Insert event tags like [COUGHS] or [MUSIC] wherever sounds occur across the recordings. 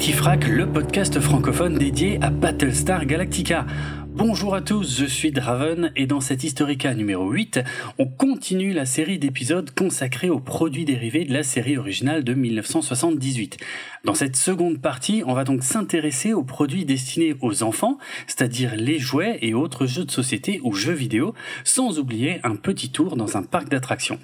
Fifrac, le podcast francophone dédié à Battlestar Galactica. Bonjour à tous, je suis Draven et dans cet Historica numéro 8, on continue la série d'épisodes consacrés aux produits dérivés de la série originale de 1978. Dans cette seconde partie, on va donc s'intéresser aux produits destinés aux enfants, c'est-à-dire les jouets et autres jeux de société ou jeux vidéo, sans oublier un petit tour dans un parc d'attractions.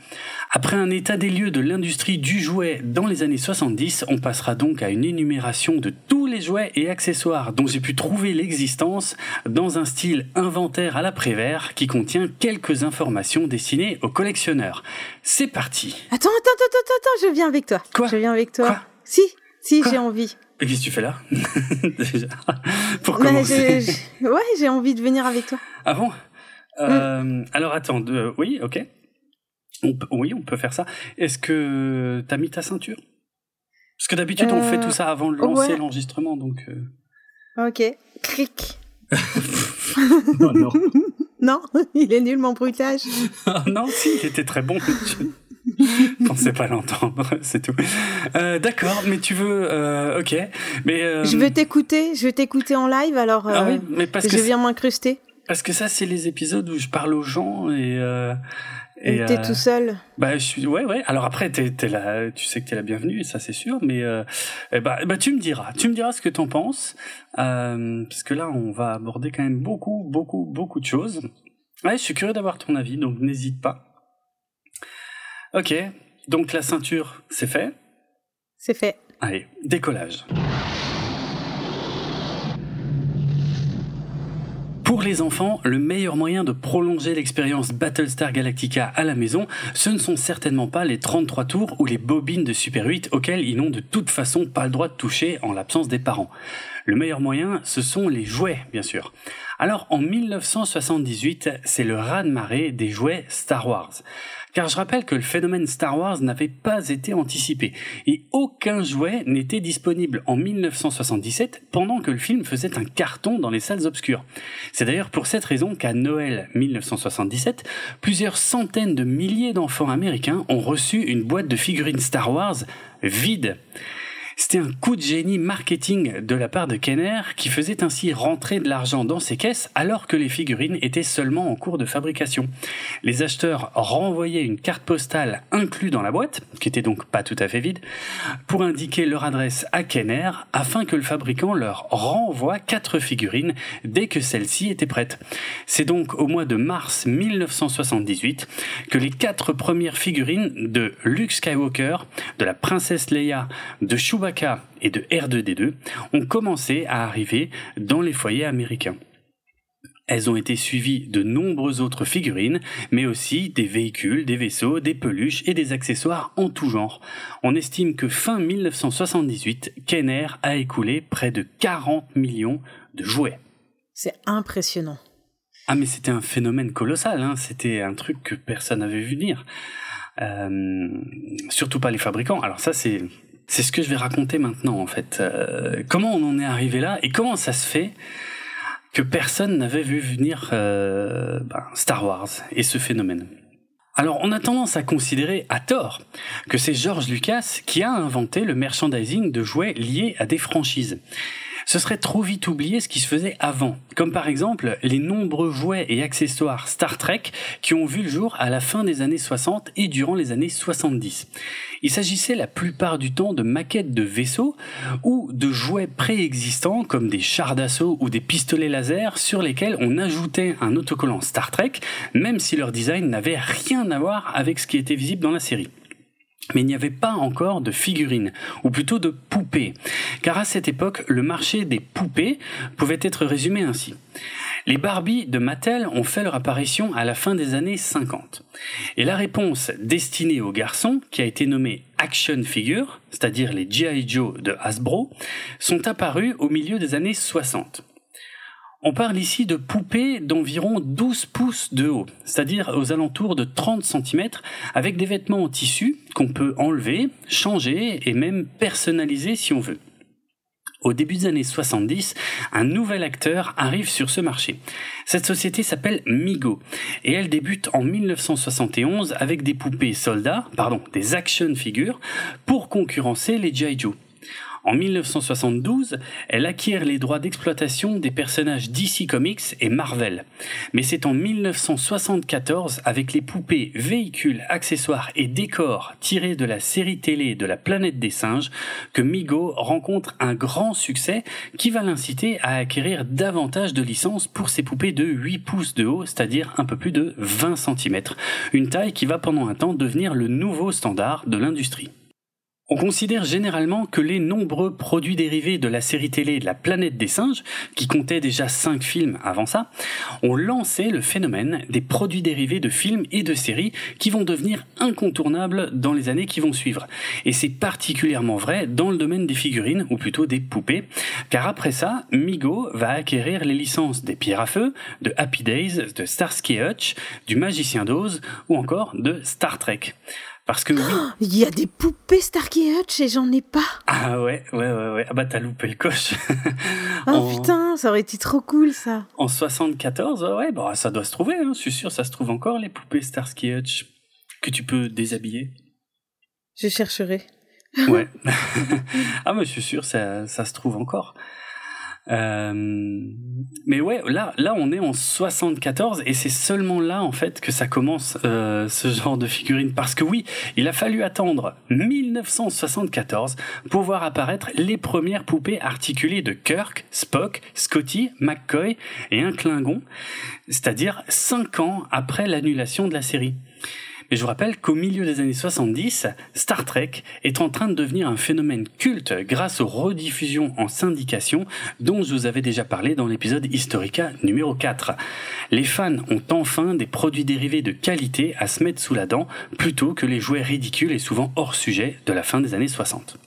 Après un état des lieux de l'industrie du jouet dans les années 70, on passera donc à une énumération de tous les jouets et accessoires dont j'ai pu trouver l'existence dans un style inventaire à l'après-vert qui contient quelques informations destinées aux collectionneurs. C'est parti. Attends, attends, attends, attends, attends, je viens avec toi. Quoi Je viens avec toi. Quoi si, si, j'ai envie. Et qu'est-ce que tu fais là [LAUGHS] Déjà, pour Bah, commencer. ouais, j'ai envie de venir avec toi. Ah bon Euh, Alors attends, euh, oui, ok. On oui, on peut faire ça. Est-ce que t'as mis ta ceinture? Parce que d'habitude on Euh, fait tout ça avant de lancer ouais. l'enregistrement, donc. euh, Ok. Cric. [LAUGHS] non, non. [LAUGHS] Non, il est nul mon bruitage. [LAUGHS] Ah, non, si, il était très bon. Je pensais pas l'entendre, c'est tout. Euh, D'accord, mais tu veux, euh, ok, mais. euh, Je veux t'écouter, je veux t'écouter en live, alors Ah euh, oui, mais parce que je viens m'incruster. parce que ça c'est les épisodes où je parle aux gens et. Et T'es euh, tout seul. Bah, je suis, ouais, ouais. Alors après, t'es, t'es là, tu sais que t'es la bienvenue, ça c'est sûr. Mais euh, eh bah, bah, tu me diras, tu me diras ce que t'en penses, euh, parce que là, on va aborder quand même beaucoup, beaucoup, beaucoup de choses. Ouais, je suis curieux d'avoir ton avis, donc n'hésite pas. Ok, donc la ceinture, c'est fait. C'est fait. Allez, décollage. Pour les enfants, le meilleur moyen de prolonger l'expérience Battlestar Galactica à la maison, ce ne sont certainement pas les 33 tours ou les bobines de Super 8 auxquelles ils n'ont de toute façon pas le droit de toucher en l'absence des parents. Le meilleur moyen, ce sont les jouets, bien sûr. Alors, en 1978, c'est le raz-de-marée des jouets Star Wars. Car je rappelle que le phénomène Star Wars n'avait pas été anticipé et aucun jouet n'était disponible en 1977 pendant que le film faisait un carton dans les salles obscures. C'est d'ailleurs pour cette raison qu'à Noël 1977, plusieurs centaines de milliers d'enfants américains ont reçu une boîte de figurines Star Wars vide. C'était un coup de génie marketing de la part de Kenner qui faisait ainsi rentrer de l'argent dans ses caisses alors que les figurines étaient seulement en cours de fabrication. Les acheteurs renvoyaient une carte postale inclue dans la boîte, qui était donc pas tout à fait vide, pour indiquer leur adresse à Kenner afin que le fabricant leur renvoie quatre figurines dès que celles-ci étaient prêtes. C'est donc au mois de mars 1978 que les quatre premières figurines de Luke Skywalker, de la princesse Leia, de Chewbacca et de R2D2 ont commencé à arriver dans les foyers américains. Elles ont été suivies de nombreuses autres figurines, mais aussi des véhicules, des vaisseaux, des peluches et des accessoires en tout genre. On estime que fin 1978, Kenner a écoulé près de 40 millions de jouets. C'est impressionnant. Ah mais c'était un phénomène colossal, hein. c'était un truc que personne n'avait vu venir. Euh, surtout pas les fabricants. Alors ça c'est c'est ce que je vais raconter maintenant en fait. Euh, comment on en est arrivé là et comment ça se fait que personne n'avait vu venir euh, ben, Star Wars et ce phénomène. Alors on a tendance à considérer à tort que c'est George Lucas qui a inventé le merchandising de jouets liés à des franchises. Ce serait trop vite oublier ce qui se faisait avant, comme par exemple les nombreux jouets et accessoires Star Trek qui ont vu le jour à la fin des années 60 et durant les années 70. Il s'agissait la plupart du temps de maquettes de vaisseaux ou de jouets préexistants comme des chars d'assaut ou des pistolets laser sur lesquels on ajoutait un autocollant Star Trek, même si leur design n'avait rien à voir avec ce qui était visible dans la série. Mais il n'y avait pas encore de figurines, ou plutôt de poupées, car à cette époque, le marché des poupées pouvait être résumé ainsi. Les Barbie de Mattel ont fait leur apparition à la fin des années 50. Et la réponse destinée aux garçons, qui a été nommée Action Figure, c'est-à-dire les G.I. Joe de Hasbro, sont apparues au milieu des années 60. On parle ici de poupées d'environ 12 pouces de haut, c'est-à-dire aux alentours de 30 cm, avec des vêtements en tissu qu'on peut enlever, changer et même personnaliser si on veut. Au début des années 70, un nouvel acteur arrive sur ce marché. Cette société s'appelle Migo et elle débute en 1971 avec des poupées soldats, pardon, des action figures pour concurrencer les G.I. En 1972, elle acquiert les droits d'exploitation des personnages DC Comics et Marvel. Mais c'est en 1974, avec les poupées, véhicules, accessoires et décors tirés de la série télé de la planète des singes, que Migo rencontre un grand succès qui va l'inciter à acquérir davantage de licences pour ses poupées de 8 pouces de haut, c'est-à-dire un peu plus de 20 cm. Une taille qui va pendant un temps devenir le nouveau standard de l'industrie. On considère généralement que les nombreux produits dérivés de la série télé La planète des singes, qui comptait déjà 5 films avant ça, ont lancé le phénomène des produits dérivés de films et de séries qui vont devenir incontournables dans les années qui vont suivre. Et c'est particulièrement vrai dans le domaine des figurines, ou plutôt des poupées, car après ça, Migo va acquérir les licences des Pierres à Feu, de Happy Days, de Starsky Hutch, du Magicien d'Oz, ou encore de Star Trek. Parce que oui. [GASPS] Il y a des poupées Starkey Hutch et j'en ai pas. Ah ouais, ouais, ouais, ouais. Ah bah t'as loupé le coche. oh putain, ça aurait été trop cool ça. En 74, ouais, bah ça doit se trouver. Hein. Je suis sûr, ça se trouve encore les poupées Starsky Hutch que tu peux déshabiller. Je chercherai. Ouais. [LAUGHS] [LAUGHS] ah mais je suis sûr, ça, ça se trouve encore. Euh, mais ouais, là, là, on est en 74 et c'est seulement là en fait que ça commence euh, ce genre de figurine. Parce que oui, il a fallu attendre 1974 pour voir apparaître les premières poupées articulées de Kirk, Spock, Scotty, McCoy et un Klingon, c'est-à-dire cinq ans après l'annulation de la série. Mais je vous rappelle qu'au milieu des années 70, Star Trek est en train de devenir un phénomène culte grâce aux rediffusions en syndication dont je vous avais déjà parlé dans l'épisode Historica numéro 4. Les fans ont enfin des produits dérivés de qualité à se mettre sous la dent plutôt que les jouets ridicules et souvent hors sujet de la fin des années 60.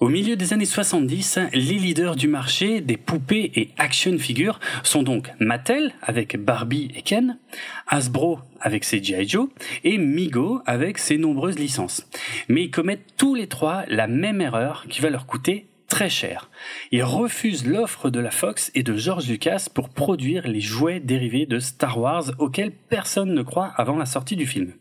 Au milieu des années 70, les leaders du marché des poupées et action figures sont donc Mattel avec Barbie et Ken, Hasbro avec ses G.I. Joe et Migo avec ses nombreuses licences. Mais ils commettent tous les trois la même erreur qui va leur coûter très cher. Ils refusent l'offre de la Fox et de George Lucas pour produire les jouets dérivés de Star Wars auxquels personne ne croit avant la sortie du film.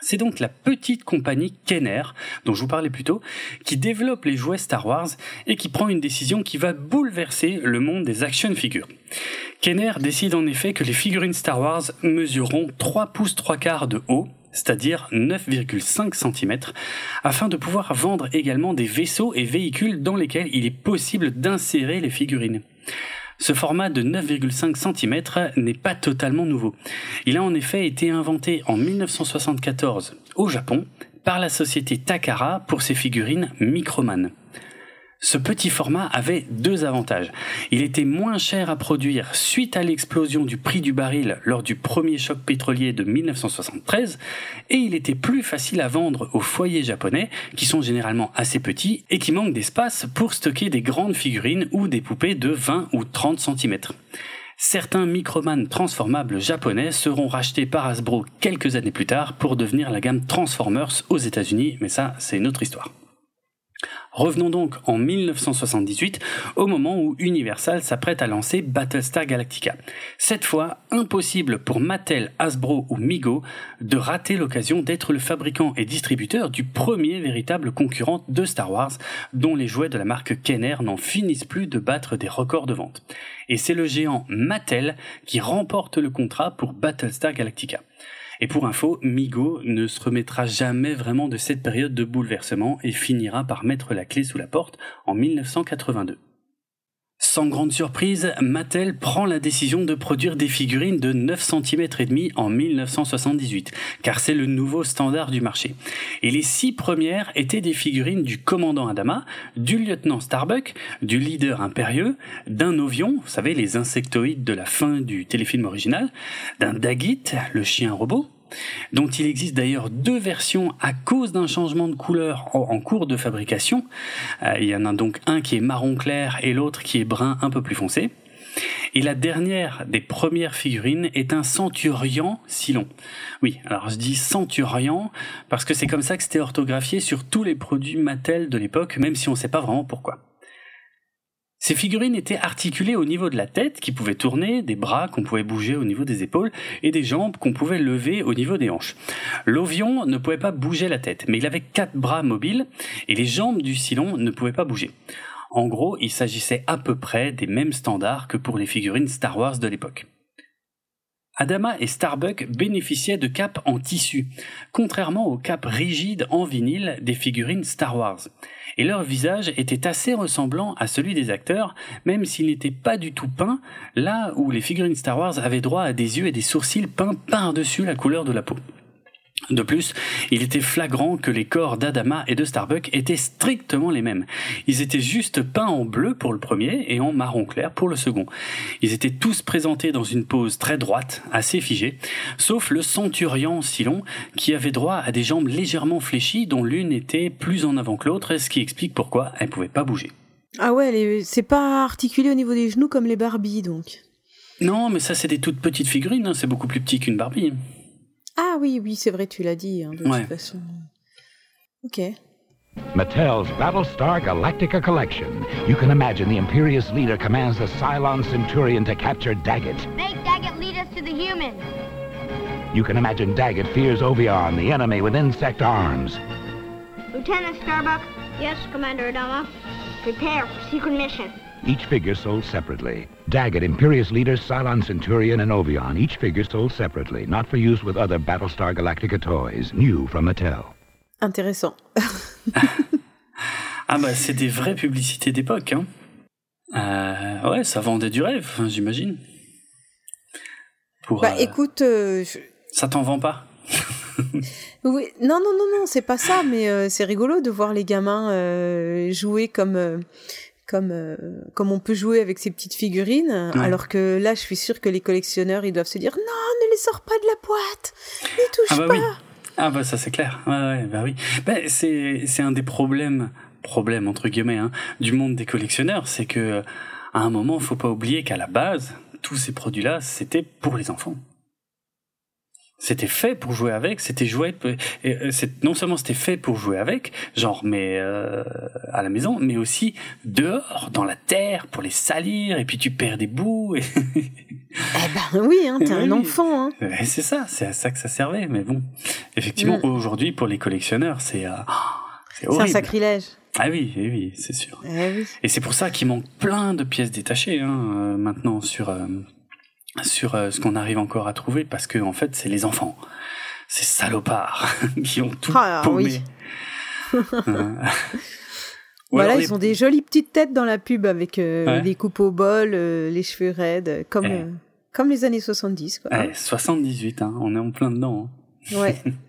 C'est donc la petite compagnie Kenner, dont je vous parlais plus tôt, qui développe les jouets Star Wars et qui prend une décision qui va bouleverser le monde des action figures. Kenner décide en effet que les figurines Star Wars mesureront 3 pouces 3 quarts de haut, c'est-à-dire 9,5 cm, afin de pouvoir vendre également des vaisseaux et véhicules dans lesquels il est possible d'insérer les figurines. Ce format de 9,5 cm n'est pas totalement nouveau. Il a en effet été inventé en 1974 au Japon par la société Takara pour ses figurines Microman. Ce petit format avait deux avantages. Il était moins cher à produire suite à l'explosion du prix du baril lors du premier choc pétrolier de 1973 et il était plus facile à vendre aux foyers japonais qui sont généralement assez petits et qui manquent d'espace pour stocker des grandes figurines ou des poupées de 20 ou 30 cm. Certains Microman transformables japonais seront rachetés par Hasbro quelques années plus tard pour devenir la gamme Transformers aux États-Unis, mais ça, c'est une autre histoire. Revenons donc en 1978, au moment où Universal s'apprête à lancer Battlestar Galactica. Cette fois, impossible pour Mattel, Hasbro ou Migo de rater l'occasion d'être le fabricant et distributeur du premier véritable concurrent de Star Wars, dont les jouets de la marque Kenner n'en finissent plus de battre des records de vente. Et c'est le géant Mattel qui remporte le contrat pour Battlestar Galactica. Et pour info, Migo ne se remettra jamais vraiment de cette période de bouleversement et finira par mettre la clé sous la porte en 1982. Sans grande surprise, Mattel prend la décision de produire des figurines de 9 cm et demi en 1978, car c'est le nouveau standard du marché. Et les six premières étaient des figurines du commandant Adama, du lieutenant Starbuck, du leader impérieux, d'un Ovion, vous savez les insectoïdes de la fin du téléfilm original, d'un Dagit, le chien robot, dont il existe d'ailleurs deux versions à cause d'un changement de couleur en, cours de fabrication. Euh, il y en a donc un qui est marron clair et l'autre qui est brun un peu plus foncé. Et la dernière des premières figurines est un centurion Silon. Oui, alors je dis centurion parce que c'est comme ça que c'était orthographié sur tous les produits Mattel de l'époque, même si on ne sait pas vraiment pourquoi. Ces figurines étaient articulées au niveau de la tête qui pouvait tourner, des bras qu'on pouvait bouger au niveau des épaules et des jambes qu'on pouvait lever au niveau des hanches. L'Ovion ne pouvait pas bouger la tête, mais il avait quatre bras mobiles et les jambes du Silon ne pouvaient pas bouger. En gros, il s'agissait à peu près des mêmes standards que pour les figurines Star Wars de l'époque. Adama et Starbuck bénéficiaient de capes en tissu, contrairement aux capes rigides en vinyle des figurines Star Wars. Et leur visage était assez ressemblant à celui des acteurs, même s'il n'était pas du tout peint, là où les figurines Star Wars avaient droit à des yeux et des sourcils peints par-dessus la couleur de la peau. De plus, il était flagrant que les corps d'Adama et de Starbuck étaient strictement les mêmes. Ils étaient juste peints en bleu pour le premier et en marron clair pour le second. Ils étaient tous présentés dans une pose très droite, assez figée, sauf le centurion Silon qui avait droit à des jambes légèrement fléchies dont l'une était plus en avant que l'autre, ce qui explique pourquoi elle pouvait pas bouger. Ah ouais, c'est pas articulé au niveau des genoux comme les Barbie donc. Non, mais ça c'est des toutes petites figurines, hein. c'est beaucoup plus petit qu'une Barbie. Ah oui, oui, c'est vrai, tu l'as dit, hein, de toute façon. Ok. Mattel's Battlestar Galactica collection. You can imagine the Imperious leader commands the Cylon Centurion to capture Daggett. Make Daggett lead us to the humans. You can imagine Daggett fears Ovion, the enemy with insect arms. Lieutenant Starbuck. Yes, Commander Adama. Prepare for secret mission. Each figure sold separately. Daggett, Imperious leaders, Cylon Centurion, and Ovion. Each figure sold separately, not for use with other Battlestar Galactica toys. New from Mattel. Intéressant. ah bah c'est des vraies publicités d'époque. Hein. Euh, ouais, ça vendait du rêve, j'imagine. Pour, bah euh, écoute... Euh, ça t'en vend pas? [LAUGHS] Oui, non, non, non, non, c'est pas ça, mais euh, c'est rigolo de voir les gamins euh, jouer comme comme euh, comme on peut jouer avec ces petites figurines. Alors que là je suis sûre que les collectionneurs ils doivent se dire non ne les sors pas de la boîte. Ne touche ah bah pas. Oui. ah bah ça c'est clair. Ouais, ouais, bah oui. Bah, c'est c'est un des problèmes problèmes entre guillemets hein, du monde des collectionneurs. C'est que à un moment faut pas oublier qu'à la base tous ces produits là c'était pour les enfants c'était fait pour jouer avec, c'était joué, et euh, non seulement c'était fait pour jouer avec, genre mais euh, à la maison, mais aussi dehors, dans la terre, pour les salir, et puis tu perds des bouts. Et... [LAUGHS] eh ben oui, hein, t'es un enfant. Hein. C'est ça, c'est à ça que ça servait. Mais bon, effectivement, mm. aujourd'hui pour les collectionneurs, c'est euh, c'est un sacrilège. Ah oui, eh oui, c'est sûr. Eh et c'est pour ça qu'il manque plein de pièces détachées hein, maintenant sur sur euh, ce qu'on arrive encore à trouver parce que en fait c'est les enfants ces salopards [LAUGHS] qui ont tout ah, paumé. [LAUGHS] voilà, ils ont des jolies petites têtes dans la pub avec euh, les coupes au bol, euh, les cheveux raides, comme, eh. comme les années 70. Quoi. 78, hein, on est en plein dedans. Hein. Ouais. [LAUGHS]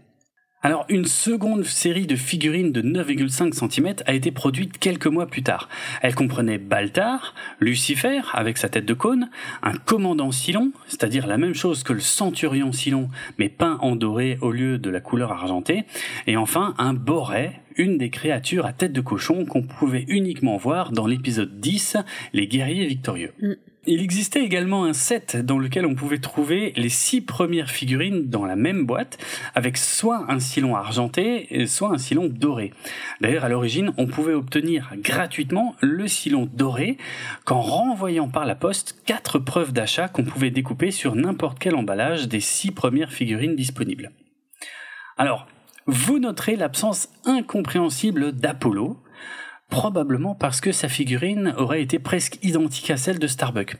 Alors, une seconde série de figurines de 9,5 cm a été produite quelques mois plus tard. Elle comprenait Baltar, Lucifer avec sa tête de cône, un commandant Silon, c'est-à-dire la même chose que le centurion Silon, mais peint en doré au lieu de la couleur argentée, et enfin un Boret, une des créatures à tête de cochon qu'on pouvait uniquement voir dans l'épisode 10, Les guerriers victorieux. Mm. Il existait également un set dans lequel on pouvait trouver les six premières figurines dans la même boîte, avec soit un silon argenté, soit un silon doré. D'ailleurs, à l'origine, on pouvait obtenir gratuitement le silon doré qu'en renvoyant par la poste quatre preuves d'achat qu'on pouvait découper sur n'importe quel emballage des six premières figurines disponibles. Alors, vous noterez l'absence incompréhensible d'Apollo, probablement parce que sa figurine aurait été presque identique à celle de Starbuck.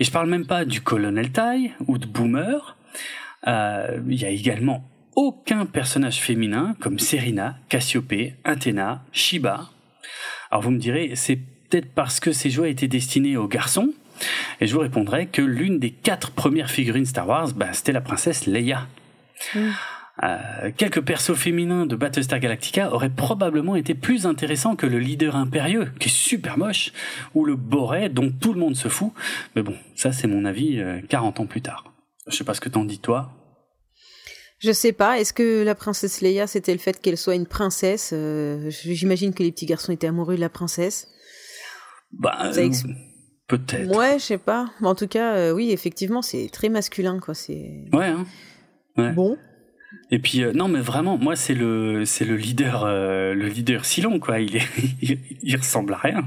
Et je parle même pas du colonel Tai ou de Boomer. Euh, il y a également aucun personnage féminin comme Serena, Cassiope, Athéna, Shiba. Alors vous me direz, c'est peut-être parce que ces jouets étaient destinés aux garçons. Et je vous répondrai que l'une des quatre premières figurines Star Wars, bah, c'était la princesse Leia. Euh, quelques persos féminins de Battlestar Galactica auraient probablement été plus intéressants que le leader impérieux, qui est super moche, ou le Boré, dont tout le monde se fout. Mais bon, ça c'est mon avis 40 euh, ans plus tard. Je sais pas ce que t'en dis toi. Je sais pas. Est-ce que la princesse Leia, c'était le fait qu'elle soit une princesse euh, J'imagine que les petits garçons étaient amoureux de la princesse. Bah, peut-être. Ouais, je sais pas. En tout cas, oui, effectivement, c'est très masculin, quoi. C'est. Ouais. Hein. ouais. Bon. Et puis euh, non mais vraiment moi c'est le c'est le leader euh, le leader Silon quoi il est [LAUGHS] il, ressemble à rien.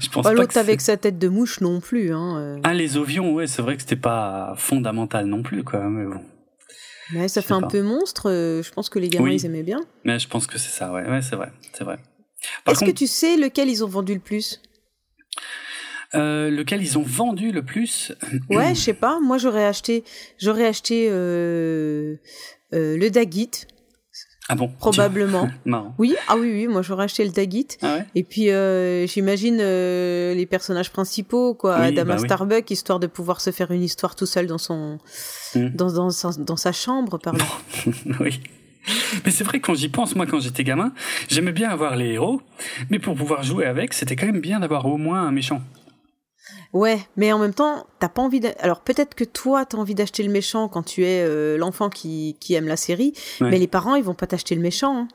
je pense pas pas l'autre avec sa tête de mouche non plus. Hein. euh. Ah, les ovions, ouais, c'est vrai que c'était pas fondamental non plus, quoi. Mais bon. Mais ça je fait un pas. peu monstre. euh, Je pense que les gamins, Oui. ils aimaient bien. Mais je pense que c'est ça, ouais. Ouais, c'est vrai. C'est vrai. Est-ce contre, que tu sais lequel ils ont vendu le plus? Euh, lequel ils ont vendu le plus Ouais, je sais pas. Moi, j'aurais acheté, j'aurais acheté euh, euh, le Dagit, Ah bon probablement. [LAUGHS] Marrant. Oui, ah oui, oui, moi j'aurais acheté le Dagit. Ah ouais Et puis euh, j'imagine euh, les personnages principaux, quoi, Oui, Adama bah oui. Starbuck, histoire de pouvoir se faire une histoire tout seul dans son, Mm. dans, dans, sa, dans sa chambre, pardon. [LAUGHS] oui. Mais c'est vrai, quand j'y pense, moi, quand j'étais gamin, j'aimais bien avoir les héros, mais pour pouvoir jouer avec, c'était quand même bien d'avoir au moins un méchant. Ouais, mais en même temps, t'as pas envie. Alors peut-être que toi, t'as envie d'acheter le méchant quand tu es euh, l'enfant qui, qui aime la série, Ouais. mais les parents, ils vont pas t'acheter le méchant. hein.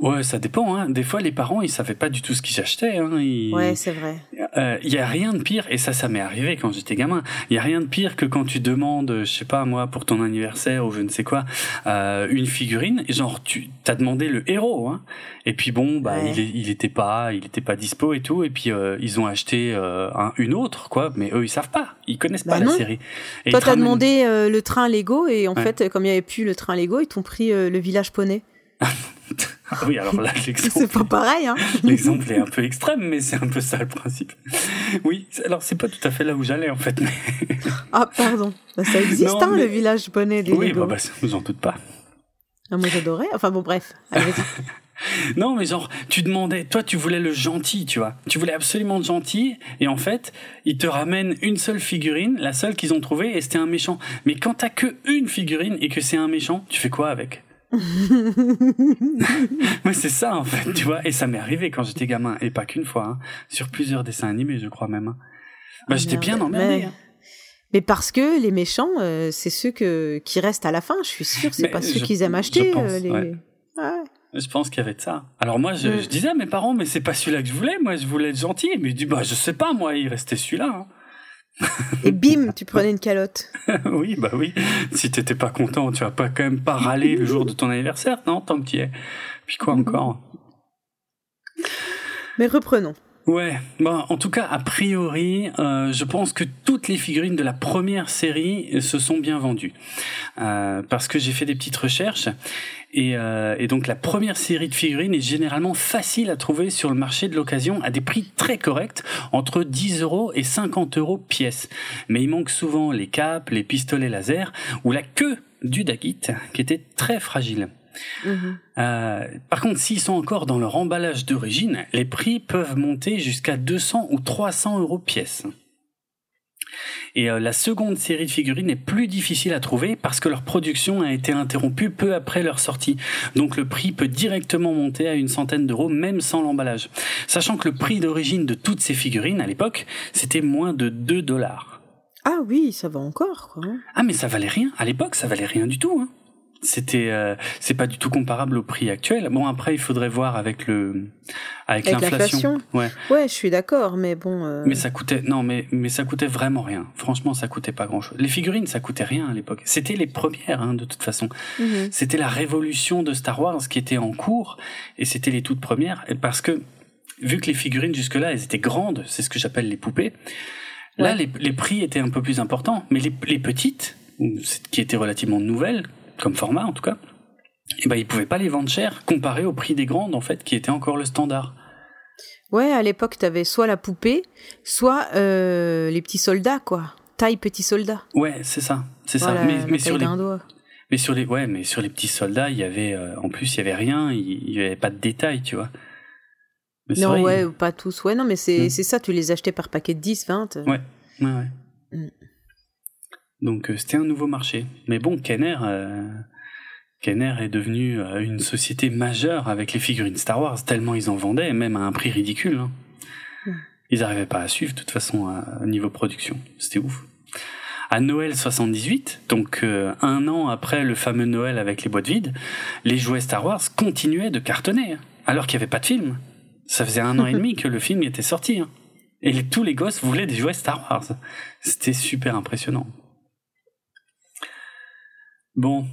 Ouais, ça dépend. Hein. Des fois, les parents, ils savaient pas du tout ce qu'ils achetaient. Hein. Ils- Ouais, c'est vrai. Euh, Il y a rien de pire, et ça, ça m'est arrivé quand j'étais gamin. Il y a rien de pire que quand tu demandes, je sais pas moi, pour ton anniversaire ou je ne sais quoi, euh, une figurine. et Genre, tu t'as demandé le héros, hein. Et puis bon, bah, Ouais. il, il était pas, il était pas dispo et tout. Et puis euh, ils ont acheté euh, un- une autre, quoi. Mais eux, ils savent pas. Ils connaissent Bah pas la série. Et Toi, t'as ramènent- demandé euh, le train Lego et en Ouais. fait, comme il y avait plus le train Lego, ils t'ont pris euh, le village poney. Ah oui, alors là, C'est l'exemple. pas pareil, hein L'exemple est un peu extrême, mais c'est un peu ça le principe. Oui, c'est- alors c'est pas tout à fait là où j'allais en fait. Mais... [LAUGHS] Ah, pardon. Bah, ça existe, Non, hein, mais- le village poney des Oui, bah, bah, ça, vous en doute pas. Ah, moi, j'adorais. Enfin, bon, bref. Allez. [LAUGHS] Non, mais genre, tu demandais, toi, tu voulais le gentil, tu vois. Tu voulais absolument le gentil, et en fait, ils te ramènent une seule figurine, la seule qu'ils ont trouvée, et c'était un méchant. Mais quand t'as que une figurine et que c'est un méchant, tu fais quoi avec? [LAUGHS] Moi, c'est ça, en fait, tu vois. Et ça m'est arrivé quand j'étais gamin, et pas qu'une fois, hein, sur plusieurs dessins animés, je crois même. hein. Bah, Ah, j'étais bien emmerdé. Mais- hein. Mais parce que les méchants, euh, c'est ceux que, qui restent à la fin. Je suis sûre, c'est Mais pas ceux je- qu'ils aiment je acheter. pense, euh, les... ouais. Ouais. Je pense qu'il y avait de ça. Alors moi, je, Mm. je disais à mes parents, mais c'est pas celui-là que je voulais. Moi, je voulais être gentil. Mais je dis, bah, je sais pas, moi, il restait celui-là. hein. Et bim, tu prenais une calotte. [LAUGHS] oui, bah oui. Si t'étais pas content, tu vas pas quand même pas râler le jour de ton anniversaire, non Tant que tu y es. Puis quoi encore? Mais reprenons. Ouais. Bon, en tout cas, a priori, euh, je pense que toutes les figurines de la première série se sont bien vendues, Euh, parce que j'ai fait des petites recherches. Et, euh, et donc la première série de figurines est généralement facile à trouver sur le marché de l'occasion à des prix très corrects, entre 10 euros et 50 euros pièce. Mais il manque souvent les capes, les pistolets laser ou la queue du Dagit, qui était très fragile. Mhm. Euh, par contre, s'ils sont encore dans leur emballage d'origine, les prix peuvent monter jusqu'à 200 ou 300 euros pièce. Et euh, la seconde série de figurines est plus difficile à trouver parce que leur production a été interrompue peu après leur sortie. Donc le prix peut directement monter à une centaine d'euros même sans l'emballage. Sachant que le prix d'origine de toutes ces figurines à l'époque, c'était moins de 2 dollars. Ah oui, ça va encore, quoi. Ah mais ça valait rien. À l'époque, ça valait rien du tout. Hein. C'était, euh, c'est pas du tout comparable au prix actuel. Bon après, il faudrait voir avec le, avec, Avec l'inflation. Ouais. Ouais, je suis d'accord, mais bon. euh, Mais ça coûtait, non mais mais ça coûtait vraiment rien. Franchement, ça coûtait pas grand chose. Les figurines, ça coûtait rien à l'époque. C'était les premières, hein, de toute façon. mhm. C'était la révolution de Star Wars qui était en cours et c'était les toutes premières parce que vu que les figurines jusque-là elles étaient grandes, c'est ce que j'appelle les poupées. Là, Ouais. les, les prix étaient un peu plus importants, mais les, les petites, qui étaient relativement nouvelles, comme format en tout cas, eh ben ils pouvaient pas les vendre cher comparé au prix des grandes en fait, qui était encore le standard. Ouais, à l'époque, t'avais soit la poupée, soit euh, les petits soldats, quoi. Taille petit soldat. Ouais, c'est ça, c'est Voilà, ça. Mais, sur les d'un doigt. Mais sur les, ouais, mais sur les petits soldats, il y avait, euh, en plus, il y avait rien, il y avait pas de détails, tu vois. Mais Non, vrai, ouais, il- pas tous. Ouais, non, mais c'est Mm. c'est ça, tu les achetais par paquet de 10, 20. Ouais, ouais, ouais. Mm. Donc euh, c'était un nouveau marché. Mais bon, Kenner, euh, Kenner est devenu euh, une société majeure avec les figurines Star Wars, tellement ils en vendaient, même à un prix ridicule. hein. Ils n'arrivaient pas à suivre, de toute façon, à niveau production. C'était ouf. À Noël 78, donc euh, un an après le fameux Noël avec les boîtes vides, les jouets Star Wars continuaient de cartonner, hein, alors qu'il n'y avait pas de film. Ça faisait un an et demi [LAUGHS] que le film était sorti. hein. Et les- tous les gosses voulaient des jouets Star Wars. C'était super impressionnant. Bon.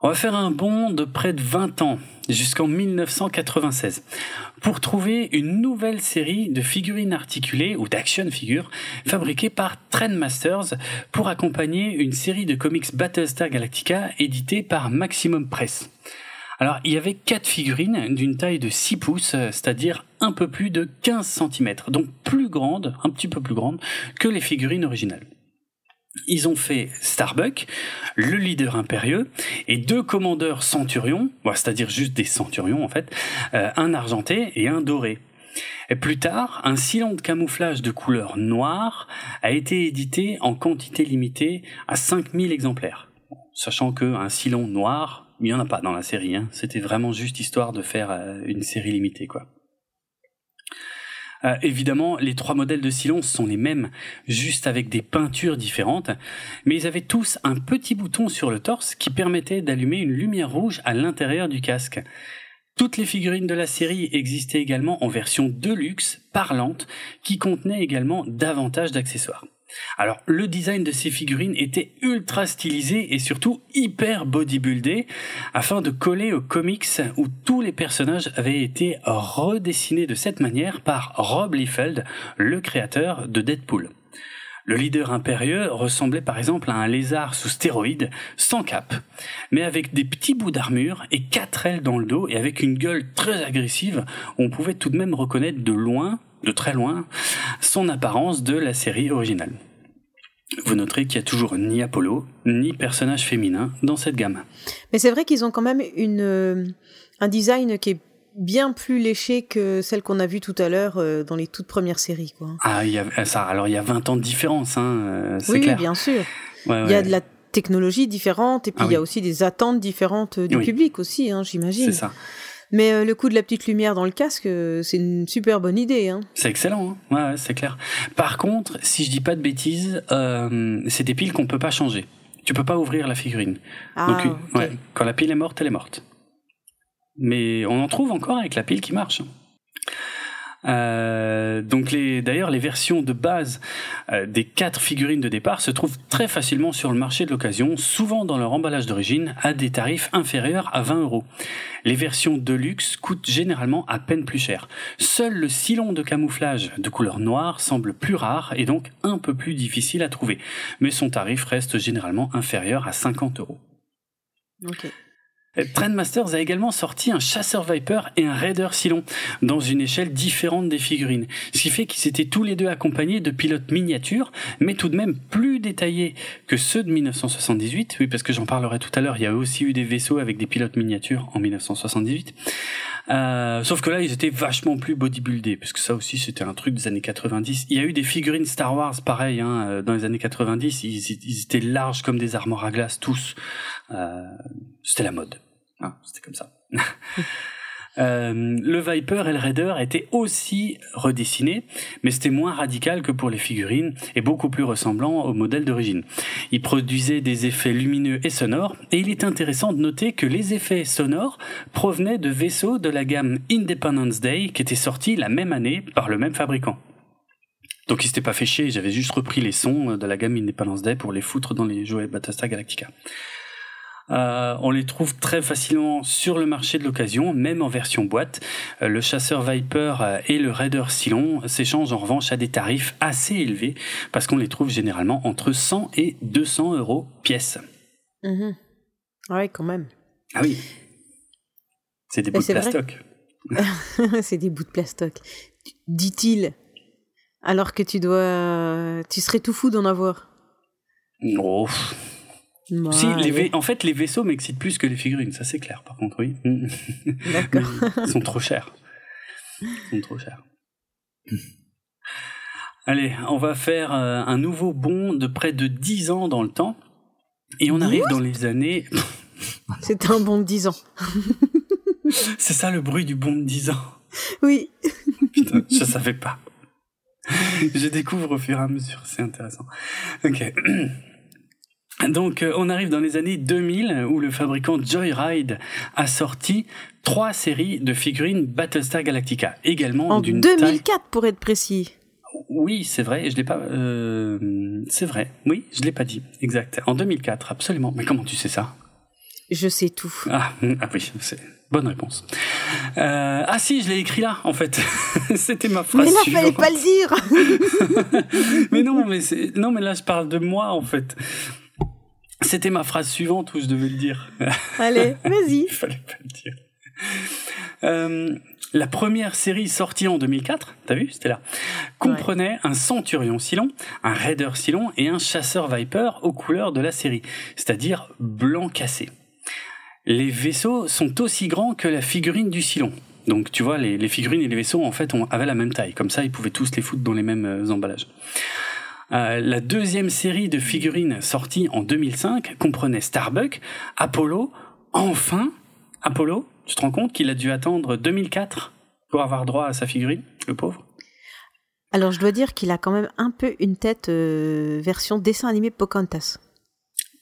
On va faire un bond de près de 20 ans, jusqu'en 1996, pour trouver une nouvelle série de figurines articulées ou d'action figures fabriquées par Trendmasters pour accompagner une série de comics Battlestar Galactica éditée par Maximum Press. Alors, il y avait quatre figurines d'une taille de 6 pouces, c'est-à-dire un peu plus de 15 cm, donc plus grandes, un petit peu plus grandes que les figurines originales ils ont fait Starbuck, le leader impérieux, et deux commandeurs centurions, c'est-à-dire juste des centurions en fait, euh, un argenté et un doré. Et plus tard, un sillon de camouflage de couleur noire a été édité en quantité limitée à 5000 exemplaires. Sachant qu'un sillon noir, il n'y en a pas dans la série, hein. c'était vraiment juste histoire de faire euh, une série limitée quoi. Euh, évidemment, les trois modèles de silence sont les mêmes, juste avec des peintures différentes, mais ils avaient tous un petit bouton sur le torse qui permettait d'allumer une lumière rouge à l'intérieur du casque. Toutes les figurines de la série existaient également en version deluxe, parlante, qui contenait également davantage d'accessoires. Alors, le design de ces figurines était ultra stylisé et surtout hyper bodybuildé afin de coller aux comics où tous les personnages avaient été redessinés de cette manière par Rob Liefeld, le créateur de Deadpool. Le leader impérieux ressemblait par exemple à un lézard sous stéroïdes, sans cap, mais avec des petits bouts d'armure et quatre ailes dans le dos et avec une gueule très agressive, on pouvait tout de même reconnaître de loin de très loin son apparence de la série originale. Vous noterez qu'il n'y a toujours ni Apollo, ni personnage féminin dans cette gamme. Mais c'est vrai qu'ils ont quand même une, euh, un design qui est bien plus léché que celle qu'on a vue tout à l'heure euh, dans les toutes premières séries. Quoi. Ah, il y a, ça, alors il y a 20 ans de différence, hein, euh, oui, Oui, bien sûr. il y a de la technologie différente et puis ah il y a aussi des attentes différentes du public aussi, hein, j'imagine. C'est ça. Mais euh, le coup de la petite lumière dans le casque, euh, c'est une super bonne idée. Hein. C'est excellent, hein ouais, c'est clair. Par contre, si je dis pas de bêtises, euh, c'est des piles qu'on peut pas changer. Tu peux pas ouvrir la figurine. Ah, Donc, ouais, quand la pile est morte, elle est morte. Mais on en trouve encore avec la pile qui marche. Euh, donc les, d'ailleurs, les versions de base euh, des quatre figurines de départ se trouvent très facilement sur le marché de l'occasion, souvent dans leur emballage d'origine, à des tarifs inférieurs à 20 euros. Les versions de luxe coûtent généralement à peine plus cher. Seul le silon de camouflage de couleur noire semble plus rare et donc un peu plus difficile à trouver, mais son tarif reste généralement inférieur à 50 euros. Okay. Trendmasters a également sorti un chasseur Viper et un Raider Silon dans une échelle différente des figurines. Ce qui fait qu'ils étaient tous les deux accompagnés de pilotes miniatures, mais tout de même plus détaillés que ceux de 1978. Oui, parce que j'en parlerai tout à l'heure, il y a aussi eu des vaisseaux avec des pilotes miniatures en 1978. Euh, sauf que là, ils étaient vachement plus bodybuildés, parce que ça aussi, c'était un truc des années 90. Il y a eu des figurines Star Wars, pareil, hein, euh, dans les années 90. Ils, ils, étaient larges comme des armoires à glace, tous. Euh, c'était la mode. Ah, c'était comme ça. [LAUGHS] Euh, le Viper et le Raider étaient aussi redessinés, mais c'était moins radical que pour les figurines et beaucoup plus ressemblant au modèle d'origine. Il produisait des effets lumineux et sonores, et il est intéressant de noter que les effets sonores provenaient de vaisseaux de la gamme Independence Day qui était sorti la même année par le même fabricant. Donc il s'était pas fait chier, j'avais juste repris les sons de la gamme Independence Day pour les foutre dans les jouets Battlestar Galactica. Euh, on les trouve très facilement sur le marché de l'occasion, même en version boîte. Euh, le chasseur Viper euh, et le Raider Silon s'échangent en revanche à des tarifs assez élevés parce qu'on les trouve généralement entre 100 et 200 euros pièce. Mmh. Oui, quand même. Ah oui. C'est des bouts de plastoc. [LAUGHS] C'est des bouts de plastoc. Dit-il. Alors que tu dois. Tu serais tout fou d'en avoir. Oh. Si, les en fait, les vaisseaux m'excitent plus que les figurines, ça c'est clair, par contre, oui. D'accord. [LAUGHS] Ils sont trop chers. Ils sont trop chers. Allez, on va faire euh, un nouveau bond de près de 10 ans dans le temps. Et on arrive dans les années. [LAUGHS] C'est un bond de 10 ans. [LAUGHS] c'est ça le bruit du bond de 10 ans. Oui. Putain, je savais pas. Je découvre au fur et à mesure, c'est intéressant. Ok. [CLEARS THROAT] Donc euh, on arrive dans les années 2000 où le fabricant Joyride a sorti trois séries de figurines Battlestar Galactica, également en 2004 pour être précis. Oui, c'est vrai, je l'ai pas. Euh, c'est vrai, oui, je l'ai pas dit, exact. En 2004, absolument. Mais comment tu sais ça? Je sais tout. Ah, ah oui, c'est bonne réponse. Euh, ah si, je l'ai écrit là, en fait. [LAUGHS] C'était ma phrase. Mais là, suivante. fallait pas le dire. [LAUGHS] mais non, mais c'est non, mais là, je parle de moi, en fait. C'était ma phrase suivante où je devais le dire. [LAUGHS] Allez, vas-y. Il fallait pas le dire. Euh, la première série sortie en 2004, t'as vu, c'était là, comprenait ouais. un centurion Cylon, un raider Cylon et un chasseur Viper aux couleurs de la série, c'est-à-dire blanc cassé. Les vaisseaux sont aussi grands que la figurine du Cylon. Donc tu vois, les, les figurines et les vaisseaux en fait on, avaient la même taille, comme ça ils pouvaient tous les foutre dans les mêmes euh, emballages. Euh, la deuxième série de figurines sortie en 2005 comprenait Starbuck, Apollo, enfin Apollo, tu te rends compte qu'il a dû attendre 2004 pour avoir droit à sa figurine, le pauvre? Alors je dois dire qu'il a quand même un peu une tête euh, version dessin animé Pocahontas.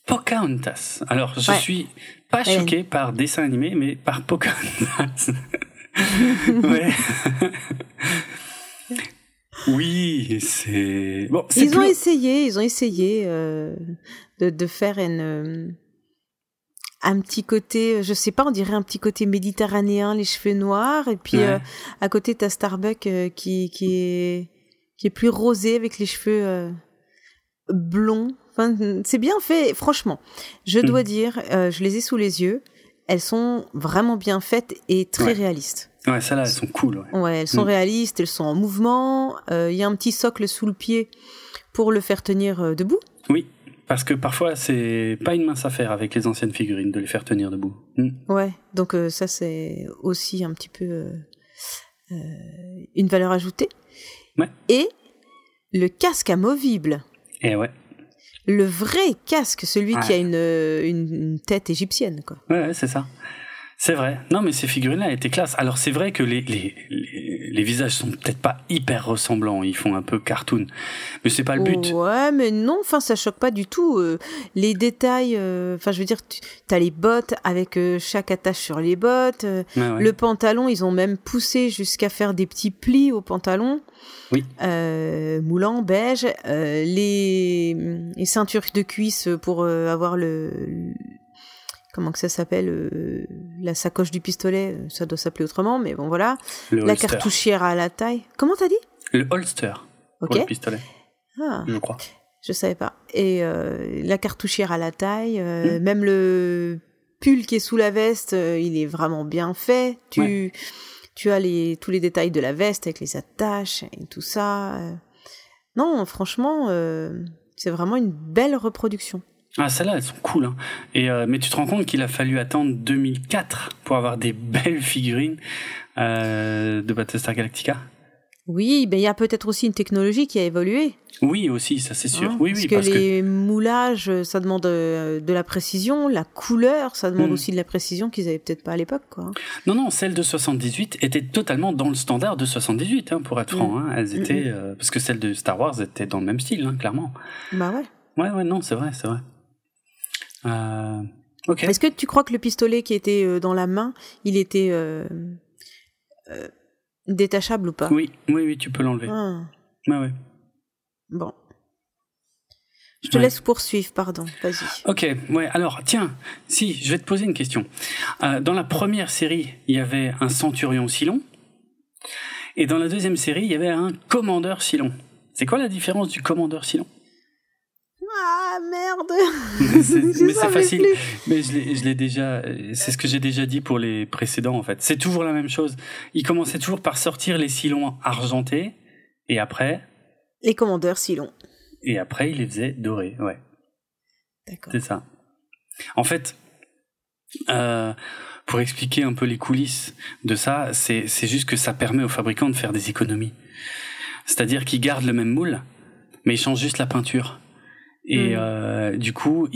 Pocahontas. Alors je ouais. suis pas choqué par dessin animé, mais par Pocahontas. [LAUGHS] ouais. [LAUGHS] oui, c'est bon. Ils plus... ont essayé, ils ont essayé euh, de, de, faire une euh, un petit côté, je sais pas, on dirait un petit côté méditerranéen, les cheveux noirs, et puis ouais. euh, à côté t'as Starbuck qui qui est qui est plus rosé avec les cheveux blonds. Enfin, c'est bien fait, franchement. Je dois Mm. dire, je les ai sous les yeux. Elles sont vraiment bien faites et très Ouais. réalistes. Ouais, celles-là, elles sont cool. Ouais. Ouais, elles sont Mm. réalistes, elles sont en mouvement. Euh, Il y a un petit socle sous le pied pour le faire tenir euh, debout. Oui, parce que parfois c'est pas une mince affaire avec les anciennes figurines de les faire tenir debout. Mm. Ouais, donc euh, ça c'est aussi un petit peu une valeur ajoutée. Ouais. Et le casque amovible, Et ouais. Le vrai casque, celui qui a une, euh, une, une tête égyptienne, quoi. Ouais, ouais, c'est ça. C'est vrai. Non, mais ces figurines-là étaient classe. Alors c'est vrai que les, les, les, les visages sont peut-être pas hyper ressemblants. Ils font un peu cartoon. Mais c'est pas le but. Ouais, mais non, enfin ça choque pas du tout. euh, les détails, euh, enfin je veux dire, tu as les bottes avec euh, chaque attache sur les bottes. Ouais. Le pantalon, ils ont même poussé jusqu'à faire des petits plis au pantalon. Oui. Moulant, beige. Les, les ceintures de cuisse pour avoir le, le- Comment que ça s'appelle euh, La sacoche du pistolet, euh, ça doit s'appeler autrement, mais bon voilà. Le La holster. cartouchière à la taille. Comment t'as dit? Le holster. Ok. Pour le pistolet, Ah, je crois. je savais pas. Et euh, la cartouchière à la taille, euh, Mm. même le pull qui est sous la veste, il est vraiment bien fait. Tu, Ouais. tu as les, tous les détails de la veste avec les attaches et tout ça. Non, franchement, c'est vraiment une belle reproduction. Ah, celles-là, elles sont cool. Hein. Et, euh, mais tu te rends compte qu'il a fallu attendre 2004 pour avoir des [LAUGHS] belles figurines euh, de Battlestar Galactica Oui, ben il y a peut-être aussi une technologie qui a évolué. Oui, aussi, ça c'est sûr. hein, oui, parce oui, que parce que... les moulages, ça demande euh, de la précision, la couleur, ça demande Mm. aussi de la précision qu'ils avaient peut-être pas à l'époque, quoi. Non, non, celles de 78 étaient totalement dans le standard de 78, hein, pour être franc. Hein. Elles Mm, étaient... euh, parce que celles de Star Wars étaient dans le même style, clairement. Bah ouais. Ouais, ouais, non, c'est vrai, c'est vrai. Euh... Est-ce que tu crois que le pistolet qui était euh, dans la main, il était euh, euh, détachable ou pas? Oui, oui, oui, tu peux l'enlever. Ah, ouais. Bon. Je te Ouais. laisse poursuivre, pardon. Vas-y. Ok, ouais, alors, tiens, si, je vais te poser une question. Dans la première série, il y avait un centurion Silon, et dans la deuxième série, il y avait un commandeur Silon. C'est quoi la différence du commandeur Silon? Ah merde Mais c'est [LAUGHS] facile. plus. Mais je l'ai- déjà, c'est ce que j'ai déjà dit pour les précédents en fait. C'est toujours la même chose. Ils commençaient toujours par sortir les silons argentés et après, Les commandeurs, si long. et après ils les faisaient dorés. Ouais, D'accord. c'est ça. En fait, euh, pour expliquer un peu les coulisses de ça, c'est c'est juste que ça permet aux fabricants de faire des économies. C'est-à-dire qu'ils gardent le même moule, mais ils changent juste la peinture. Et Mm. euh, du coup,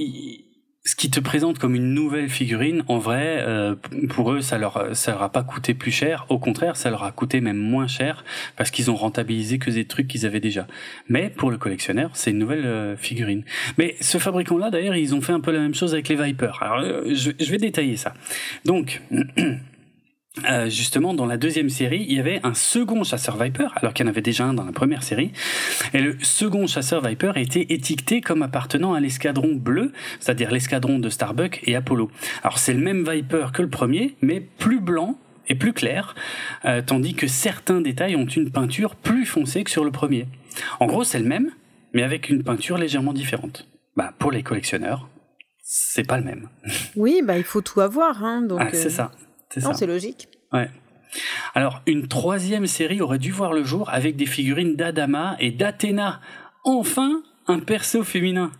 ce qui te présente comme une nouvelle figurine, en vrai, euh, pour eux, ça leur ça leur a pas coûté plus cher. Au contraire, ça leur a coûté même moins cher parce qu'ils ont rentabilisé que des trucs qu'ils avaient déjà. Mais pour le collectionneur, c'est une nouvelle euh, figurine. Mais ce fabricant-là, d'ailleurs, ils ont fait un peu la même chose avec les Vipers. Alors, euh, je, je vais détailler ça. Donc, [CLEARS THROAT] euh, justement, dans la deuxième série, il y avait un second chasseur Viper, alors qu'il y en avait déjà un dans la première série. Et le second chasseur Viper était étiqueté comme appartenant à l'escadron bleu, c'est-à-dire l'escadron de Starbuck et Apollo. Alors c'est le même Viper que le premier, mais plus blanc et plus clair, euh, tandis que certains détails ont une peinture plus foncée que sur le premier. En gros, c'est le même, mais avec une peinture légèrement différente. Bah, pour les collectionneurs, c'est pas le même. Oui, bah il faut tout avoir, hein, donc. Ah, c'est euh, ça. C'est Non, c'est logique. Ouais. Alors, une troisième série aurait dû voir le jour avec des figurines d'Adama et d'Athéna. Enfin, un perso féminin.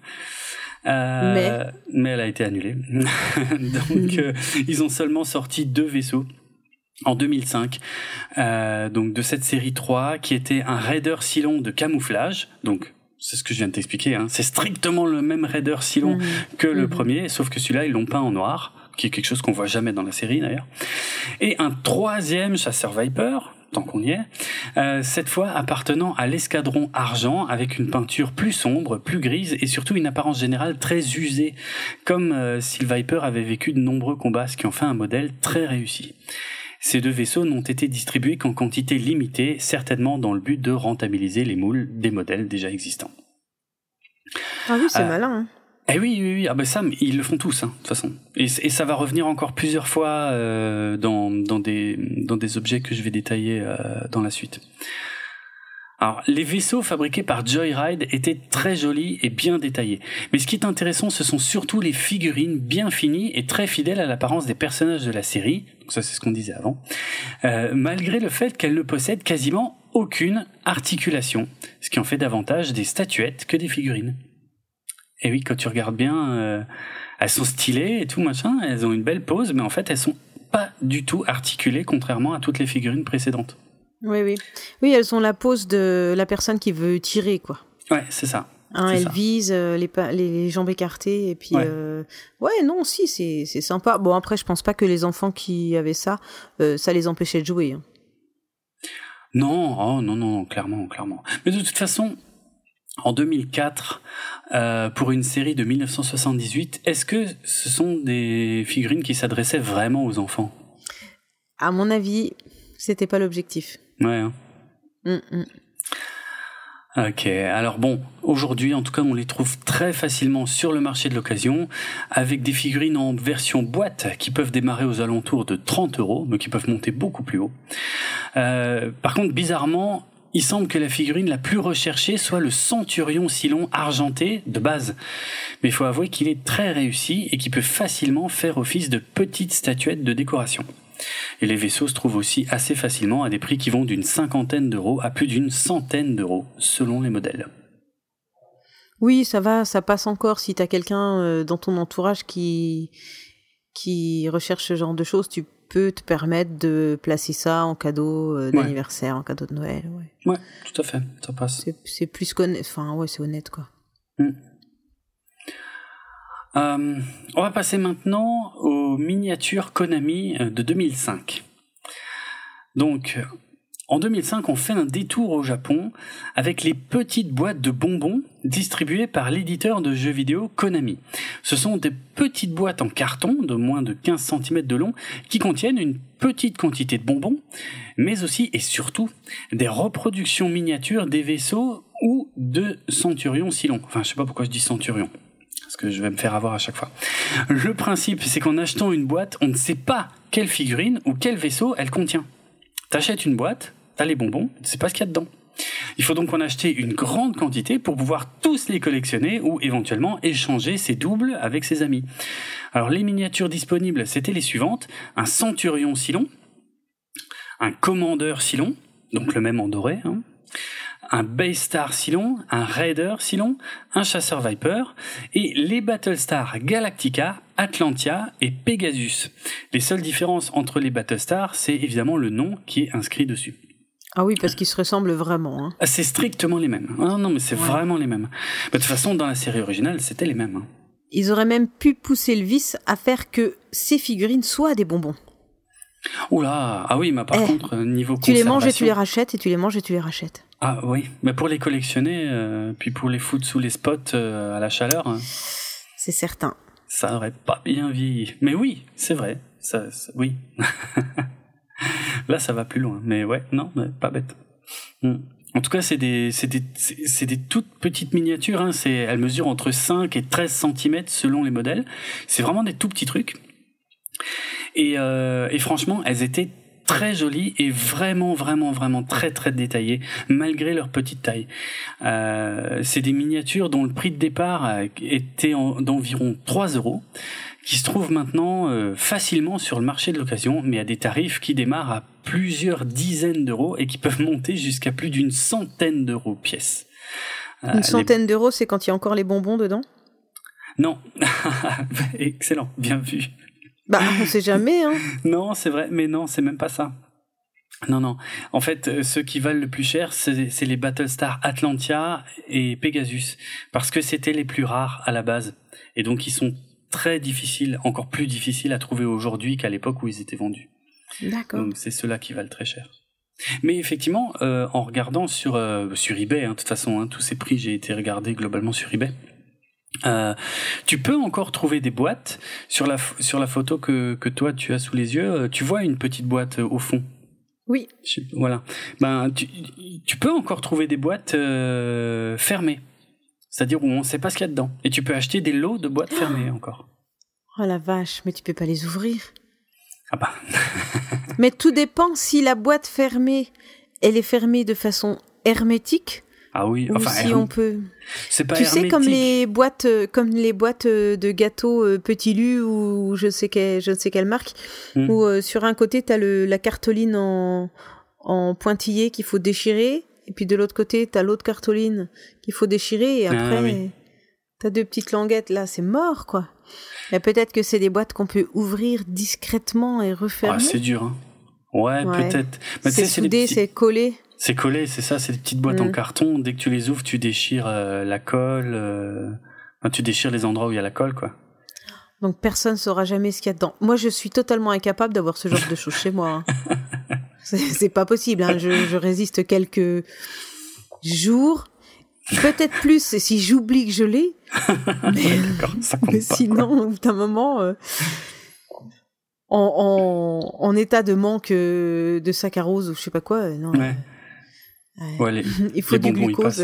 Euh, Mais mais elle a été annulée. [LAUGHS] donc, euh, ils ont seulement sorti deux vaisseaux en 2005. Euh, donc, de cette série 3, qui était un Raider Cylon de camouflage. Donc, c'est ce que je viens de t'expliquer. Hein. C'est strictement le même Raider Cylon Mhm. que le Mhm. premier, sauf que celui-là, ils l'ont peint en noir, qui est quelque chose qu'on voit jamais dans la série d'ailleurs. Et un troisième chasseur Viper, tant qu'on y est, euh, cette fois appartenant à l'escadron argent, avec une peinture plus sombre, plus grise et surtout une apparence générale très usée, comme euh, si le Viper avait vécu de nombreux combats, ce qui en fait un modèle très réussi. Ces deux vaisseaux n'ont été distribués qu'en quantité limitée, certainement dans le but de rentabiliser les moules des modèles déjà existants. Ah oui, c'est Euh, malin. hein. Eh oui, oui, oui. Ah ben ça, ils le font tous, hein, de toute façon. Et, ça va revenir encore plusieurs fois euh, dans, dans, des, dans des objets que je vais détailler euh, dans la suite. Alors, les vaisseaux fabriqués par Joyride étaient très jolis et bien détaillés. Mais ce qui est intéressant, ce sont surtout les figurines bien finies et très fidèles à l'apparence des personnages de la série. Ça, c'est ce qu'on disait avant. Euh, malgré le fait qu'elles ne possèdent quasiment aucune articulation. Ce qui en fait davantage des statuettes que des figurines. Et oui, quand tu regardes bien, euh, elles sont stylées et tout machin, elles ont une belle pose, mais en fait, elles sont pas du tout articulées, contrairement à toutes les figurines précédentes. Oui, oui. Oui, elles ont la pose de la personne qui veut tirer, quoi. Ouais, c'est ça. Hein, elle ça. vise euh, les, les, jambes écartées et puis Ouais. euh, ouais non si c'est c'est sympa bon après je pense pas que les enfants qui avaient ça ça les empêchait de jouer hein. Non, oh non, non, clairement, clairement. Mais de toute façon, en 2004, euh, pour une série de 1978, est-ce que ce sont des figurines qui s'adressaient vraiment aux enfants? À mon avis c'était pas l'objectif Ouais. hein. Hum, hum. Ok, alors bon, aujourd'hui en tout cas on les trouve très facilement sur le marché de l'occasion avec des figurines en version boîte qui peuvent démarrer aux alentours de 30 euros mais qui peuvent monter beaucoup plus haut. Euh, par contre bizarrement il semble que la figurine la plus recherchée soit le Centurion Cylon argenté de base. Mais il faut avouer qu'il est très réussi et qu'il peut facilement faire office de petite statuette de décoration. Et les vaisseaux se trouvent aussi assez facilement à des prix qui vont d'une cinquantaine d'euros à plus d'une centaine d'euros selon les modèles. oui ça va ça passe encore si t'as quelqu'un euh, dans ton entourage qui qui recherche ce genre de choses tu peux te permettre de placer ça en cadeau euh, Ouais. d'anniversaire en cadeau de Noël ouais Ouais, tout à fait, ça passe. c'est plus qu'honnête enfin ouais c'est honnête quoi Euh, on va passer maintenant aux miniatures Konami euh, de 2005. Donc, en 2005, on fait un détour au Japon avec les petites boîtes de bonbons distribuées par l'éditeur de jeux vidéo Konami. Ce sont des petites boîtes en carton de moins de 15 cm de long qui contiennent une petite quantité de bonbons, mais aussi et surtout des reproductions miniatures des vaisseaux ou de Centurion Cylon. Enfin, je sais pas pourquoi je dis Centurion parce que je vais me faire avoir à chaque fois. Le principe, c'est qu'en achetant une boîte, on ne sait pas quelle figurine ou quel vaisseau elle contient. T'achètes une boîte, les bonbons, sais pas ce qu'il y a dedans. Il faut donc en acheter une grande quantité pour pouvoir tous les collectionner ou éventuellement échanger ses doubles avec ses amis. Alors les miniatures disponibles, c'était les suivantes. Un Centurion Cylon, un Commandeur Cylon, donc le même en doré, hein, un Baystar Cylon, un Raider Cylon, un Chasseur Viper, et les Battlestar Galactica, Atlantia et Pegasus. Les seules différences entre les Battlestars, c'est évidemment le nom qui est inscrit dessus. Ah oui parce qu'ils se ressemblent vraiment hein. Ah, C'est strictement les mêmes. Ah non, mais c'est Ouais. vraiment les mêmes. De toute façon, dans la série originale, c'était les mêmes. hein. Ils auraient même pu pousser le vice à faire que ces figurines soient des bonbons. Oula, ah oui, mais par Eh, contre, euh, niveau Tu les manges et tu les rachètes et tu les manges et tu les rachètes. Ah oui, mais pour les collectionner, euh, puis pour les foutre sous les spots euh, à la chaleur, hein, C'est certain. ça aurait pas bien vieilli. Mais oui, c'est vrai. Ça, ça- oui. [LAUGHS] Là, ça va plus loin. Mais ouais, non, pas bête. Hmm. En tout cas, c'est des, c'est des, c'est des toutes petites miniatures. Hein. C'est, elles mesurent entre 5 et 13 cm selon les modèles. C'est vraiment des tout petits trucs. Et, euh, et franchement, elles étaient très jolies et vraiment, vraiment, vraiment très, très détaillées, malgré leur petite taille. Euh, c'est des miniatures dont le prix de départ euh, était d'environ 3 euros, qui se trouvent maintenant euh, facilement sur le marché de l'occasion, mais à des tarifs qui démarrent à plusieurs dizaines d'euros et qui peuvent monter jusqu'à plus d'une centaine d'euros pièce. Euh, Une centaine d'euros, c'est quand il y a encore les bonbons dedans? Non. [LAUGHS] Excellent, bien vu. Bah, on sait jamais, hein. [LAUGHS] non, c'est vrai, mais non, c'est même pas ça. Non, non. En fait, euh, ceux qui valent le plus cher, c'est les Battlestar Atlantia et Pegasus, parce que c'était les plus rares à la base. Et donc, ils sont très difficiles, encore plus difficiles à trouver aujourd'hui qu'à l'époque où ils étaient vendus. D'accord. Donc, c'est ceux-là qui valent très cher. Mais effectivement, euh, en regardant sur euh, sur eBay, hein, de toute façon, hein, tous ces prix, j'ai été regardé globalement sur eBay. Euh, tu peux encore trouver des boîtes sur la sur la photo que que toi tu as sous les yeux. Tu vois une petite boîte au fond. Oui. Voilà. Ben tu, tu peux encore trouver des boîtes fermées, c'est-à-dire où on ne sait pas ce qu'il y a dedans. Et tu peux acheter des lots de boîtes fermées encore. Oh la vache, mais tu peux pas les ouvrir. Ah bah. [LAUGHS] mais tout dépend si la boîte fermée, elle est fermée de façon hermétique ah oui, enfin, si on peut. C'est pas Tu sais comme les boîtes, euh, comme les boîtes euh, de gâteaux euh, Petit Lu ou je sais quelle, je ne sais quelle marque, hmm. où sur un côté t'as le la cartoline en en pointillé qu'il faut déchirer, et puis de l'autre côté t'as l'autre cartoline qu'il faut déchirer, et ah après tu t'as deux petites languettes. Là, c'est mort quoi. Mais peut-être que c'est des boîtes qu'on peut ouvrir discrètement et refermer. Ah, c'est dur. Hein. Ouais, peut-être. C'est soudé, c'est collé. C'est collé, c'est ça, c'est des petites boîtes en mm. carton. Dès que tu les ouvres, tu déchires euh, la colle. Euh... Enfin, tu déchires les endroits où il y a la colle, quoi. Donc personne saura jamais ce qu'il y a dedans. Moi, je suis totalement incapable d'avoir ce genre de choses chez moi. Hein. [LAUGHS] C'est pas possible. Hein. Je, je, résiste quelques jours, peut-être plus si j'oublie que je l'ai. [LAUGHS] Mais, mais sinon, au bout d'un moment, euh, en, en, en, état de manque euh, de saccharose ou je sais pas quoi, non. Ouais. Ouais, [LAUGHS] il faut du glucose.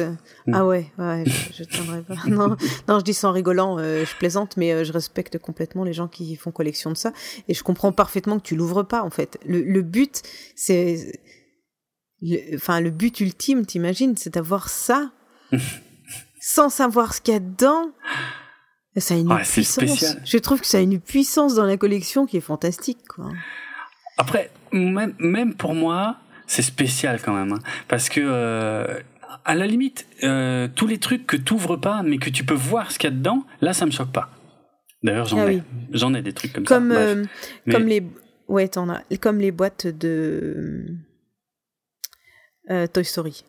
Mm. Ah ouais, ouais, je, je tiendrai pas. [LAUGHS] non, non, je dis ça en rigolant, euh, je plaisante, mais euh, je respecte complètement les gens qui font collection de ça, et je comprends parfaitement que tu l'ouvres pas en fait. Le, le but, c'est, enfin le but ultime, t'imagines, c'est d'avoir ça [LAUGHS] sans savoir ce qu'il y a dedans. Ça a une puissance. Je trouve que ça a une puissance dans la collection qui est fantastique, quoi. Après, même, même pour moi, c'est spécial quand même, hein. parce que euh, à la limite, euh, tous les trucs que tu ouvres pas, mais que tu peux voir ce qu'il y a dedans, là, ça me choque pas. D'ailleurs, j'en ah ai, j'en ai des trucs comme, comme ça. Euh, comme les, ouais, t'en as, comme les boîtes de Toy Story.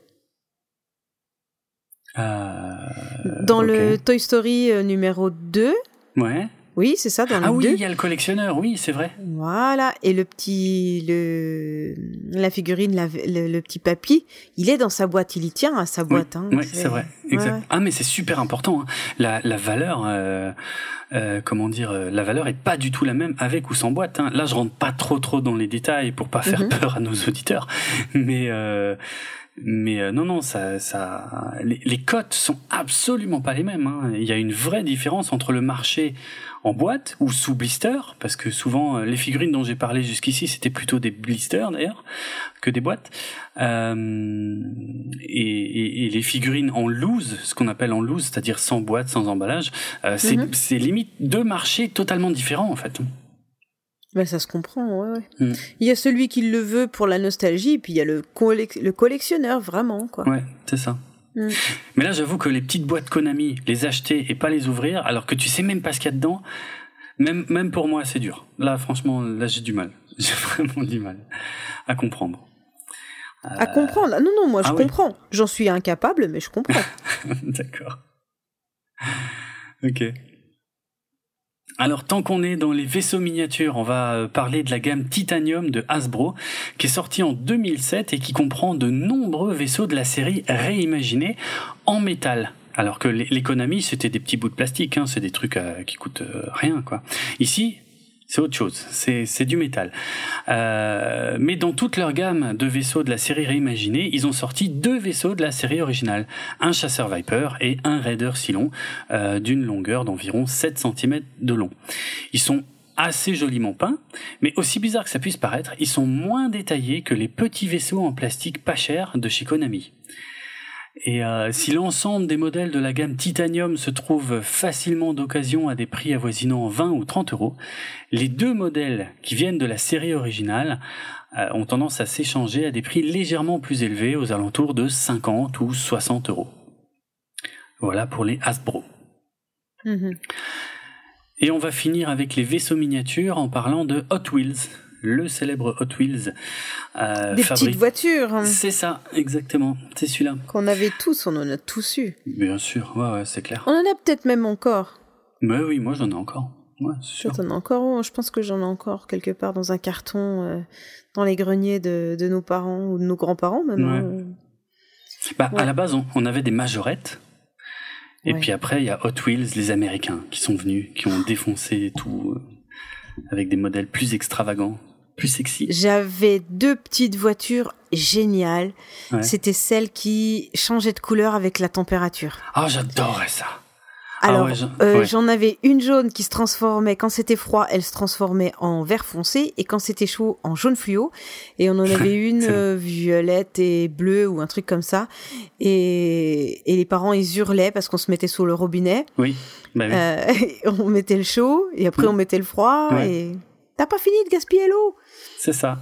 Dans le Toy Story numéro 2, ouais. Oui, c'est ça, dans Ah oui, il y a le collectionneur, oui, c'est vrai. Voilà, et le petit, le, la figurine, le, petit papy, il est dans sa boîte, il y tient à sa boîte. Oui, hein, c'est vrai, exact. Ah, mais c'est super important. Hein. La, la valeur, euh, euh, comment dire, euh, la valeur est pas du tout la même avec ou sans boîte. Hein. Là, je rentre pas trop trop dans les détails pour pas faire mhm. peur à nos auditeurs, mais euh, mais euh, non, non, ça, ça, les, les, cotes sont absolument pas les mêmes. Hein. Il y a une vraie différence entre le marché en boîte ou sous blister, parce que souvent euh, les figurines dont j'ai parlé jusqu'ici, c'était plutôt des blisters d'ailleurs que des boîtes. Euh, et, et, et, les figurines en loose, ce qu'on appelle en loose, c'est-à-dire sans boîte, sans emballage, euh, mm-hmm. c'est limite deux marchés totalement différents en fait. Ben, ça se comprend, ouais, ouais. Mm. Il y a celui qui le veut pour la nostalgie, et puis il y a le, le collectionneur, vraiment, quoi. Ouais, c'est ça. Mm. Mais là, j'avoue que les petites boîtes Konami, les acheter et pas les ouvrir, alors que tu sais même pas ce qu'il y a dedans, même, même pour moi, c'est dur. Là, franchement, là, j'ai du mal. [LAUGHS] J'ai vraiment du mal à comprendre. À comprendre Non, non, moi, je ah comprends. J'en suis incapable, mais je comprends. [LAUGHS] D'accord. Ok. Alors tant qu'on est dans les vaisseaux miniatures, on va euh, parler de la gamme Titanium de Hasbro, qui est sortie en 2007 et qui comprend de nombreux vaisseaux de la série réimaginés en métal. Alors que l'économie, c'était des petits bouts de plastique, hein, c'est des trucs euh, qui coûtent euh, rien, quoi. Ici, C'est autre chose, c'est du métal. Euh, mais dans toute leur gamme de vaisseaux de la série réimaginée, ils ont sorti deux vaisseaux de la série originale. Un chasseur Viper et un Raider Cylon euh, d'une longueur d'environ 7 cm de long. Ils sont assez joliment peints, mais aussi bizarre que ça puisse paraître, ils sont moins détaillés que les petits vaisseaux en plastique pas chers de chez Konami. Et euh, si l'ensemble des modèles de la gamme Titanium se trouve facilement d'occasion à des prix avoisinant 20 ou 30 euros, les deux modèles qui viennent de la série originale euh, ont tendance à s'échanger à des prix légèrement plus élevés, aux alentours de 50 ou 60 euros. Voilà pour les Hasbro. Mhm. Et on va finir avec les vaisseaux miniatures en parlant de Hot Wheels, le célèbre Hot Wheels. Euh, Des petites voitures. C'est ça, exactement. C'est celui-là. Qu'on avait tous, on en a tous eu. Bien sûr, ouais, ouais c'est clair. On en a peut-être même encore. Mais oui, moi j'en ai encore. Ouais, sûr. Encore Je pense que j'en ai encore quelque part dans un carton, euh, dans les greniers de, de, nos parents ou de nos grands-parents même. Hein. Bah, À la base, on avait des majorettes et puis après, il y a Hot Wheels, les Américains, qui sont venus, qui ont défoncé tout, euh, avec des modèles plus extravagants, plus sexy. J'avais deux petites voitures géniales. C'était celles qui changeaient de couleur avec la température. Ah, j'adorais ça. Ah Alors, euh, j'en avais une jaune qui se transformait, quand c'était froid, elle se transformait en vert foncé, et quand c'était chaud, en jaune fluo. Et on en avait [LAUGHS] une euh, violette et bleue, ou un truc comme ça. Et, et les parents, ils hurlaient parce qu'on se mettait sous le robinet. Oui. Bah euh, [LAUGHS] on mettait le chaud, et après on mettait le froid, et t'as pas fini de gaspiller l'eau? C'est ça.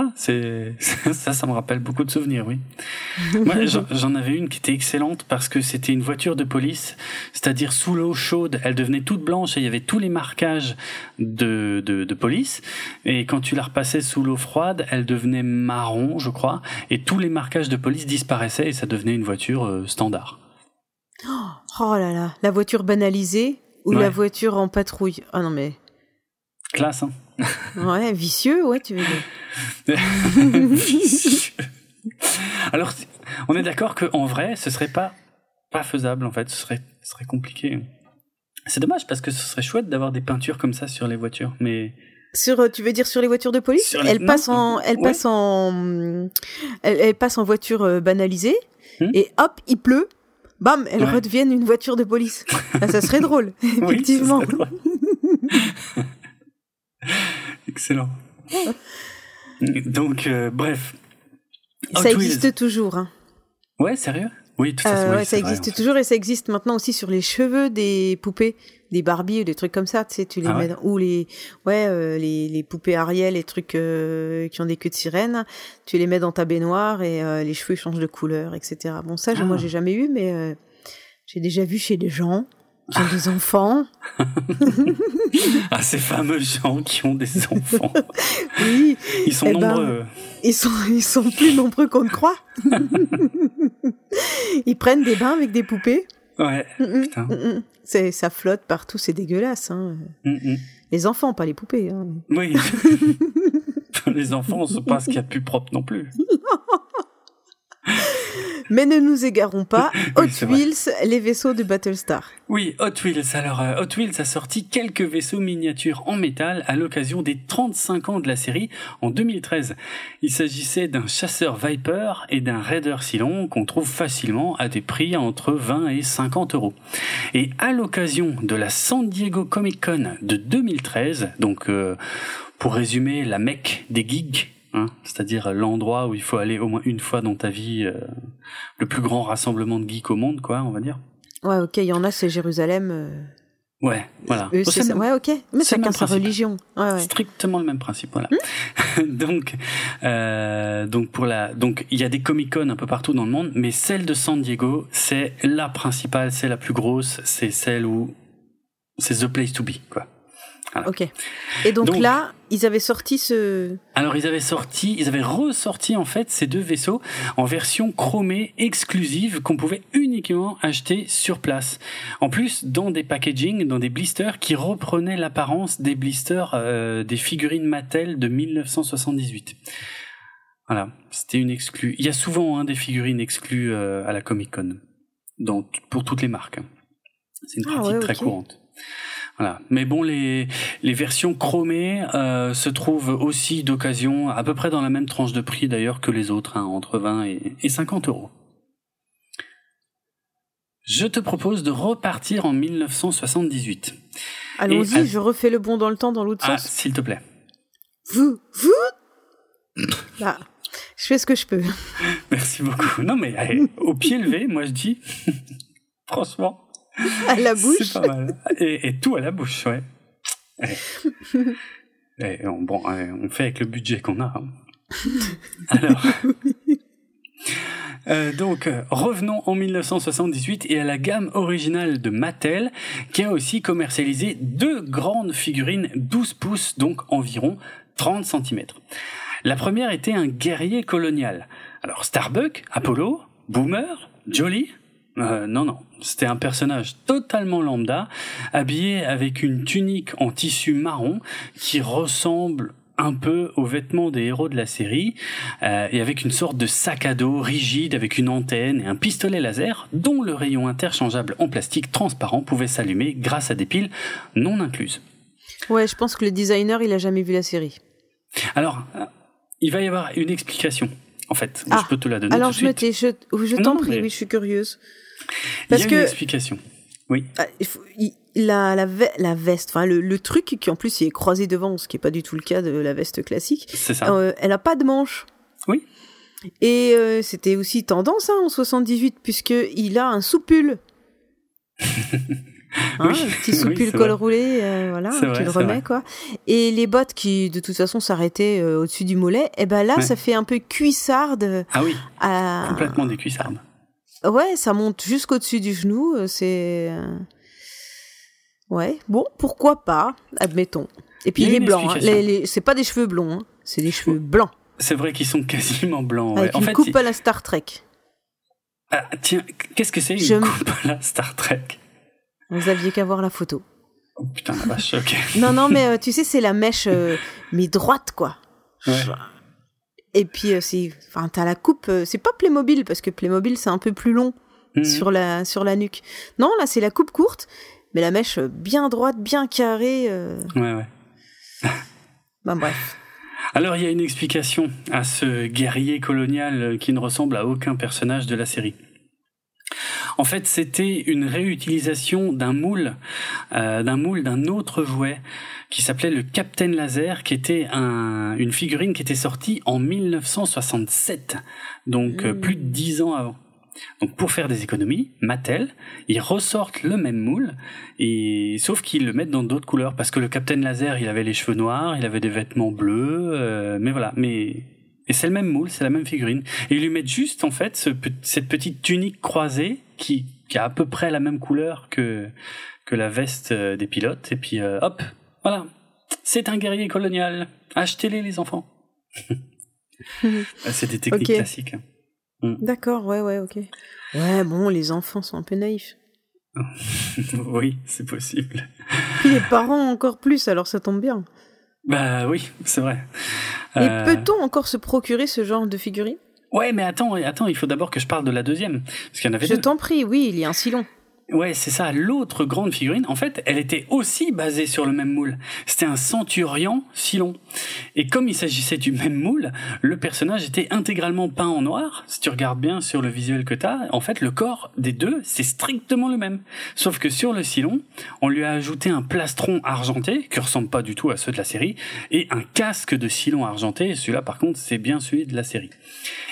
Ah, c'est [LAUGHS] ça, ça me rappelle beaucoup de souvenirs, oui. Moi, [LAUGHS] j'en avais une qui était excellente parce que c'était une voiture de police, c'est-à-dire sous l'eau chaude, elle devenait toute blanche et il y avait tous les marquages de, de, de police. Et quand tu la repassais sous l'eau froide, elle devenait marron, je crois, et tous les marquages de police disparaissaient et ça devenait une voiture euh, standard. Oh là là, la voiture banalisée ou la voiture en patrouille? Ah non mais. Classe, hein. Ouais, vicieux, ouais, tu veux dire. [LAUGHS] Alors, on est d'accord qu'en vrai, ce serait pas, pas faisable, en fait. Ce serait, ce serait compliqué. C'est dommage parce que ce serait chouette d'avoir des peintures comme ça sur les voitures, mais. Sur, tu veux dire sur les voitures de police? Elle passe en, elle passe en, elle, passe en voiture euh, banalisée hmm? et hop, il pleut, bam, elles redeviennent une voiture de police. Ah, ça serait drôle, [LAUGHS] effectivement. [LAUGHS] Excellent. Donc, euh, bref. Ça existe toujours. Hein. Ouais, sérieux? Oui, tout euh, ça existe toujours et ça existe maintenant aussi sur les cheveux des poupées, des Barbie ou des trucs comme ça. Tu sais, tu les ah mets ou les ouais euh, les, les, poupées Ariel, les trucs qui ont des queues de sirène. Tu les mets dans ta baignoire et les cheveux changent de couleur, etc. Bon, ça, moi, ah. j'ai jamais eu, mais j'ai déjà vu chez des gens qui ont des enfants. [LAUGHS] ah, ces fameux gens qui ont des enfants. [LAUGHS] oui. Ils sont eh ben, nombreux. ils, sont, ils sont plus nombreux qu'on ne croit. [LAUGHS] ils prennent des bains avec des poupées. Ouais, putain. C'est, ça flotte partout, c'est dégueulasse. Hein. Les enfants, pas les poupées. Hein. Oui. les enfants, c'est pas ce qu'il y a de plus propre non plus. [LAUGHS] Mais ne nous égarons pas. Hot Wheels, les vaisseaux de Battlestar. Oui, Hot Wheels. Alors, euh, Hot Wheels a sorti quelques vaisseaux miniatures en métal à l'occasion des 35 ans de la série en 2013. Il s'agissait d'un chasseur Viper et d'un Raider Cylon qu'on trouve facilement à des prix entre 20 et 50 euros. Et à l'occasion de la San Diego Comic Con de 2013, donc euh, pour résumer la mecque des geeks, Hein, c'est-à-dire l'endroit où il faut aller au moins une fois dans ta vie, euh, le plus grand rassemblement de geeks au monde, quoi, on va dire. Ouais, ok, il y en a, c'est Jérusalem. Euh. Ouais, voilà. ouais, ok, mais chacun sa religion. Ouais, Strictement le même principe, voilà. Hmm [LAUGHS] donc, euh, donc pour la, donc il y a des Comic Con un peu partout dans le monde, mais celle de San Diego, c'est la principale, c'est la plus grosse, c'est celle où c'est the place to be, quoi. Ok. Et donc, là, ils avaient sorti ce. Alors ils avaient sorti, ils avaient ressorti en fait ces deux vaisseaux en version chromée exclusive qu'on pouvait uniquement acheter sur place. En plus, dans des packaging, dans des blisters qui reprenaient l'apparence des blisters euh, des figurines Mattel de 1978. Voilà, c'était une exclue. Il y a souvent hein, des figurines exclues euh, à la Comic Con, pour toutes les marques. C'est une ah pratique très courante. Voilà. Mais bon, les, les versions chromées euh, se trouvent aussi d'occasion, à peu près dans la même tranche de prix d'ailleurs que les autres, hein, entre 20 et, et 50 euros. Je te propose de repartir en 1978. Allons-y, je refais le bond dans le temps dans l'autre ah, sens. S'il te plaît. Vous, vous [COUGHS] Là, je fais ce que je peux. [LAUGHS] Merci beaucoup. Non mais allez, au pied levé, moi je dis, [LAUGHS] franchement. À la bouche. C'est pas mal. Et, et, tout à la bouche, ouais. Et on, bon, on fait avec le budget qu'on a. Hein. [LAUGHS] Alors. Euh, donc, revenons en 1978 et à la gamme originale de Mattel, qui a aussi commercialisé deux grandes figurines 12 pouces, donc environ 30 cm. La première était un guerrier colonial. Alors, Starbuck, Apollo, Boomer, Jolly euh, Non, non, c'était un personnage totalement lambda, habillé avec une tunique en tissu marron qui ressemble un peu aux vêtements des héros de la série, euh, et avec une sorte de sac à dos rigide avec une antenne et un pistolet laser dont le rayon interchangeable en plastique transparent pouvait s'allumer grâce à des piles non incluses. Ouais, je pense que le designer, il a jamais vu la série. Alors, euh, il va y avoir une explication, en fait. Ah, je peux te la donner alors tout je suite. Je je t'en prie, oui, je suis curieuse. Parce il y a que... une explication. Oui. Ah, il faut, il, la, la, la, veste, enfin le, le, truc qui en plus est croisé devant, ce qui est pas du tout le cas de la veste classique. C'est ça. Euh, elle a pas de manche. Oui. Et euh, c'était aussi tendance hein, en 78 puisque il a un soupule. [LAUGHS] Hein, oui, un petit soupule oui, col roulé, euh, voilà, tu vrai, le remets quoi. Et les bottes qui de toute façon s'arrêtaient euh, au-dessus du mollet, et ben là Ouais. ça fait un peu cuissarde. Ah oui, à- complètement des cuissardes. Ouais, ça monte jusqu'au-dessus du genou, euh, c'est... euh, Ouais, bon, pourquoi pas, admettons. Et puis Il est blanc, hein. explication. Les- les- c'est pas des cheveux blonds, hein. c'est des cheveux blancs, C'est vrai qu'ils sont quasiment blancs. ouais. avec En une fait, coupe à la Star Trek. Ah, tiens, qu'est-ce que c'est une Je coupe à la Star Trek? Vous aviez qu'à voir la photo. Oh putain, la vache, ok. Non, non, mais euh, tu sais, c'est la mèche, euh, mais droite, quoi. Ouais. Et puis, euh, c'est... Enfin, t'as la coupe... euh, c'est pas Playmobil, parce que Playmobil, c'est un peu plus long Mhm. sur, la, sur la nuque. Non, là, c'est la coupe courte, mais la mèche euh, bien droite, bien carrée. euh, Ouais, ouais. [LAUGHS] Ben bref. Alors, il y a une explication à ce guerrier colonial qui ne ressemble à aucun personnage de la série. En fait, c'était une réutilisation d'un moule, euh, d'un moule d'un autre jouet qui s'appelait le Captain Laser, qui était un, une figurine qui était sortie en 1967, donc euh, Mmh. plus de dix ans avant. Donc pour faire des économies, Mattel, ils ressortent le même moule, et sauf qu'ils le mettent dans d'autres couleurs, parce que le Captain Laser, il avait les cheveux noirs, il avait des vêtements bleus, euh, mais voilà, mais et c'est le même moule, c'est la même figurine. Et ils lui mettent juste en fait ce cette petite tunique croisée qui, qui a à peu près la même couleur que que la veste euh, des pilotes, et puis euh, hop, voilà, c'est un guerrier colonial. Achetez-les les enfants. [LAUGHS] Ah, c'est des techniques classiques. hein. D'accord, ouais, ouais, ok. Ouais, bon, les enfants sont un peu naïfs. [LAUGHS] oui, c'est possible. Puis les parents encore plus, alors ça tombe bien. Bah oui, c'est vrai. Et Euh, peut-on encore se procurer ce genre de figurine Ouais, mais attends, attends, il faut d'abord que je parle de la deuxième, parce qu'il y en avait Je t'en prie, oui, il y a un silon. Ouais, c'est ça. L'autre grande figurine, en fait, elle était aussi basée sur le même moule. C'était un centurion Silon. Et comme il s'agissait du même moule, le personnage était intégralement peint en noir. Si tu regardes bien sur le visuel que t'as, en fait, le corps des deux, c'est strictement le même. Sauf que sur le Silon, on lui a ajouté un plastron argenté, qui ressemble pas du tout à ceux de la série, et un casque de Silon argenté. Celui-là, par contre, c'est bien celui de la série.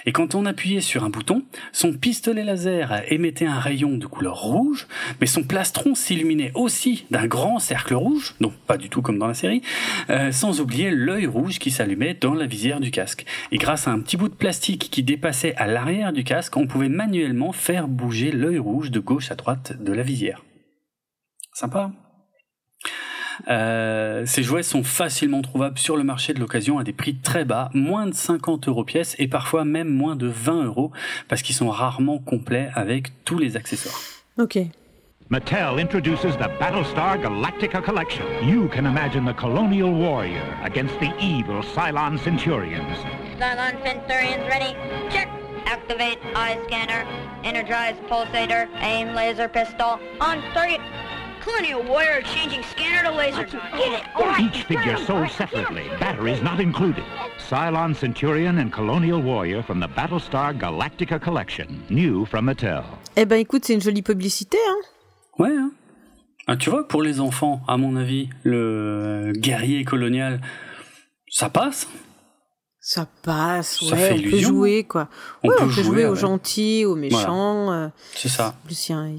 Et quand on appuyait sur un bouton, son pistolet laser émettait un rayon de couleur rouge, mais son plastron s'illuminait aussi d'un grand cercle rouge, donc pas du tout comme dans la série, euh, sans oublier l'œil rouge qui s'allumait dans la visière du casque. Et grâce à un petit bout de plastique qui dépassait à l'arrière du casque, on pouvait manuellement faire bouger l'œil rouge de gauche à droite de la visière. Sympa. Euh, ces jouets sont facilement trouvables sur le marché de l'occasion à des prix très bas, moins de 50 euros pièce et parfois même moins de 20 euros parce qu'ils sont rarement complets avec tous les accessoires. Ok. Mattel introduces the Battlestar Galactica collection. You can imagine the colonial warrior against the evil Cylon Centurions. Cylon Centurions ready? Check. Activate eye scanner. Energize pulsator. Aim laser pistol. On target. Colonial Warrior changing scanner to laser. Get it! All right. Each figure sold separately, batteries not included. Cylon Centurion and Colonial Warrior from the Battlestar Galactica Collection, new from Mattel. Eh ben écoute, c'est une jolie publicité, hein Ouais. Hein. Ah, tu vois, pour les enfants, à mon avis, le guerrier colonial, ça passe. Ça passe, Ça ouais, fait on peut jouer, quoi. On ouais, peut on peut jouer, jouer aux gentils, aux méchants. euh, C'est ça. en plus, il y a un-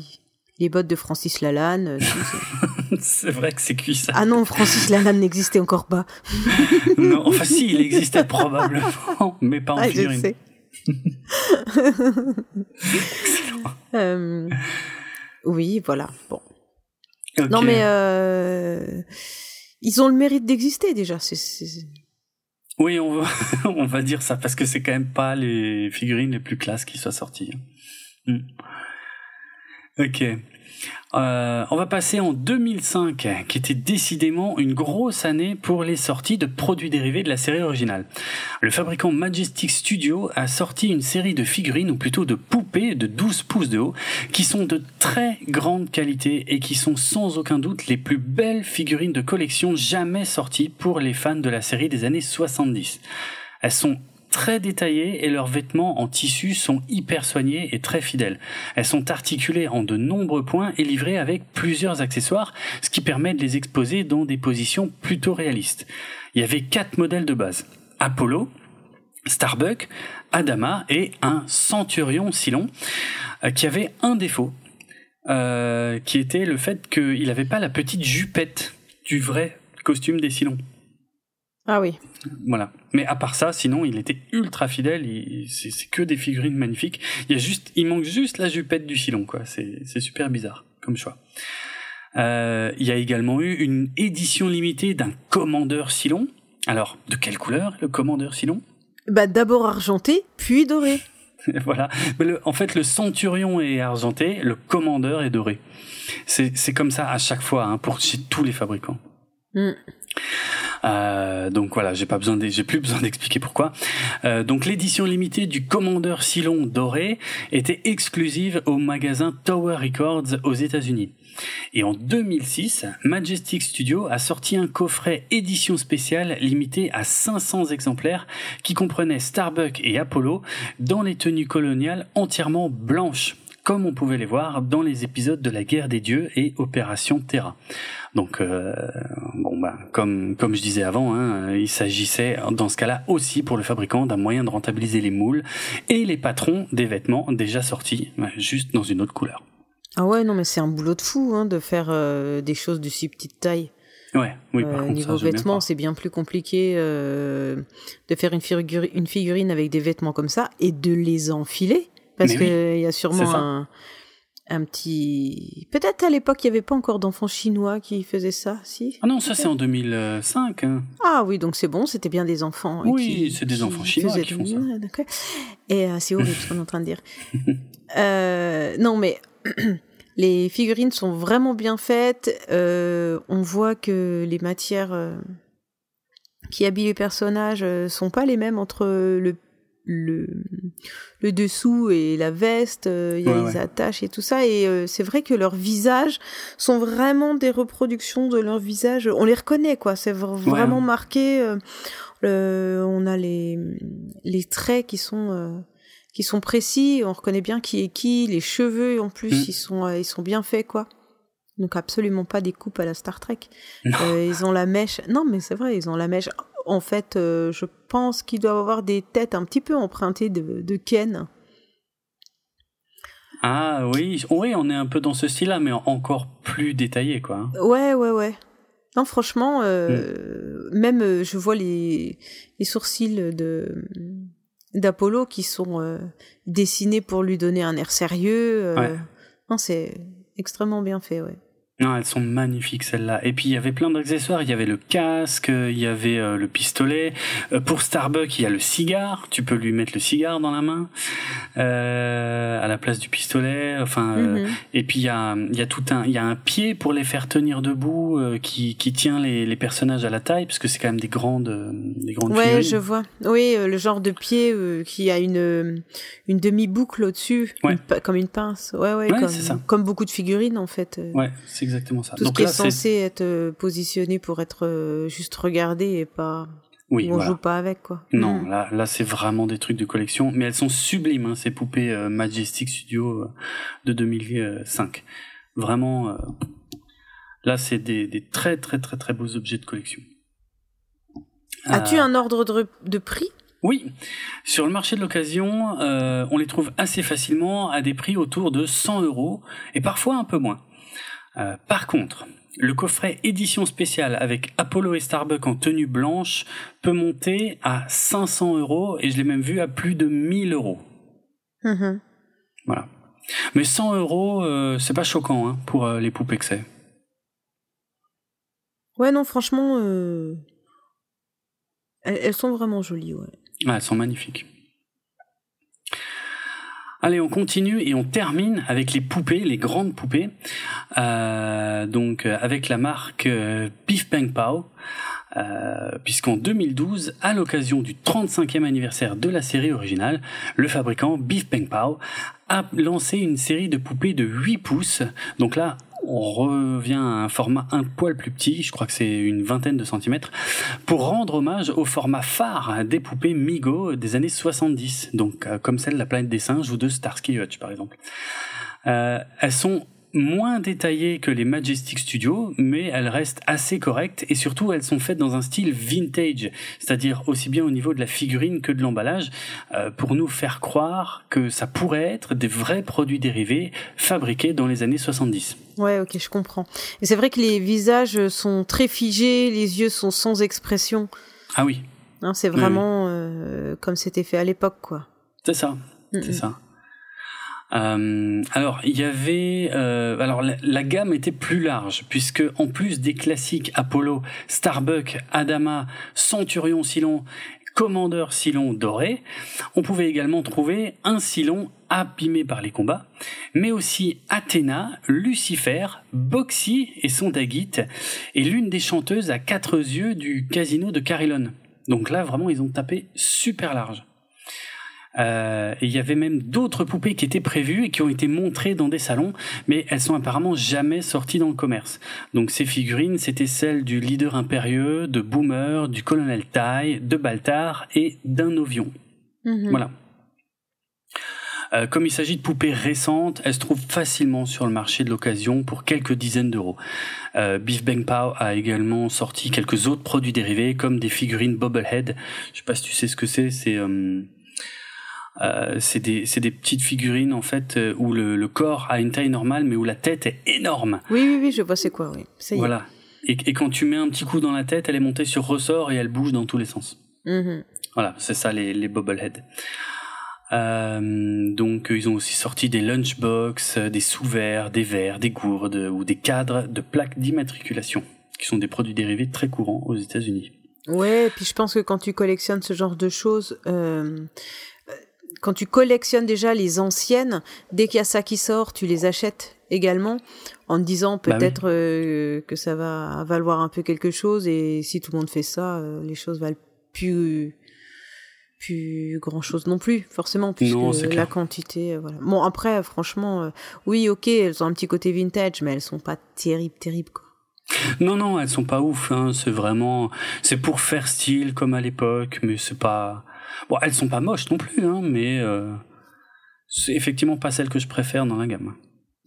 les bottes de Francis Lalanne. euh, [LAUGHS] c'est- vrai que c'est cuit ça. ah non, Francis Lalanne n'existait encore pas. [LAUGHS] Non, enfin si, il existait probablement, mais pas en Ah, je figurine. sais. [LAUGHS] Euh, oui, voilà. Bon. Non, mais euh, ils ont le mérite d'exister déjà. Oui, on va, [LAUGHS] on va dire ça parce que c'est quand même pas les figurines les plus classes qui soient sorties. Hmm. Ok. Euh, on va passer en 2005, qui était décidément une grosse année pour les sorties de produits dérivés de la série originale. Le fabricant Majestic Studio a sorti une série de figurines, ou plutôt de poupées de 12 pouces de haut, qui sont de très grande qualité et qui sont sans aucun doute les plus belles figurines de collection jamais sorties pour les fans de la série des années 70. Elles sont très détaillées et leurs vêtements en tissu sont hyper soignés et très fidèles. Elles sont articulées en de nombreux points et livrées avec plusieurs accessoires, ce qui permet de les exposer dans des positions plutôt réalistes. Il y avait quatre modèles de base. Apollo, Starbuck, Adama et un Centurion Silon euh, qui avait un défaut, euh, qui était le fait qu'il n'avait pas la petite jupette du vrai costume des Silons. Ah oui. Voilà. Mais à part ça, sinon, il était ultra fidèle. C'est que des figurines magnifiques. Il y a juste, il manque juste la jupette du Silon, quoi. C'est super bizarre comme choix. Euh, il y a également eu une édition limitée d'un commandeur Silon. Alors, de quelle couleur le commandeur Silon? Bah, d'abord argenté, puis doré. [LAUGHS] [LAUGHS] Voilà. Mais le- en fait, le centurion est argenté, le commandeur est doré. C'est c'est comme ça à chaque fois hein, pour chez tous les fabricants. Mm. Euh, donc voilà, j'ai pas besoin, plus besoin d'expliquer pourquoi. Euh, donc l'édition limitée du Commandeur Silon doré était exclusive au magasin Tower Records aux États-Unis. Et en 2006, Majestic Studio a sorti un coffret édition spéciale limité à 500 exemplaires qui comprenait Starbuck et Apollo dans les tenues coloniales entièrement blanches comme on pouvait les voir dans les épisodes de la guerre des dieux et Opération Terra. Donc euh, bon bah comme comme je disais avant, hein, il s'agissait dans ce cas-là aussi pour le fabricant d'un moyen de rentabiliser les moules et les patrons des vêtements déjà sortis, bah, juste dans une autre couleur. Ah ouais, non, mais c'est un boulot de fou hein, de faire euh, des choses de si petite taille. Ouais, oui. Par Euh, contre, niveau ça, vêtements, c'est bien plus compliqué euh, de faire une figurine avec des vêtements comme ça et de les enfiler. Parce qu'il oui, y a sûrement un, un petit... Peut-être à l'époque, il n'y avait pas encore d'enfants chinois qui faisaient ça, si? Ah non, ça c'est en 2005. hein. Ah oui, donc c'est bon, c'était bien des enfants. euh, Oui, c'est des enfants chinois qui font ça. Et euh, c'est horrible ce qu'on est en train de dire. [LAUGHS] Euh, non, mais [CLEARS THROAT] les figurines sont vraiment bien faites. Euh, on voit que les matières euh, qui habillent les personnages euh, sont pas les mêmes entre le le, le dessous et la veste, euh, il y a Ouais, les ouais. attaches et tout ça. Et euh, c'est vrai que leurs visages sont vraiment des reproductions de leurs visages. On les reconnaît, quoi. C'est vr- vraiment marqué. euh, le- on a les, les traits qui sont, euh, qui sont précis. On reconnaît bien qui est qui. Les cheveux, en plus, Mm. ils, sont, euh, ils sont bien faits, quoi. Donc absolument pas des coupes à la Star Trek. Euh, ils ont la mèche. Non, mais c'est vrai, ils ont la mèche. En fait, euh, je pense qu'ils doivent avoir des têtes un petit peu empruntées de, de Ken. Ah oui, oui, on est un peu dans ce style-là, mais encore plus détaillé, quoi. Ouais, ouais, ouais. Non, franchement, euh, même euh, je vois les, les sourcils de d'Apollo qui sont dessinés pour lui donner un air sérieux. Ouais. Non, c'est extrêmement bien fait, ouais. Non, elles sont magnifiques celles-là. Et puis il y avait plein d'accessoires. Il y avait le casque, il y avait euh, le pistolet. Euh, pour Starbuck, il y a le cigare. Tu peux lui mettre le cigare dans la main euh, à la place du pistolet. Enfin, euh, Mhm. et puis il y a, il y a tout un, il y a un pied pour les faire tenir debout euh, qui, qui tient les, les personnages à la taille parce que c'est quand même des grandes, des grandes Ouais, figurines. je vois. Oui, euh, le genre de pied euh, qui a une, une demi-boucle au-dessus, Ouais. comme une pince. Ouais, ouais, Ouais, comme, comme beaucoup de figurines en fait. Ouais, c'est exactement ça. Tout ce qui est censé être positionné pour être juste regardé et pas. Oui, on joue pas avec quoi. Non, mm. là, là c'est vraiment des trucs de collection, mais elles sont sublimes hein, ces poupées Majestic Studio de 2005. Vraiment, là c'est des, des très très très très beaux objets de collection. As-tu un ordre de, de prix? Oui, sur le marché de l'occasion, euh, on les trouve assez facilement à des prix autour de 100 euros et parfois un peu moins. Euh, par contre, le coffret édition spéciale avec Apollo et Starbuck en tenue blanche peut monter à 500 euros et je l'ai même vu à plus de 1000 euros. Mm-hmm. Voilà. Mais 100 euros, euh, c'est pas choquant hein, pour les poupées que c'est. Ouais, non, franchement, elles, sont vraiment jolies, ouais. Ah, elles sont magnifiques. Allez, on continue et on termine avec les poupées, les grandes poupées. Euh, donc euh, avec la marque euh, Beef Bang Pow. puisqu'en 2012, à l'occasion du 35e anniversaire de la série originale, le fabricant Beef Bang Pow a lancé une série de poupées de 8 pouces. Donc là, on revient à un format un poil plus petit, je crois que c'est une vingtaine de centimètres, pour rendre hommage au format phare des poupées Migo des années 70, donc euh, comme celle de la planète des singes ou de Starsky Hutch par exemple. Euh, elles sont moins détaillées que les Majestic Studios, mais elles restent assez correctes et surtout elles sont faites dans un style vintage, c'est-à-dire aussi bien au niveau de la figurine que de l'emballage, euh, pour nous faire croire que ça pourrait être des vrais produits dérivés fabriqués dans les années 70. Ouais, ok, je comprends. Et c'est vrai que les visages sont très figés, les yeux sont sans expression. Ah oui. Hein, c'est vraiment euh, comme c'était fait à l'époque, quoi. C'est ça, c'est ça. Euh, alors il y avait, euh, alors la, gamme était plus large puisque en plus des classiques Apollo, Starbuck, Adama, Centurion Silon, Commandeur Silon doré, on pouvait également trouver un Silon abîmé par les combats, mais aussi Athéna, Lucifer, Boxy et son Daguite, et l'une des chanteuses à quatre yeux du casino de Carillon. Donc là, vraiment, ils ont tapé super large. Euh, il y avait même d'autres poupées qui étaient prévues et qui ont été montrées dans des salons, mais elles sont apparemment jamais sorties dans le commerce. Donc ces figurines, c'était celles du leader impérieux, de Boomer, du colonel Tai, de Baltar et d'un Ovion. Mhm. Voilà. Euh, comme il s'agit de poupées récentes, elles se trouvent facilement sur le marché de l'occasion pour quelques dizaines d'euros. Euh, Beef Bang Pow a également sorti quelques autres produits dérivés comme des figurines Bobblehead. Je sais pas si tu sais ce que c'est. C'est euh, euh, c'est des, des petites figurines en fait euh, où le, le, corps a une taille normale mais où la tête est énorme. Oui, oui, oui, je vois c'est quoi, oui. Ça y voilà. Et, et, quand tu mets un petit coup dans la tête, elle est montée sur ressort et elle bouge dans tous les sens. Mm-hmm. Voilà, c'est ça les, les bobbleheads. Euh, donc ils ont aussi sorti des lunchbox, des sous-verres, des verres, des gourdes ou des cadres de plaques d'immatriculation, qui sont des produits dérivés très courants aux États-Unis. Ouais, et puis je pense que quand tu collectionnes ce genre de choses, euh, quand tu collectionnes déjà les anciennes, dès qu'il y a ça qui sort, tu les achètes également en te disant bah peut-être euh, que ça va valoir un peu quelque chose et si tout le monde fait ça, euh, les choses valent plus plus grand chose non plus forcément puisque la quantité euh, voilà. Bon après franchement oui OK, elles ont un petit côté vintage mais elles sont pas terribles terribles quoi. Non, non, elles sont pas ouf. Hein. C'est vraiment, c'est pour faire style comme à l'époque, mais c'est pas, Bon, elles sont pas moches non plus, hein, mais euh, c'est effectivement pas celles que je préfère dans la gamme.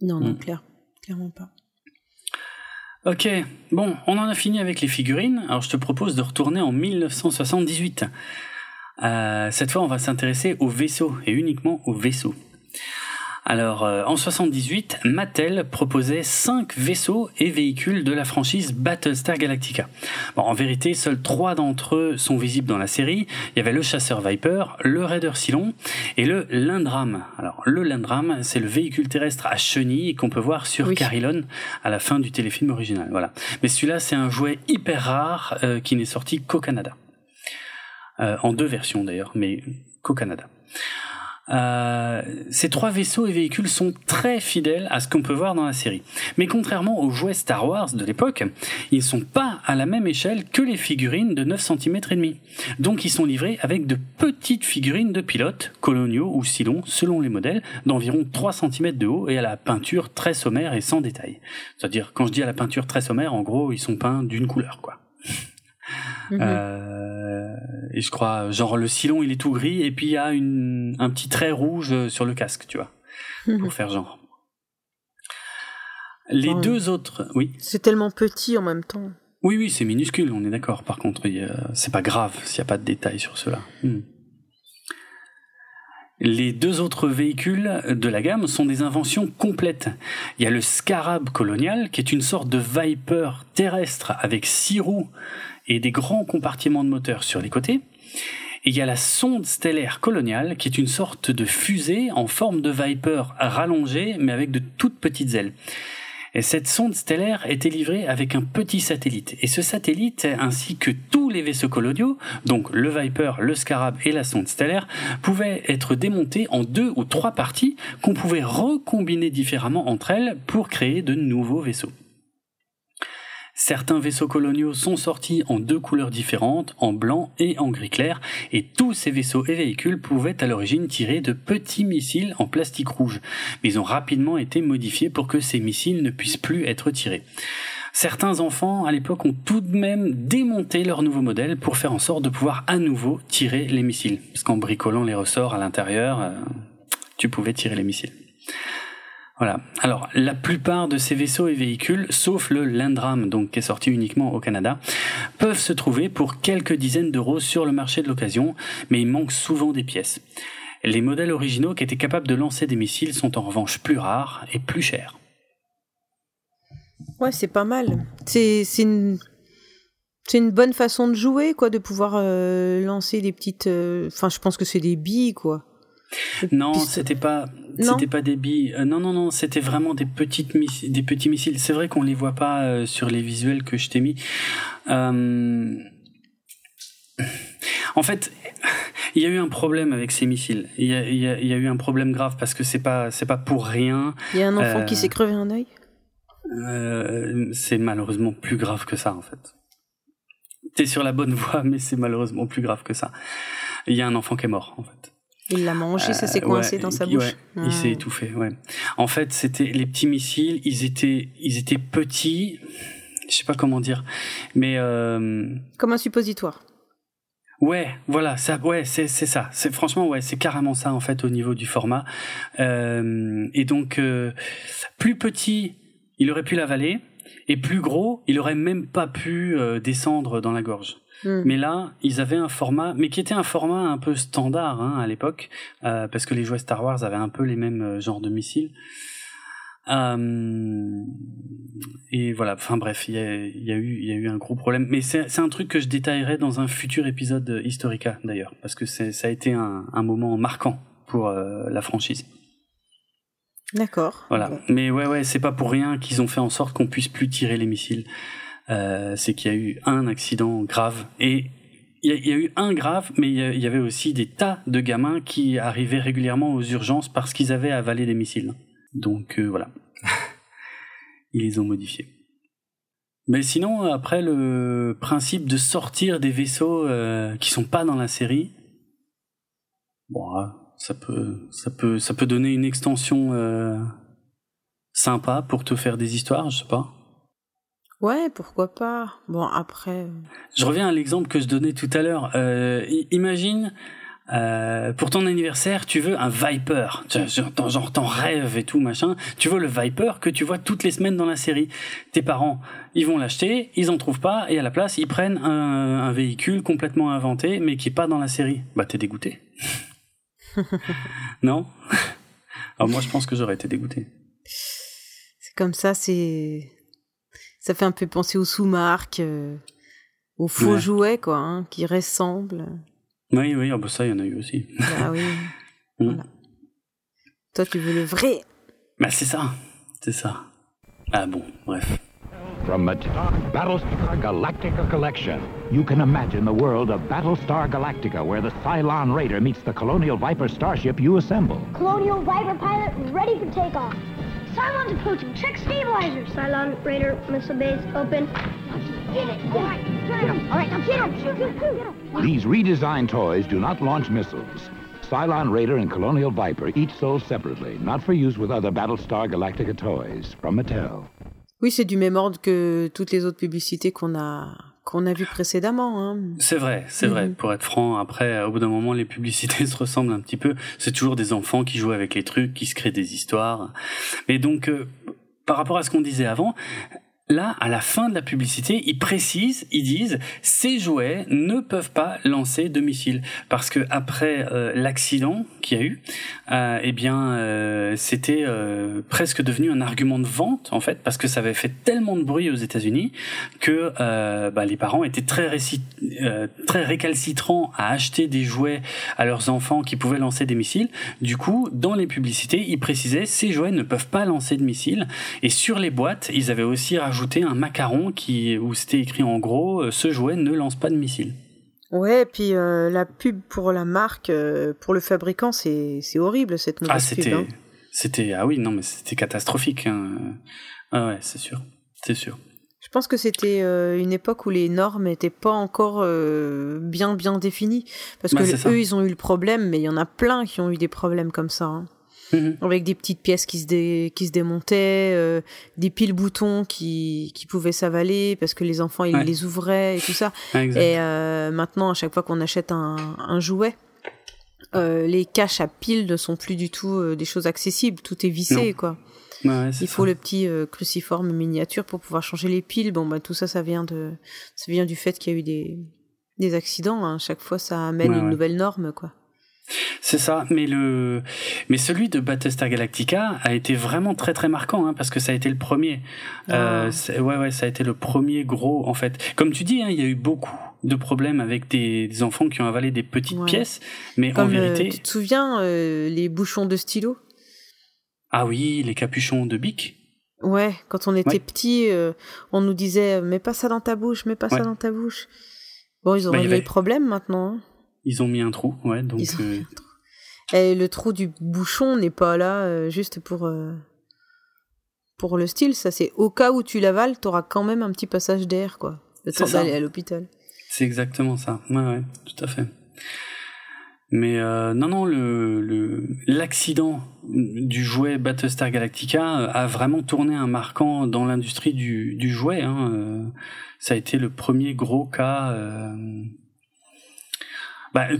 Non, non, mm. clair, clairement pas. Ok, bon, on en a fini avec les figurines. Alors je te propose de retourner en 1978. Euh, cette fois, on va s'intéresser aux vaisseaux et uniquement aux vaisseaux. Alors, euh, en 78, Mattel proposait cinq vaisseaux et véhicules de la franchise Battlestar Galactica. Bon, en vérité, seuls trois d'entre eux sont visibles dans la série. Il y avait le chasseur Viper, le Raider Cylon et le Lindram. Alors, le Lindram, c'est le véhicule terrestre à chenilles qu'on peut voir sur Carillon à la fin du téléfilm original. Voilà. Mais celui-là, c'est un jouet hyper rare euh, qui n'est sorti qu'au Canada. Euh, en deux versions d'ailleurs, mais qu'au Canada. Euh, ces trois vaisseaux et véhicules sont très fidèles à ce qu'on peut voir dans la série. Mais contrairement aux jouets Star Wars de l'époque, ils ne sont pas à la même échelle que les figurines de 9 cm et demi. Donc ils sont livrés avec de petites figurines de pilotes, coloniaux ou silons, selon les modèles, d'environ 3 cm de haut et à la peinture très sommaire et sans détail. C'est-à-dire, quand je dis à la peinture très sommaire, en gros, ils sont peints d'une couleur, quoi. Mhm. Euh, et je crois, genre le silon il est tout gris et puis il y a une, un petit trait rouge sur le casque, tu vois, mhm. pour faire genre. Les deux autres, oui. C'est tellement petit en même temps. Oui, oui, c'est minuscule, on est d'accord. Par contre, c'est pas grave s'il n'y a pas de détails sur cela. Hmm. Les deux autres véhicules de la gamme sont des inventions complètes. Il y a le Scarab colonial, qui est une sorte de Viper terrestre avec six roues et des grands compartiments de moteur sur les côtés. Et il y a la sonde stellaire coloniale, qui est une sorte de fusée en forme de Viper rallongée, mais avec de toutes petites ailes. Et cette sonde stellaire était livrée avec un petit satellite. Et ce satellite, ainsi que tous les vaisseaux coloniaux, donc le Viper, le Scarab et la sonde stellaire, pouvaient être démontés en deux ou trois parties qu'on pouvait recombiner différemment entre elles pour créer de nouveaux vaisseaux. Certains vaisseaux coloniaux sont sortis en deux couleurs différentes, en blanc et en gris clair, et tous ces vaisseaux et véhicules pouvaient à l'origine tirer de petits missiles en plastique rouge, mais ils ont rapidement été modifiés pour que ces missiles ne puissent plus être tirés. Certains enfants à l'époque ont tout de même démonté leur nouveau modèle pour faire en sorte de pouvoir à nouveau tirer les missiles, parce qu'en bricolant les ressorts à l'intérieur, euh, tu pouvais tirer les missiles. Voilà. Alors, la plupart de ces vaisseaux et véhicules, sauf le Landram, donc qui est sorti uniquement au Canada, peuvent se trouver pour quelques dizaines d'euros sur le marché de l'occasion, mais il manque souvent des pièces. Les modèles originaux qui étaient capables de lancer des missiles sont en revanche plus rares et plus chers. Ouais, c'est pas mal. C'est une c'est une bonne façon de jouer, quoi, de pouvoir euh, lancer des petites. Euh, enfin, je pense que c'est des billes, quoi. Non, c'était pas, c'était pas des billes. Euh, non, non, non, c'était vraiment des petites des petits missiles. C'est vrai qu'on les voit pas euh, sur les visuels que je t'ai mis. Euh, en fait, [LAUGHS] il y a eu un problème avec ces missiles. Il y a, il y a, il y a eu un problème grave parce que c'est pas, c'est pas pour rien. Il y a un enfant qui s'est crevé un œil? c'est malheureusement plus grave que ça, en fait. T'es sur la bonne [LAUGHS] voie, mais c'est malheureusement plus grave que ça. Il y a un enfant qui est mort, en fait. Il l'a mangé, ça s'est euh, coincé dans sa bouche. Il s'est ah. étouffé, ouais. En fait, c'était les petits missiles, ils étaient, ils étaient petits. Je sais pas comment dire, mais euh... comme un suppositoire. Ouais, voilà, ça, ouais, c'est c'est ça. C'est franchement, ouais, c'est carrément ça en fait au niveau du format. Euh, et donc, euh, plus petit, il aurait pu l'avaler, et plus gros, il aurait même pas pu euh, descendre dans la gorge. Hmm. Mais là, ils avaient un format, mais qui était un format un peu standard hein, à l'époque, euh, parce que les jouets Star Wars avaient un peu les mêmes euh, genres de missiles. Euh, et voilà, enfin bref, il y a, y a, eu, il y a eu un gros problème. Mais c'est un truc que je détaillerai dans un futur épisode Historica d'ailleurs, parce que ça a été un, un moment marquant pour euh, la franchise. D'accord. Voilà. Mais ouais, ouais, c'est pas pour rien qu'ils ont fait en sorte qu'on puisse plus tirer les missiles. Euh, c'est qu'il y a eu un accident grave et il y, a eu un grave, mais il y, avait aussi des tas de gamins qui arrivaient régulièrement aux urgences parce qu'ils avaient avalé des missiles. Donc euh, voilà, [LAUGHS] ils les ont modifiés. Mais sinon, après le principe de sortir des vaisseaux euh, qui sont pas dans la série, bon, ça peut, ça peut, ça peut donner une extension euh, sympa pour te faire des histoires, je sais pas. Ouais, pourquoi pas. Bon, après. Euh, je reviens à l'exemple que je donnais tout à l'heure. Euh, imagine, euh, pour ton anniversaire, tu veux un Viper, genre t'en rêves et tout machin. Tu veux le Viper que tu vois toutes les semaines dans la série. Tes parents, ils vont l'acheter, ils en trouvent pas et à la place ils prennent un, un véhicule complètement inventé mais qui est pas dans la série. Bah t'es dégoûté. [LAUGHS] non? Alors moi je pense que j'aurais été dégoûté. C'est comme ça, c'est ça fait un peu penser aux sous-marques, euh, aux faux jouets, quoi, hein, qui ressemblent. Oui, oui, ah bah ça, il y en a eu aussi. Ah oui. [LAUGHS] Toi, tu veux le vrai. Bah, c'est ça. C'est ça. Ah bon, bref. from Mattel Battlestar Galactica Collection. You can imagine the world of Battlestar Galactica where the Cylon Raider meets the Colonial Viper starship you assemble. Colonial Viper pilot ready for takeoff. Cylon's approaching. Check stabilizers. Cylon Raider missile base open. Get it. All right. Get him. All right. Now get him. Shoot, shoot, shoot. These redesigned toys do not launch missiles. Cylon Raider and Colonial Viper, each sold separately, not for use with other Battlestar Galactica toys from Mattel. Oui, c'est du même ordre que toutes les autres publicités qu'on a qu'on a vues précédemment. Hein. C'est vrai, c'est vrai. Mhm. Pour être franc, après, au bout d'un moment, les publicités [LAUGHS] se ressemblent un petit peu. C'est toujours des enfants qui jouent avec les trucs, qui se créent des histoires. Mais donc, euh, par rapport à ce qu'on disait avant, là, à la fin de la publicité, ils précisent, ils disent, ces jouets ne peuvent pas lancer de missiles parce que après euh, l'accident qu'il y a eu, euh, eh bien, euh, c'était euh, presque devenu un argument de vente en fait parce que ça avait fait tellement de bruit aux États-Unis que euh, bah, les parents étaient très euh, très récalcitrants à acheter des jouets à leurs enfants qui pouvaient lancer des missiles. Du coup, dans les publicités, ils précisaient ces jouets ne peuvent pas lancer de missiles et sur les boîtes, ils avaient aussi rajouté un macaron qui où c'était écrit en gros euh, ce jouet ne lance pas de missiles. Ouais, et puis euh, la pub pour la marque, euh, pour le fabricant, c'est c'est horrible cette nouvelle Ah, c'était hein. c'était ah oui, non mais c'était catastrophique hein. Ah ouais, c'est sûr. C'est sûr. Je pense que c'était euh, une époque où les normes n'étaient pas encore bien bien définies. Parce Bah, que ça. eux, ils ont eu le problème, mais il y en a plein qui ont eu des problèmes comme ça. hein. [LAUGHS] Avec des petites pièces qui se, dé- qui se démontaient, euh, des piles boutons qui, qui pouvaient s'avaler parce que les enfants ils Ouais. les ouvraient et tout ça. Ah. Et euh, maintenant, à chaque fois qu'on achète un, un jouet, euh, les caches à piles ne sont plus du tout euh, des choses accessibles. Tout est vissé, Non. quoi. Ouais, Il faut ça. le petit euh, cruciforme miniature pour pouvoir changer les piles. Bon, bah, tout ça, ça vient, de, ça vient du fait qu'il y a eu des, des accidents. hein. Chaque fois, ça amène Ouais, une nouvelle norme, quoi. C'est ça, mais le mais celui de Battlestar Galactica a été vraiment très très marquant hein, parce que ça a été le premier. Euh, Ah. c'est- ouais ouais, ça a été le premier gros en fait. Comme tu dis, hein, il y a eu beaucoup de problèmes avec des, des enfants qui ont avalé des petites Ouais. pièces, mais en euh, vérité, tu te souviens, euh, les bouchons de stylo? Ah oui, les capuchons de Bic. Ouais, quand on était Ouais. petit, euh, on nous disait mets pas ça dans ta bouche, mets pas ça dans ta bouche. Bon, ils ont Bah, réglé avait- le problème maintenant. hein. Ils ont mis un trou, ouais, donc Ils ont euh, mis un trou. Et le trou du bouchon n'est pas là euh, juste pour euh, pour le style. Ça, c'est au cas où tu l'avales, t'auras quand même un petit passage d'air, quoi. Le C'est temps d'aller à l'hôpital. C'est exactement ça. Ouais, ouais, tout à fait. Mais euh, non, non, le l'accident du jouet Battlestar Galactica a vraiment tourné un marquant dans l'industrie du, du jouet. Hein. euh, Ça a été le premier gros cas. euh, Bah, euh,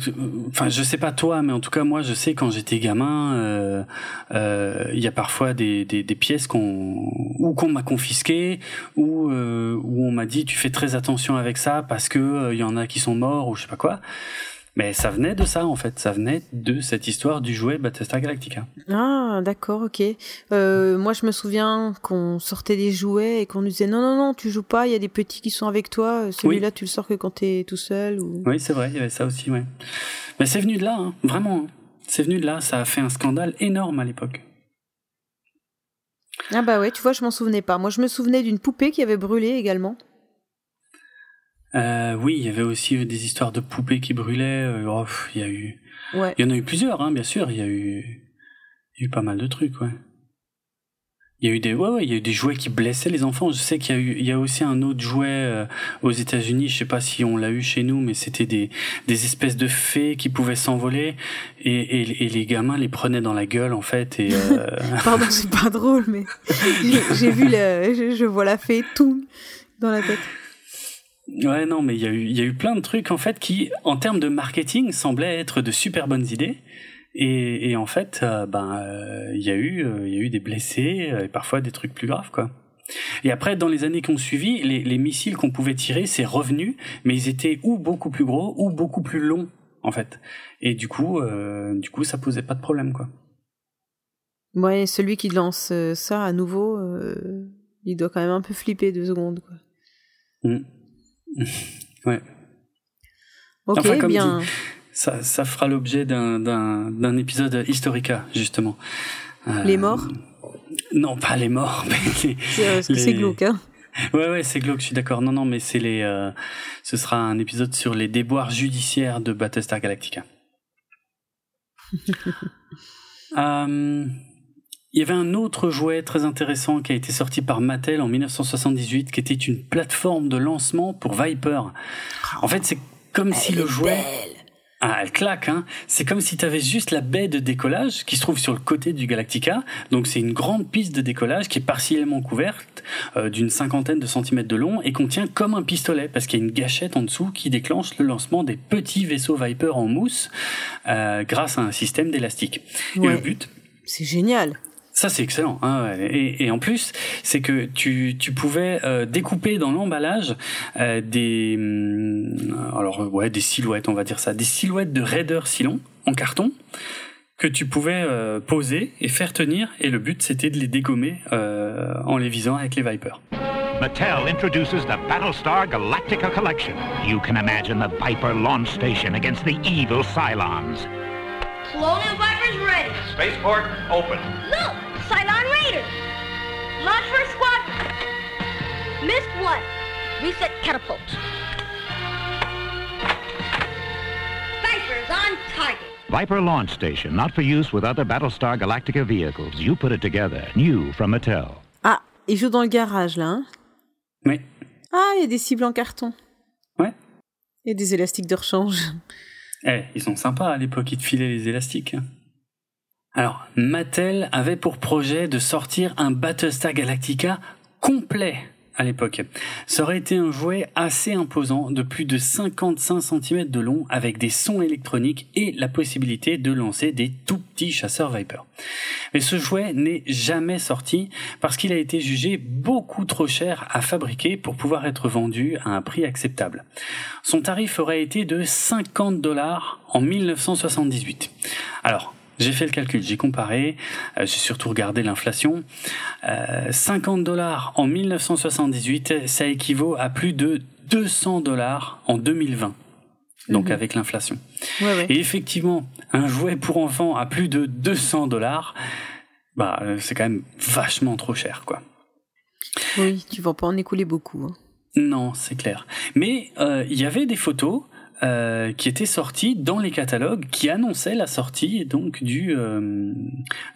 enfin, je sais pas toi, mais en tout cas moi, je sais quand j'étais gamin, euh, euh, il y a parfois des, des, pièces qu'on ou qu'on m'a confisquées, ou euh, où on m'a dit tu fais très attention avec ça parce que euh, il y en a qui sont morts ou je sais pas quoi. Mais ça venait de ça en fait, ça venait de cette histoire du jouet Battlestar Galactica. Ah, d'accord, ok. Euh, moi, je me souviens qu'on sortait des jouets et qu'on nous disait non, non, non, tu joues pas, il y a des petits qui sont avec toi. Celui-là, tu le sors que quand t'es tout seul. Ou... Oui, c'est vrai, il y avait ça aussi, ouais. Mais c'est venu de là, hein, vraiment. hein. C'est venu de là, ça a fait un scandale énorme à l'époque. Ah bah ouais, tu vois, je m'en souvenais pas. Moi, je me souvenais d'une poupée qui avait brûlé également. Euh, oui, il y avait aussi euh, des histoires de poupées qui brûlaient. euh, oh, pff, il y a eu, Ouais. il y en a eu plusieurs, hein, bien sûr. Il y a eu, il y a eu pas mal de trucs, ouais. Il y a eu des, ouais, ouais, il y a eu des jouets qui blessaient les enfants. Je sais qu'il y a eu, il y a aussi un autre jouet euh, aux États-Unis. Je sais pas si on l'a eu chez nous, mais c'était des, des espèces de fées qui pouvaient s'envoler et, et, et les gamins les prenaient dans la gueule en fait. Et euh, [LAUGHS] Pardon, c'est pas drôle, mais j'ai- j'ai vu le, je, je vois la fée tout dans la tête. Ouais, non, mais il y, a eu, y a eu plein de trucs en fait qui, en termes de marketing, semblaient être de super bonnes idées. Et, et en fait, euh, ben, euh, il y a eu, euh, y a eu des blessés et parfois des trucs plus graves, quoi. Et après, dans les années qui ont suivi, les, les missiles qu'on pouvait tirer, c'est revenu, mais ils étaient ou beaucoup plus gros ou beaucoup plus longs, en fait. Et du coup, du coup, ça posait pas de problème, quoi. Ouais, celui qui lance ça à nouveau, il doit quand même un peu flipper deux secondes, quoi. Mm. [LAUGHS] ouais. Ok, Enfin, comme bien. dit, ça, ça fera l'objet d'un, épisode Historica, justement. Euh, Les morts Non, pas les morts, [LAUGHS] mais euh, les- c'est glauque, hein. Ouais, ouais, c'est glauque, je suis d'accord. Non, non, mais c'est les. Euh, ce sera un épisode sur les déboires judiciaires de Battlestar Galactica. [LAUGHS] euh, il y avait un autre jouet très intéressant qui a été sorti par Mattel en 1978, qui était une plateforme de lancement pour Viper. En fait, c'est comme si le jouet. Ah, elle claque, hein. C'est comme si tu avais juste la baie de décollage qui se trouve sur le côté du Galactica. Donc c'est une grande piste de décollage qui est partiellement couverte euh, d'une cinquantaine de centimètres de long et contient comme un pistolet parce qu'il y a une gâchette en dessous qui déclenche le lancement des petits vaisseaux Viper en mousse euh, grâce à un système d'élastique. Et le but, c'est génial. Ça c'est excellent. Hein, et, et, en plus, c'est que tu, tu pouvais euh, découper dans l'emballage euh, des hum, alors ouais des silhouettes, on va dire ça, des silhouettes de Raider Silon en carton que tu pouvais euh, poser et faire tenir. Et le but c'était de les dégommer euh, en les visant avec les Vipers. Mattel introduces the Battlestar Galactica collection. You can imagine the Viper launch station against the evil Cylons. Colonial. Spaceport open. Look, Cylon Raiders. Launch for squadron. Missed one. Reset catapult. Viper's on target. Viper launch station, not for use with other Battlestar Galactica vehicles. You put it together, new from Mattel. Ah, il joue dans le garage là. Hein? Oui. Ah, il y a des cibles en carton. Ouais. Et des élastiques de rechange. Eh, ils sont sympas à l'époque, ils te filaient les élastiques. Alors, Mattel avait pour projet de sortir un Battlestar Galactica complet à l'époque. Ça aurait été un jouet assez imposant de plus de 55 cm de long avec des sons électroniques et la possibilité de lancer des tout petits chasseurs Viper. Mais ce jouet n'est jamais sorti parce qu'il a été jugé beaucoup trop cher à fabriquer pour pouvoir être vendu à un prix acceptable. Son tarif aurait été de 50 dollars en 1978. Alors, j'ai fait le calcul, j'ai comparé, euh, j'ai surtout regardé l'inflation. Euh, 50 dollars en 1978, ça équivaut à plus de 200 dollars en 2020. Donc Mhm. avec l'inflation. Ouais, ouais. Et effectivement, un jouet pour enfants à plus de 200 dollars, bah euh, c'est quand même vachement trop cher, quoi. Oui, tu vas pas en écouler beaucoup. hein. Non, c'est clair. Mais euh, il y avait des photos euh, qui étaient sorties dans les catalogues qui annonçaient la sortie donc du euh,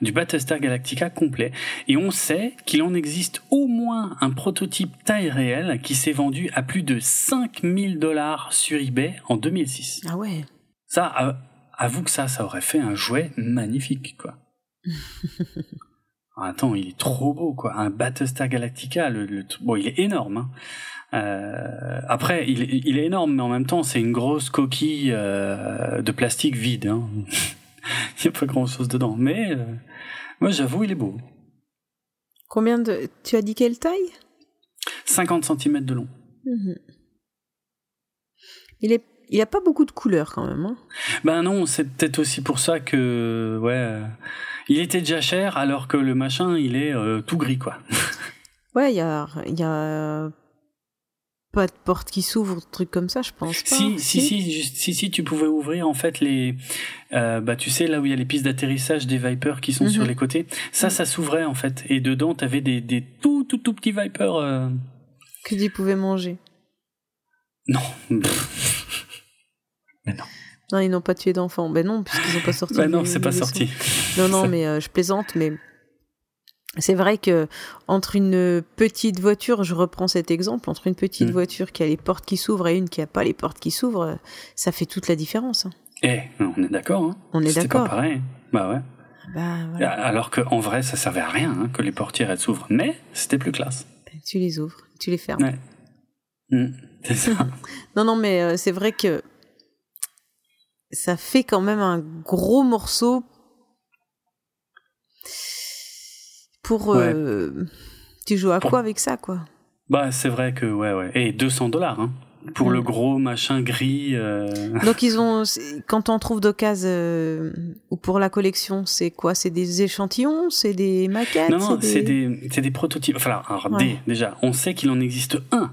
du Battlestar Galactica complet. Et on sait qu'il en existe au moins un prototype taille réelle qui s'est vendu à plus de 5000 dollars sur eBay en 2006. Ah ouais. Ça, av- avoue que ça, ça aurait fait un jouet magnifique, quoi. [LAUGHS] Ah, Attends, il est trop beau, quoi. Un Battlestar Galactica, le, le bon, il est énorme. Hein. Euh, après, il, est- il est énorme, mais en même temps, c'est une grosse coquille euh, de plastique vide. Hein. [LAUGHS] il n'y a pas grand-chose dedans. Mais euh, moi, j'avoue, il est beau. Combien de. Tu as dit quelle taille? 50 cm de long. Mhm. Il est. Il a pas beaucoup de couleurs quand même. Hein. Ben non, c'est peut-être aussi pour ça que, ouais, il était déjà cher, alors que le machin, il est euh, tout gris, quoi. [LAUGHS] Ouais, il y a, il y a pas de porte qui s'ouvre, truc comme ça, je pense pas. Si, si, si, si, si, tu pouvais ouvrir en fait les, euh, bah tu sais là où il y a les pistes d'atterrissage des Vipers qui sont Mhm. sur les côtés, ça, ça s'ouvrait en fait, et dedans t'avais des, des tout, tout, tout petits Vipers. euh, Que tu pouvais manger. Non, [LAUGHS] Non, ils n'ont pas tué d'enfants. Ben non, puisqu'ils n'ont pas [LAUGHS] sorti. bah non, c'est pas sorti. Non, non, [LAUGHS] mais euh, je plaisante, mais c'est vrai que entre une petite voiture, je reprends cet exemple, entre une petite Mm. voiture qui a les portes qui s'ouvrent et une qui a pas les portes qui s'ouvrent, ça fait toute la différence. hein. Eh, on est d'accord, hein. On est C'était pas d'accord. pareil. Bah ouais. Bah voilà, Alors qu'en vrai, ça servait à rien hein, que les portières elles s'ouvrent, mais c'était plus classe. tu les ouvres, tu les fermes. Ouais. Mm, c'est ça. [LAUGHS] Non, non, mais euh, c'est vrai que ça fait quand même un gros morceau pour. euh, Tu joues à quoi avec ça, quoi? Bah c'est vrai que ouais ouais. Et 200 dollars hein. Pour le gros machin gris. euh, Donc ils ont, quand on trouve d'occasion euh, ou pour la collection, c'est quoi? C'est des échantillons, c'est des maquettes? Non, non, c'est des, c'est des prototypes. Enfin, alors, Ouais. des, déjà, on sait qu'il en existe un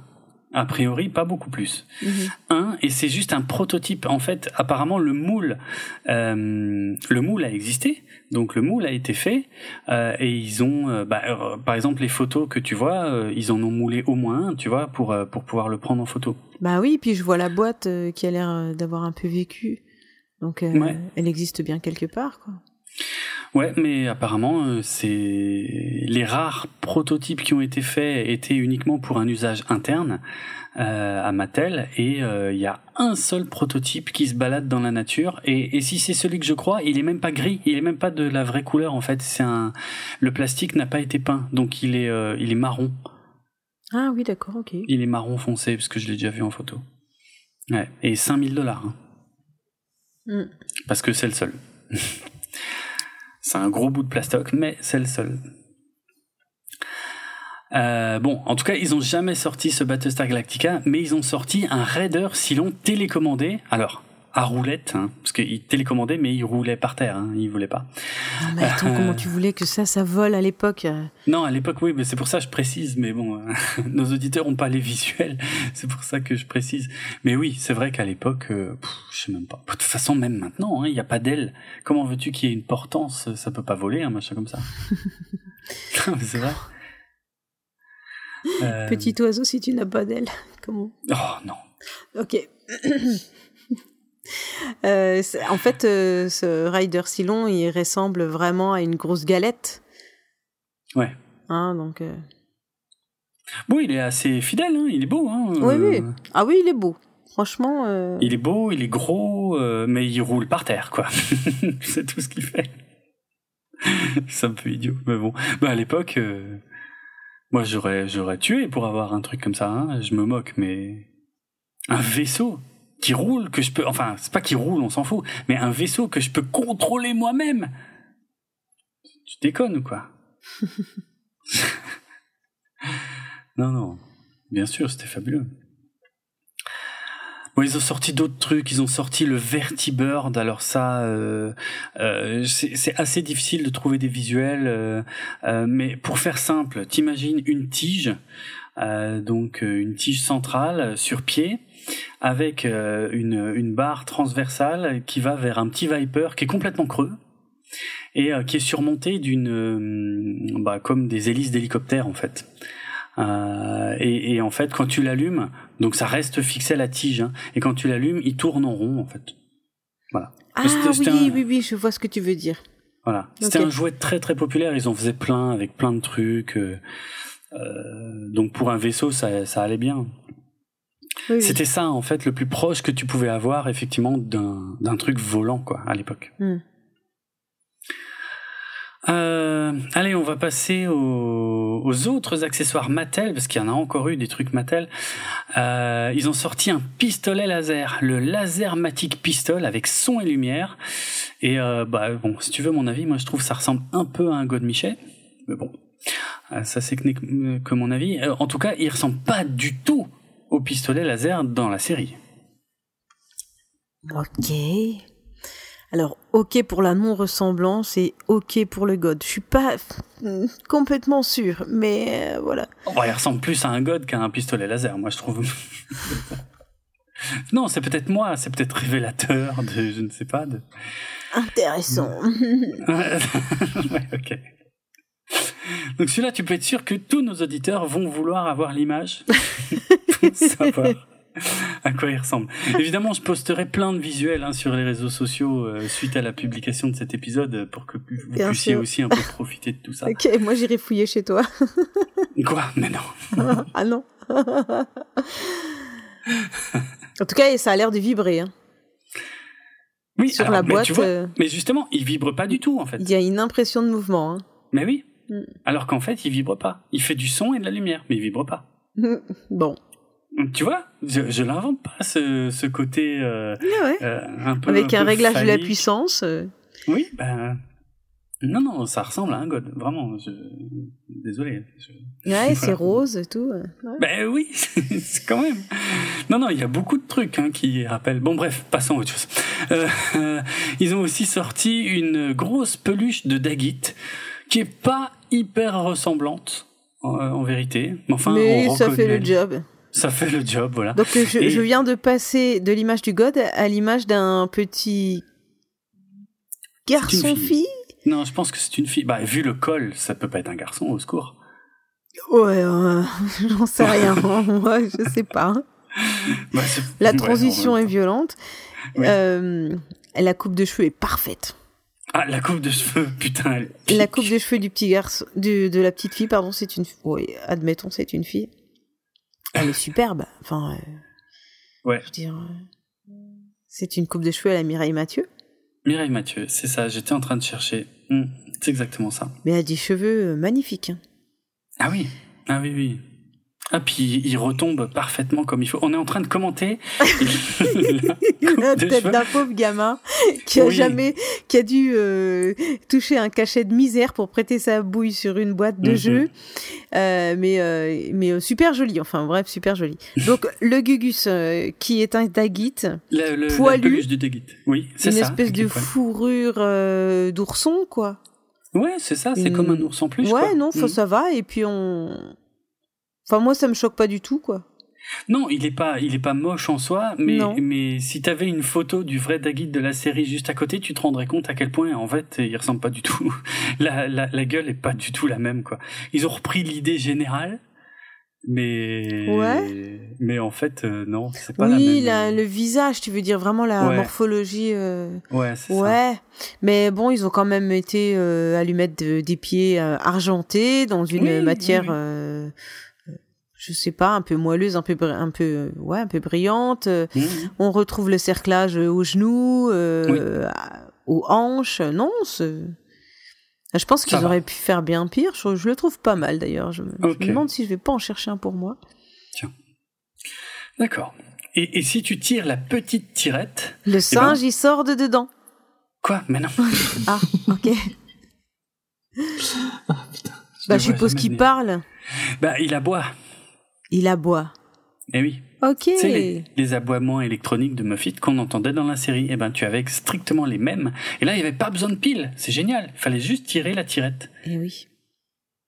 A priori, pas beaucoup plus. Mhm. Un, et c'est juste un prototype. En fait, apparemment, le moule, euh, le moule a existé. Donc le moule a été fait euh, et ils ont, euh, bah, euh, par exemple, les photos que tu vois, ils en ont moulé au moins un, tu vois, pour pour pouvoir le prendre en photo. Bah oui, puis je vois la boîte qui a l'air d'avoir un peu vécu. Donc, Ouais. elle existe bien quelque part, quoi. Ouais, mais apparemment, euh, c'est les rares prototypes qui ont été faits étaient uniquement pour un usage interne euh, à Mattel, et euh, il y a un seul prototype qui se balade dans la nature. Et, et si c'est celui que je crois, il est même pas gris, il est même pas de la vraie couleur en fait. C'est un, le plastique n'a pas été peint, donc il est, euh, il est marron. Ah oui, d'accord, ok. Il est marron foncé parce que je l'ai déjà vu en photo. Ouais, et 5000 dollars. hein. Mm. Parce que c'est le seul. C'est un gros bout de plastoc, mais c'est le seul. Euh, bon, en tout cas, ils ont jamais sorti ce Battlestar Galactica, mais ils ont sorti un Raider Cylon télécommandé. Alors, à roulette, hein, parce qu'il télécommandait, mais il roulait par terre, hein, il voulait pas. Non, mais attends, comment tu voulais que ça, ça vole à l'époque euh? Non, à l'époque, oui, mais c'est pour ça que je précise. Mais bon, euh, [LAUGHS] nos auditeurs ont pas les visuels, [LAUGHS] c'est pour ça que je précise. Mais oui, c'est vrai qu'à l'époque, euh, je sais même pas. De toute façon, même maintenant, hein, il n'y a pas d'aile. Comment veux-tu qu'il y ait une portance Ça peut pas voler, un machin comme ça? [LAUGHS] C'est vrai. Euh, Petit oiseau, si tu n'as pas d'aile. Comment? Oh non. Ok. [CLEARS THROAT] Euh, en fait, euh, ce Rider Silon, il ressemble vraiment à une grosse galette. Ouais. Hein, donc, euh, Bon, il est assez fidèle, hein, il est beau. Hein, Oui, oui. Ah oui, il est beau. Franchement, Il est beau, il est gros, mais il roule par terre, quoi. [LAUGHS] c'est tout ce qu'il fait. [LAUGHS] c'est un peu idiot, mais bon. Bah, à l'époque, moi, j'aurais, j'aurais tué pour avoir un truc comme ça. Hein. Je me moque, mais un vaisseau qui roule, que je peux, enfin, c'est pas qui roule, on s'en fout, mais un vaisseau que je peux contrôler moi-même. Tu déconnes ou quoi? [LAUGHS] Non, non. Bien sûr, c'était fabuleux. Bon, ils ont sorti d'autres trucs. Ils ont sorti le Vertibird. Alors ça, euh, euh, c'est assez difficile de trouver des visuels. euh, mais pour faire simple, t'imagines une tige, donc euh, une tige centrale sur pied, avec euh, une, une barre transversale qui va vers un petit Viper qui est complètement creux et euh, qui est surmonté d'une, euh, bah, comme des hélices d'hélicoptère en fait. Euh, et, et en fait, quand tu l'allumes, donc ça reste fixé à la tige, hein, et quand tu l'allumes, il tourne en rond en fait. Voilà. Ah oui, un- oui, oui, je vois ce que tu veux dire. Voilà. C'était un jouet très très populaire. Ils en faisaient plein avec plein de trucs. euh, euh, donc pour un vaisseau, ça, ça allait bien. Oui, oui. C'était ça en fait le plus proche que tu pouvais avoir effectivement d'un truc volant quoi à l'époque. Hmm. Euh, allez, on va passer aux, aux autres accessoires Mattel parce qu'il y en a encore eu des trucs Mattel. Euh, ils ont sorti un pistolet laser, le Lasermatic Pistol avec son et lumière. Et euh, bah bon, si tu veux mon avis, moi je trouve que ça ressemble un peu à un Godmichet, mais bon, euh, ça c'est que, mon avis. Euh, en tout cas, il ressemble pas du tout au pistolet laser dans la série. Ok. Alors, ok pour la non-ressemblance et ok pour le god. Je suis pas mm, complètement sûre, mais euh, voilà. Il ressemble plus à un God qu'à un pistolet laser, moi je trouve. [LAUGHS] non, c'est peut-être moi, c'est peut-être révélateur de, je ne sais pas, de. Intéressant. [LAUGHS] ouais, ok. [LAUGHS] Donc celui-là, tu peux être sûr que tous nos auditeurs vont vouloir avoir l'image [LAUGHS] pour savoir à quoi il ressemble. Évidemment, je posterai plein de visuels hein, sur les réseaux sociaux euh, suite à la publication de cet épisode pour que vous Bien puissiez sûr. aussi un peu profiter de tout ça. [LAUGHS] ok, moi j'irai fouiller chez toi. Quoi? Mais non. ah non. en tout cas, ça a l'air de vibrer. hein. Oui, Sur alors, la mais boîte, tu vois, euh, mais justement, il vibre pas du tout en fait. il y a une impression de mouvement. hein. Mais oui. Mm. Alors qu'en fait, il vibre pas. Il fait du son et de la lumière, mais il vibre pas. [LAUGHS] bon. Tu vois, je, je l'invente pas ce, ce côté euh, Ah ouais. euh, un peu Avec un, peu réglage de la puissance. euh, Oui, ben non non, ça ressemble à un god, vraiment. Je... Désolé. je- Ouais, c'est rose et tout. euh, ouais. Ben oui, [LAUGHS] c'est quand même. Non, non, il y a beaucoup de trucs hein, qui rappellent. Bon, bref, passons à autre chose. [LAUGHS] Ils ont aussi sorti une grosse peluche de Daggit qui est pas hyper ressemblante en, en vérité. Mais enfin, Mais on ça fait le job. Ça fait le job, voilà. Donc je, je viens de passer de l'image du god à l'image d'un petit garçon-fille. Non, je pense que c'est une fille. Bah, vu le col, ça peut pas être un garçon, au secours. Ouais, euh, [LAUGHS] j'en sais rien. [LAUGHS] Moi, je sais pas. Bah, la [LAUGHS] transition est violente. Euh, la coupe de cheveux est parfaite. Ah, la coupe de cheveux, putain. La coupe de cheveux du petit garçon, de, de la petite fille, pardon, c'est une. Oui, admettons, c'est une fille. Elle est superbe. Enfin. Euh, ouais. Je veux dire, c'est une coupe de cheveux à la Mireille Mathieu. Mireille Mathieu, c'est ça. J'étais en train de chercher. Hmm, c'est exactement ça. Mais elle a des cheveux magnifiques. Hein. Ah oui, ah oui, oui. Ah, puis il retombe parfaitement comme il faut. On est en train de commenter [LAUGHS] la, tête d'un pauvre gamin qui a jamais, qui a dû euh, toucher un cachet de misère pour prêter sa bouille sur une boîte de jeu. Mhm. Euh, mais euh, mais super joli, enfin bref, super joli. Donc [LAUGHS] le Gugus qui est un Daguit poilu, du Daguit. Oui, c'est ça. Une espèce de fourrure d'ourson, quoi. Ouais, c'est ça, c'est comme un ours en plus. Ouais, non, mhm. ça va. Et puis on, Enfin, moi, ça me choque pas du tout, quoi. Non, il est pas, il est pas moche en soi, mais, mais si t'avais une photo du vrai Daguid de la série juste à côté, tu te rendrais compte à quel point, en fait, il ressemble pas du tout. [LAUGHS] La, la, la gueule est pas du tout la même, quoi. Ils ont repris l'idée générale, mais ouais. mais en fait euh, non c'est pas oui, la même... Oui, le visage tu veux dire vraiment la morphologie euh... ouais c'est ouais mais bon ils ont quand même été euh, à lui mettre des pieds euh, argentés dans une matière euh, je sais pas, un peu moelleuse, un peu, un peu, ouais, un peu brillante. Mmh. On retrouve le cerclage aux genoux, euh, aux hanches. Non, je pense qu'ils auraient pu faire bien pire. Je, le trouve pas mal d'ailleurs. Je, me demande si je vais pas en chercher un pour moi. Tiens. D'accord. Et, et, si tu tires la petite tirette Le eh singe, ben il sort de dedans. Quoi? Mais non. [LAUGHS] ah, ok. ah, [LAUGHS] putain. bah, je suppose qu'il parle. Bah, il aboie. Il aboie. Eh oui. Ok. les, les, aboiements électroniques de Muffet qu'on entendait dans la série. Eh ben, tu avais strictement les mêmes. Et là, il n'y avait pas besoin de piles. C'est génial. Il fallait juste tirer la tirette. Eh oui.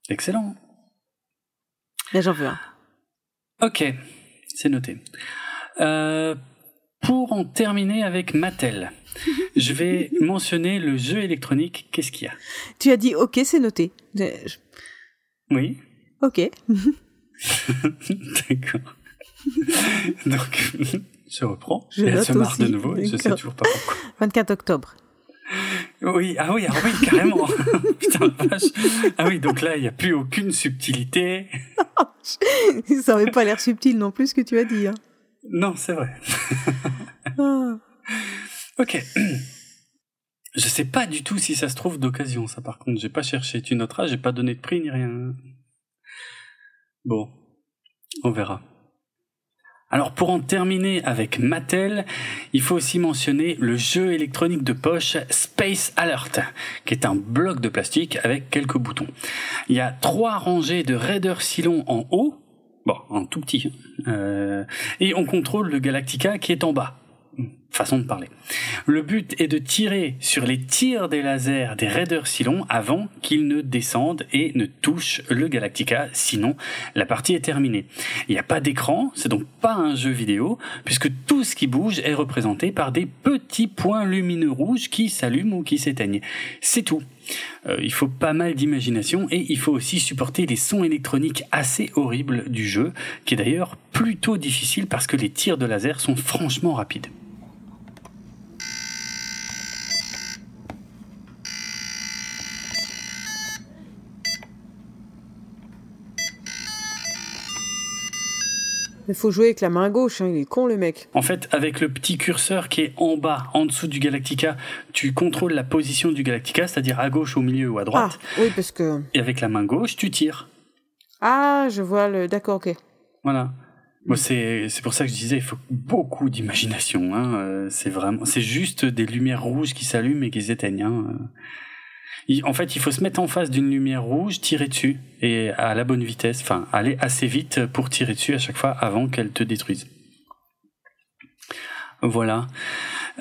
Excellent. Là, j'en veux un. Ok. C'est noté. Euh, pour en terminer avec Mattel, [LAUGHS] je vais mentionner le jeu électronique. Qu'est-ce qu'il y a? Tu as dit ok, c'est noté. Oui. Ok. [LAUGHS] [LAUGHS] D'accord. Donc, je reprends. Je elle se marre de nouveau et je sais toujours pas pourquoi. 24 octobre. Oui, ah oui, ah oui, carrément. [LAUGHS] Putain la vache. Ah oui, donc là, il n'y a plus aucune subtilité. [LAUGHS] Ça n'avait pas l'air subtil non plus ce que tu as dit. Hein. Non, c'est vrai. Ah. Ok. Je sais pas du tout si ça se trouve d'occasion, ça par contre. J'ai pas cherché. Tu noteras, j'ai pas donné de prix ni rien. Bon, on verra. Alors pour en terminer avec Mattel, il faut aussi mentionner le jeu électronique de poche Space Alert, qui est un bloc de plastique avec quelques boutons. Il y a trois rangées de Raider Cylon en haut, bon, en tout petit, hein, euh, et on contrôle le Galactica qui est en bas façon de parler. Le but est de tirer sur les tirs des lasers des Raiders Cylon avant qu'ils ne descendent et ne touchent le Galactica, sinon la partie est terminée. Il n'y a pas d'écran, c'est donc pas un jeu vidéo, puisque tout ce qui bouge est représenté par des petits points lumineux rouges qui s'allument ou qui s'éteignent. C'est tout. Euh, il faut pas mal d'imagination et il faut aussi supporter les sons électroniques assez horribles du jeu, qui est d'ailleurs plutôt difficile parce que les tirs de laser sont franchement rapides. Il faut jouer avec la main gauche, hein, il est con le mec. En fait, avec le petit curseur qui est en bas, en dessous du Galactica, tu contrôles la position du Galactica, c'est-à-dire à gauche, au milieu ou à droite. Ah, oui, parce que. Et avec la main gauche, tu tires. Ah, je vois le. D'accord, ok. Voilà. C'est c'est pour ça que je disais, il faut beaucoup d'imagination. Hein. Euh, c'est vraiment, c'est juste des lumières rouges qui s'allument et qui s'éteignent. Hein en fait, il faut se mettre en face d'une lumière rouge, tirer dessus, et à la bonne vitesse, enfin, aller assez vite pour tirer dessus à chaque fois avant qu'elle te détruise. Voilà.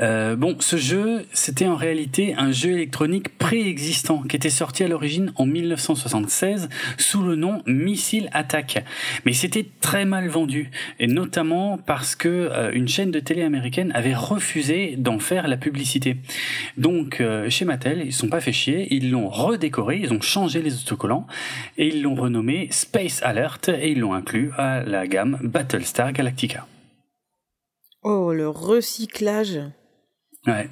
Euh, bon, ce jeu, c'était en réalité un jeu électronique préexistant qui était sorti à l'origine en 1976 sous le nom Missile Attack. Mais c'était très mal vendu, et notamment parce que euh, une chaîne de télé américaine avait refusé d'en faire la publicité. Donc, euh, chez Mattel, ils sont pas fait chier, ils l'ont redécoré, ils ont changé les autocollants et ils l'ont renommé Space Alert et ils l'ont inclus à la gamme Battlestar Galactica. Oh, le recyclage. Ouais.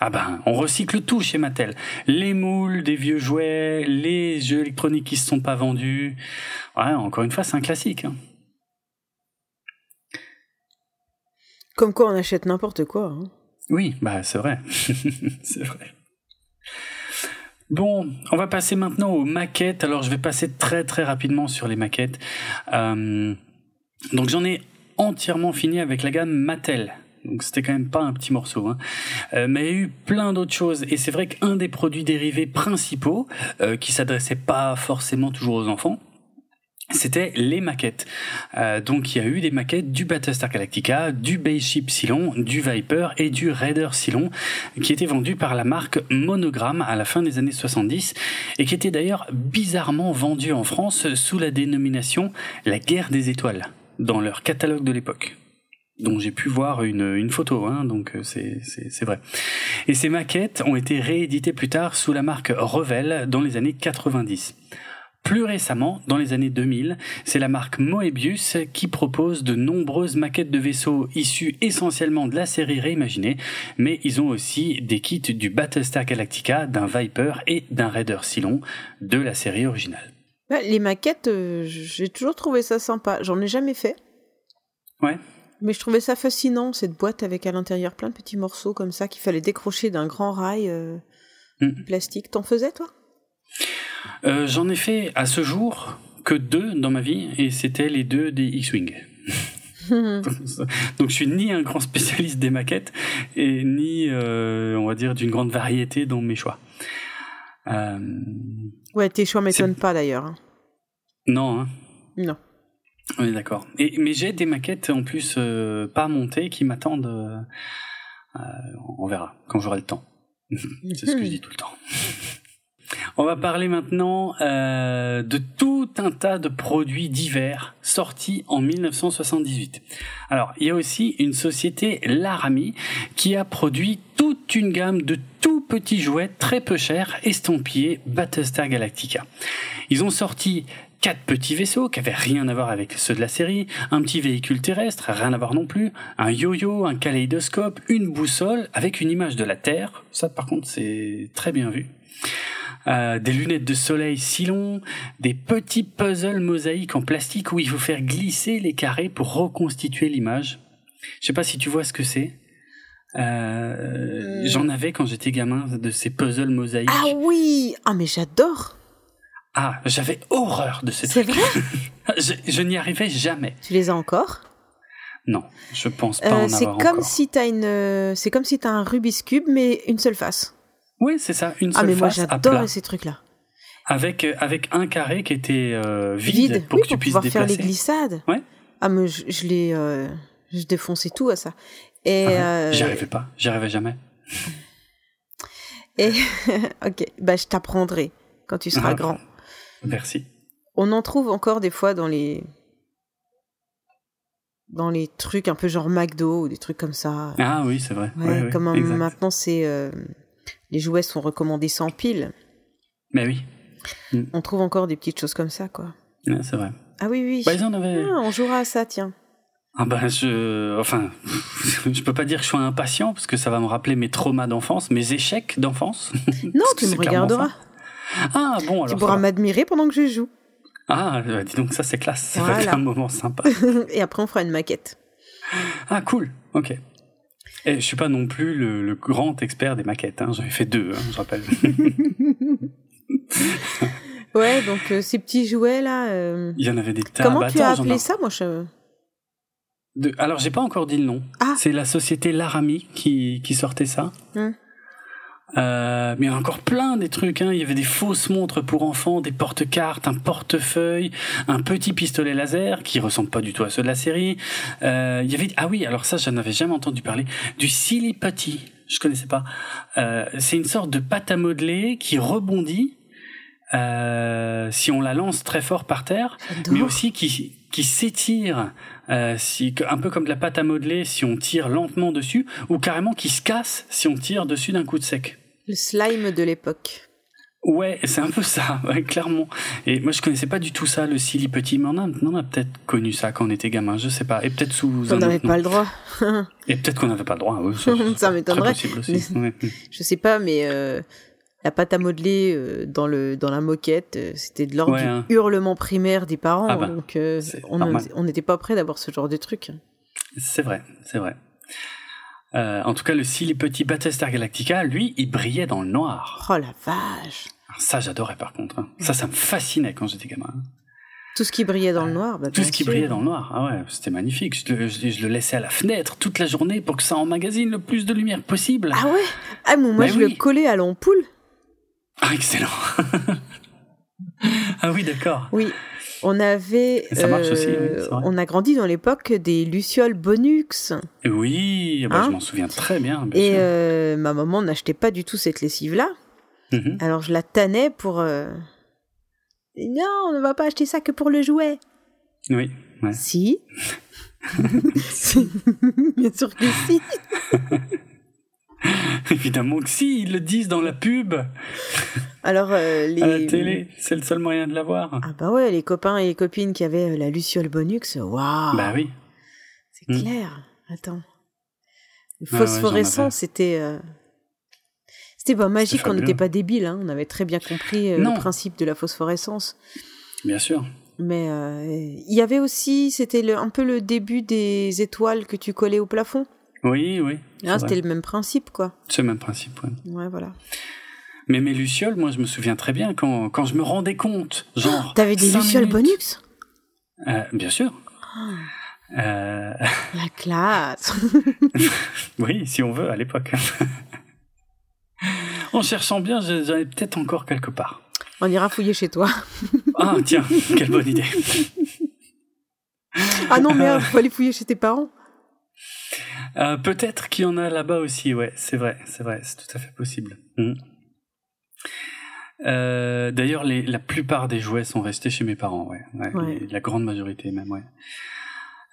Ah ben, on recycle tout chez Mattel. Les moules, des vieux jouets, les jeux électroniques qui se sont pas vendus. Ouais, encore une fois, c'est un classique. hein. Comme quoi on achète n'importe quoi. hein. Oui, bah c'est vrai. [LAUGHS] c'est vrai. Bon, on va passer maintenant aux maquettes. Alors je vais passer très très rapidement sur les maquettes. Euh, donc j'en ai entièrement fini avec la gamme Mattel. Donc c'était quand même pas un petit morceau, hein. Euh, mais il y a eu plein d'autres choses. Et c'est vrai qu'un des produits dérivés principaux, euh, qui s'adressait pas forcément toujours aux enfants, c'était les maquettes. Euh, donc il y a eu des maquettes du Battlestar Galactica, du Base Ship Cylon, du Viper et du Raider Cylon qui étaient vendus par la marque Monogram à la fin des années 70 et qui étaient d'ailleurs bizarrement vendus en France sous la dénomination La Guerre des Étoiles dans leur catalogue de l'époque dont j'ai pu voir une, une photo, hein, donc euh, c'est vrai. Et ces maquettes ont été rééditées plus tard sous la marque Revel dans les années 90. Plus récemment, dans les années 2000, c'est la marque Moebius qui propose de nombreuses maquettes de vaisseaux issues essentiellement de la série réimaginée, mais ils ont aussi des kits du Battlestar Galactica, d'un Viper et d'un Raider Cylon de la série originale. Ouais, les maquettes, euh, j'ai toujours trouvé ça sympa. J'en ai jamais fait. Ouais. Mais je trouvais ça fascinant, cette boîte avec à l'intérieur plein de petits morceaux comme ça qu'il fallait décrocher d'un grand rail euh, Mm. plastique. T'en faisais, toi? Euh, J'en ai fait à ce jour que deux dans ma vie, et c'était les deux des X-Wing. [LAUGHS] Donc je suis ni un grand spécialiste des maquettes, et ni, euh, on va dire, d'une grande variété dans mes choix. Ouais, tes choix m'étonnent pas d'ailleurs. hein. non, hein. Non. Est d'accord. Mais j'ai des maquettes en plus euh, pas montées qui m'attendent. euh, euh, on verra quand j'aurai le temps. [LAUGHS] C'est ce que je dis tout le temps. On va parler maintenant de tout un tas de produits divers sortis en 1978. Alors, il y a aussi une société Laramie qui a produit toute une gamme de tout petits jouets très peu chers estampillés Battlestar Galactica. Ils ont sorti quatre petits vaisseaux qui avaient rien à voir avec ceux de la série, un petit véhicule terrestre, rien à voir non plus, un yo-yo, un kaléidoscope, une boussole avec une image de la Terre. Ça, par contre, c'est très bien vu. Euh, des lunettes de soleil si longs, des petits puzzles mosaïques en plastique où il faut faire glisser les carrés pour reconstituer l'image. Je sais pas si tu vois ce que c'est. Euh, J'en avais quand j'étais gamin de ces puzzles mosaïques. Ah oui Ah, mais j'adore Ah, j'avais horreur de ces C'est vrai [LAUGHS] je je n'y arrivais jamais. Tu les as encore? Non, je pense pas Euh, en C'est avoir comme encore. si t'as une, euh, c'est comme si t'as un Rubik's cube mais une seule face. Oui, c'est ça, une Ah seule mais moi face à plat, j'adore ces trucs-là. avec euh, avec un carré qui était euh, vide, Vide, pour oui, que tu puisses pouvoir faire les glissades. Ouais. Ah mais je, je l'ai, euh, je défonçais tout à ça. Et, Ah ouais, euh, J'y arrivais pas, j'y arrivais jamais. et [LAUGHS] ok, bah je t'apprendrai quand tu seras Ah. grand. Merci. On en trouve encore des fois dans les dans les trucs un peu genre McDo ou des trucs comme ça. Ah oui, c'est vrai. Ouais, Ouais, ouais, comme un- exact. maintenant c'est euh, les jouets sont recommandés sans pile. Mais oui, On trouve encore des petites choses comme ça quoi. C'est vrai. Ah oui oui. Bah, ils en avaient. Ah, on jouera à ça tiens. Ah bah je, enfin, [LAUGHS] je peux pas dire que je suis impatient parce que ça va me rappeler mes traumas d'enfance, mes échecs d'enfance. Non, [LAUGHS] tu me regarderas. Ah bon alors. Tu pourras m'admirer pendant que je joue. Ah, dis donc ça c'est classe, ça va être un moment sympa. [LAUGHS] Et après on fera une maquette. Ah cool, ok. Et je suis pas non plus le, le grand expert des maquettes, hein. j'en ai fait deux, hein, je rappelle. [LAUGHS] Ouais, donc euh, ces petits jouets là. euh, Il y en avait des tas. Comment Bah, tu as attends, appelé ça, moi je... de- Alors j'ai pas encore dit le nom. Ah. C'est la société Laramie qui, qui sortait ça. Hmm. Euh, mais il y en a encore plein des trucs. Hein. Il y avait des fausses montres pour enfants, des porte-cartes, un portefeuille, un petit pistolet laser qui ressemble pas du tout à ceux de la série. Euh, il y avait ah oui, alors ça, je n'avais jamais entendu parler du silly putty. Je connaissais pas. Euh, c'est une sorte de pâte à modeler qui rebondit euh, si on la lance très fort par terre, mais aussi qui qui s'étire, euh, si, un peu comme de la pâte à modeler si on tire lentement dessus, ou carrément qui se casse si on tire dessus d'un coup de sec. Le slime de l'époque. Ouais, c'est un peu ça, [LAUGHS] ouais, clairement. Et moi, je connaissais pas du tout ça, le silly petit, mais on a, on a peut-être connu ça quand on était gamin, je sais pas. Et peut-être sous on n'avait pas le droit. Et peut-être qu'on n'avait pas le droit. Oui, ça, [LAUGHS] ça m'étonnerait. [LAUGHS] Je sais pas, mais euh, la pâte à modeler euh, dans le dans la moquette, euh, c'était de l'ordre du hein. hurlement primaire des parents, Ah bah, donc on n'était pas prêt d'avoir ce genre de truc. C'est vrai, c'est vrai. Euh, en tout cas, le silly petit Battlestar Galactica, lui, il brillait dans le noir. Oh la vache Alors ça, j'adorais par contre. hein. Ça, ça me fascinait quand j'étais gamin. Tout ce qui brillait dans le noir, bah, Tout ce qui sûr. brillait dans le noir, ah ouais, c'était magnifique. Je le, je- je le laissais à la fenêtre toute la journée pour que ça emmagasine le plus de lumière possible. Ah ouais? Ah bon, moi Mais je oui. le collais à l'ampoule. Ah, excellent. [LAUGHS] ah oui, d'accord. Oui. On avait, Et ça marche euh, aussi, oui, vrai. on a grandi dans l'époque des lucioles Bonux. Oui, bah, Hein je m'en souviens très bien. bien Et euh, ma maman n'achetait pas du tout cette lessive-là. Mhm. Alors je la tannais pour... euh, Non, on ne va pas acheter ça que pour le jouet. Oui, ouais. Si. [LAUGHS] [LAUGHS] Bien sûr que si. [LAUGHS] [LAUGHS] évidemment que si, ils le disent dans la pub, [LAUGHS] Alors euh, les... à la télé, c'est le seul moyen de l'avoir. Ah bah ouais, les copains et les copines qui avaient euh, la luciole Bonux, waouh Bah oui. C'est Hmm. clair. Attends. Le phosphorescent, avais. c'était... euh, C'était pas magique, on n'était pas débiles, hein. on avait très bien compris euh, le principe de la phosphorescence. Bien sûr. Mais euh, il y avait aussi, c'était un peu le début des étoiles que tu collais au plafond. Oui, oui. Vrai. c'était le même principe, quoi. C'est le même principe, ouais. Ouais, voilà. Mais mes lucioles, moi, je me souviens très bien quand, quand je me rendais compte, genre. T'avais des lucioles minutes- Bonux Euh, Bien sûr. Ah. Euh, La classe [LAUGHS] oui, si on veut, à l'époque. [LAUGHS] en cherchant bien, je- j'en ai peut-être encore quelque part. On ira fouiller chez toi. Ah, tiens, quelle bonne idée. Ah non, merde, faut aller fouiller chez tes parents. Euh, peut-être qu'il y en a là-bas aussi, ouais, c'est vrai, c'est vrai, c'est tout à fait possible. Mhm. Euh, D'ailleurs, la plupart des jouets sont restés chez mes parents, ouais, ouais, Ouais. les- la grande majorité même, ouais.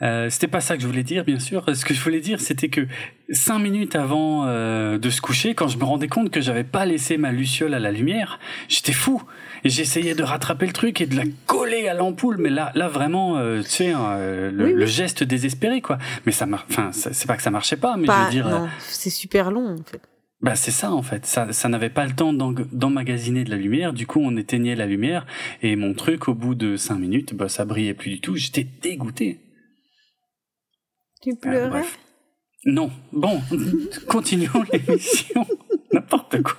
Euh, c'était pas ça que je voulais dire, bien sûr. Ce que je voulais dire, c'était que cinq minutes avant euh, de se coucher, quand je me rendais compte que j'avais pas laissé ma luciole à la lumière, j'étais fou. Et j'essayais de rattraper le truc et de la coller à l'ampoule, mais là, là vraiment, euh, tu sais, euh, le, Oui, oui. le geste désespéré, quoi. Mais ça marche. Enfin, c'est pas que ça marchait pas, mais je veux dire. euh, c'est super long, en fait. bah c'est ça en fait, ça, ça n'avait pas le temps d'emmagasiner de la lumière, du coup on éteignait la lumière et mon truc au bout de cinq minutes, bah ça brillait plus du tout, j'étais dégoûté. Tu Euh, pleurais bref. Non, bon, [LAUGHS] continuons l'émission, [LAUGHS] n'importe quoi.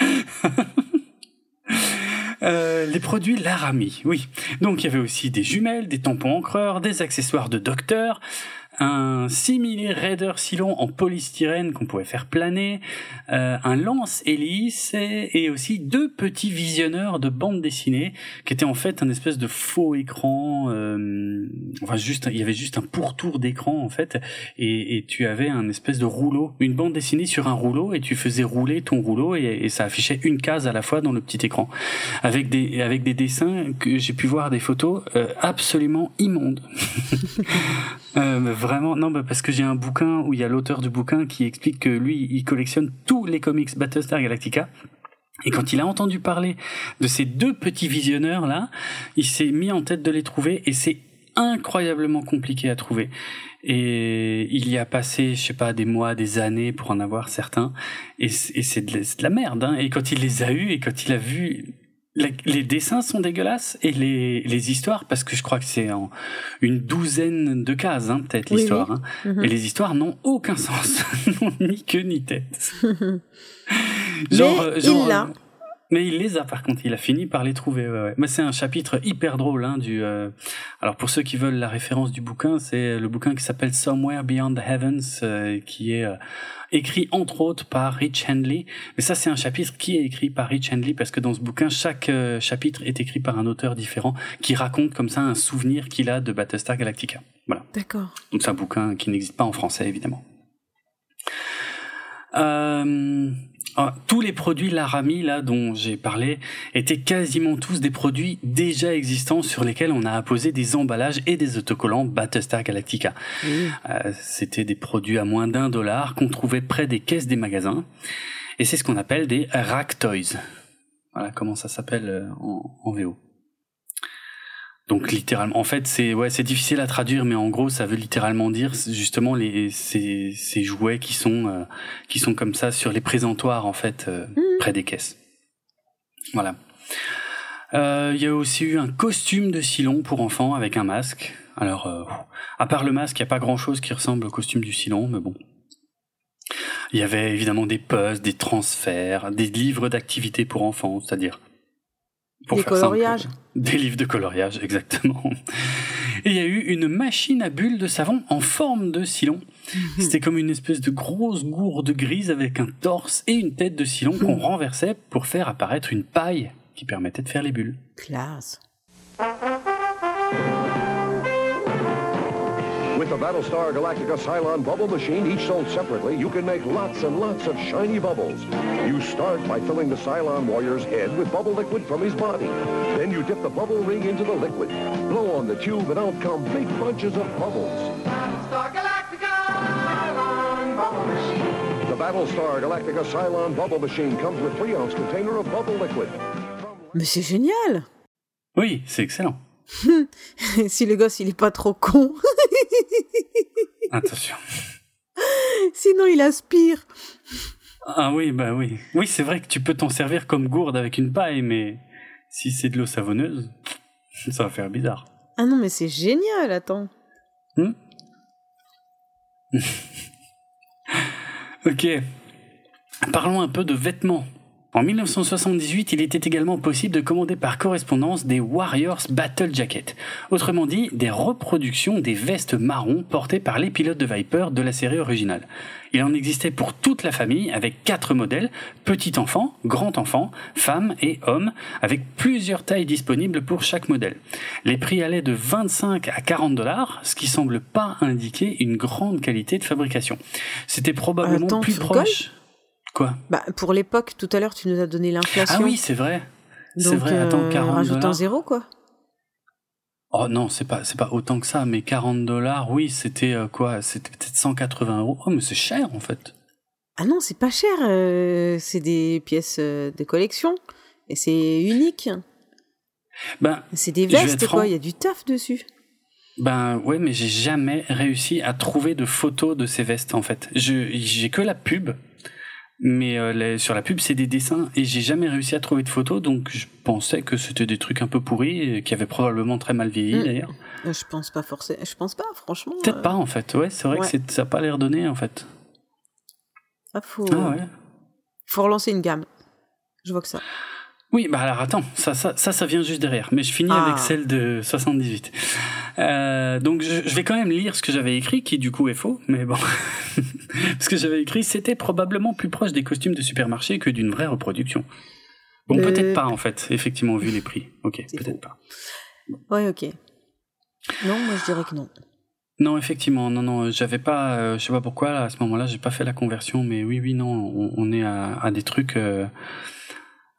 [LAUGHS] Euh, les produits Laramie, oui. Donc il y avait aussi des jumelles, des tampons encreurs, des accessoires de docteur, un simili Raider Silon en polystyrène qu'on pouvait faire planer, euh, un lance-hélice et, et aussi deux petits visionneurs de bande dessinée qui étaient en fait un espèce de faux écran. euh, enfin juste, il y avait juste un pourtour d'écran en fait et, tu avais un espèce de rouleau, une bande dessinée sur un rouleau et tu faisais rouler ton rouleau et, ça affichait une case à la fois dans le petit écran avec des avec des dessins que j'ai pu voir des photos euh, absolument immondes. [LAUGHS] Euh, vraiment non bah parce que j'ai un bouquin où il y a l'auteur du bouquin qui explique que lui il collectionne tous les comics Battlestar Galactica et quand il a entendu parler de ces deux petits visionneurs là, il s'est mis en tête de les trouver et c'est incroyablement compliqué à trouver. Et il y a passé, je sais pas, des mois, des années pour en avoir certains. Et c'est de la merde. Hein. Et quand il les a eus et quand il a vu... la- les dessins sont dégueulasses et les, les histoires, parce que je crois que c'est en une douzaine de cases, hein, peut-être Oui, l'histoire. hein. Mhm. Et les histoires n'ont aucun sens, [LAUGHS] n'ont ni queue ni tête. [LAUGHS] Mais euh, il l'a. Mais il les a par contre, il a fini par les trouver. Ouais, ouais. Mais c'est un chapitre hyper drôle. Hein, du, euh, Alors pour ceux qui veulent la référence du bouquin, c'est le bouquin qui s'appelle Somewhere Beyond the Heavens, euh, qui est euh, écrit entre autres par Rich Handley. Mais ça c'est un chapitre qui est écrit par Rich Handley parce que dans ce bouquin, chaque euh, chapitre est écrit par un auteur différent qui raconte comme ça un souvenir qu'il a de Battlestar Galactica. Voilà. D'accord. Donc c'est un bouquin qui n'existe pas en français évidemment. Euh, ah, tous les produits Laramie là dont j'ai parlé étaient quasiment tous des produits déjà existants sur lesquels on a apposé des emballages et des autocollants Battlestar Galactica. Euh, C'était des produits à moins d'un dollar qu'on trouvait près des caisses des magasins et c'est ce qu'on appelle des rack toys. Voilà comment ça s'appelle euh, en, en VO. Donc littéralement, en fait, c'est ouais, c'est difficile à traduire, mais en gros, ça veut littéralement dire justement les ces, ces jouets qui sont euh, qui sont comme ça sur les présentoirs en fait euh, près des caisses. Voilà. Euh, Il y a aussi eu un costume de Silon pour enfants avec un masque. Alors, euh, à part le masque, il n'y a pas grand-chose qui ressemble au costume du Silon, mais bon. Il y avait évidemment des puzzles, des transferts, des livres d'activités pour enfants, c'est-à-dire pour Des faire simple, coloriages. [LAUGHS] des livres de coloriage, exactement. Et il y a eu une machine à bulles de savon en forme de Silon. C'était comme une espèce de grosse gourde grise avec un torse et une tête de Silon qu'on renversait pour faire apparaître une paille qui permettait de faire les bulles. Classe. With the Battlestar Galactica Cylon bubble machine, each sold separately, you can make lots and lots of shiny bubbles. You start by filling the Cylon warrior's head with bubble liquid from his body. Then you dip the bubble ring into the liquid. Blow on the tube and out come big bunches of bubbles. Battlestar Galactica Cylon Bubbles. The Battlestar Galactica Cylon bubble machine comes with 3-ounce container of bubble liquid. Mais c'est génial Oui, c'est excellent. [LAUGHS] Si le gosse, il est pas trop con. [LAUGHS] [LAUGHS] Attention. Sinon, il aspire. Ah oui, bah oui. Oui, c'est vrai que tu peux t'en servir comme gourde avec une paille, mais si c'est de l'eau savonneuse, ça va faire bizarre. Ah non, mais c'est génial, attends. Hmm [LAUGHS] ok. Parlons un peu de vêtements. En 1978, il était également possible de commander par correspondance des Warriors Battle Jacket, autrement dit des reproductions des vestes marron portées par les pilotes de Viper de la série originale. Il en existait pour toute la famille avec quatre modèles, petit enfant, grand enfant, femme et homme, avec plusieurs tailles disponibles pour chaque modèle. Les prix allaient de 25 à 40 dollars, ce qui semble pas indiquer une grande qualité de fabrication. C'était probablement Attends, plus proche. Quoi Bah, pour l'époque, tout à l'heure, tu nous as donné l'inflation. Ah oui, c'est vrai. C'est vrai, attends, euh, 40 rajoute un dollars. zéro, quoi. Oh non, c'est pas c'est pas autant que ça, mais 40 dollars, oui, c'était euh, quoi C'était peut-être 180 euros. Oh, mais c'est cher en fait. Ah non, c'est pas cher. euh, c'est des pièces euh, de collection. Et c'est unique. Ben, C'est des vestes, quoi. Il y a du taf dessus. ben ouais, mais j'ai jamais réussi à trouver de photos de ces vestes en fait. Je j'ai que la pub, mais euh, les- sur la pub c'est des dessins et j'ai jamais réussi à trouver de photos, donc je pensais que c'était des trucs un peu pourris, et qui avaient probablement très mal vieilli Mm. d'ailleurs. Euh, Je pense pas forcément. Je pense pas, franchement. Peut-être euh, pas en fait. Ouais, c'est vrai ouais. que ça a pas l'air donné en fait. ah, faut, Ah ouais. faut relancer une gamme. Je vois que ça. Oui, bah alors attends, ça, ça, ça, ça vient juste derrière. Mais je finis Ah. avec celle de 78. Euh, donc je, je vais quand même lire ce que j'avais écrit, qui du coup est faux, mais bon. [LAUGHS] ce que j'avais écrit, c'était probablement plus proche des costumes de supermarché que d'une vraie reproduction. Bon, Euh. peut-être pas en fait, effectivement, vu les prix. Ok, peut-être pas. Ouais, ok. Non, moi je dirais que non. Non, effectivement, non, non, j'avais pas, euh, je sais pas pourquoi, là, à ce moment-là, j'ai pas fait la conversion, mais oui, oui, non, on, on est à, à des trucs euh,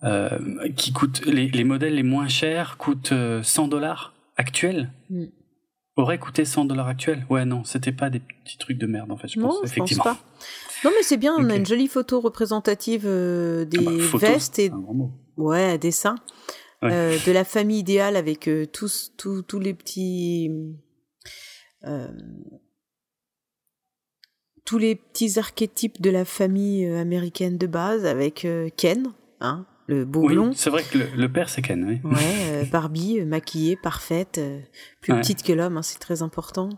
euh, qui coûtent, les, les modèles les moins chers coûtent euh, 100 dollars actuels. Mm. Auraient coûté 100 dollars actuels Ouais, non, c'était pas des petits trucs de merde, en fait, je non, pense, je pense effectivement. pas. Non, mais c'est bien. On a une jolie photo représentative euh, des Ah bah, photo, vestes et un grand mot. ouais, un dessin Ouais. euh, de la famille idéale avec euh, tous, tous, tous les petits. tous les petits archétypes de la famille américaine de base avec Ken, hein, le beau Oui, blond. c'est vrai que le, le père, c'est Ken, oui. Ouais, euh, [LAUGHS] Barbie, euh, maquillée, parfaite, euh, plus Ouais. petite que l'homme, hein, c'est très important.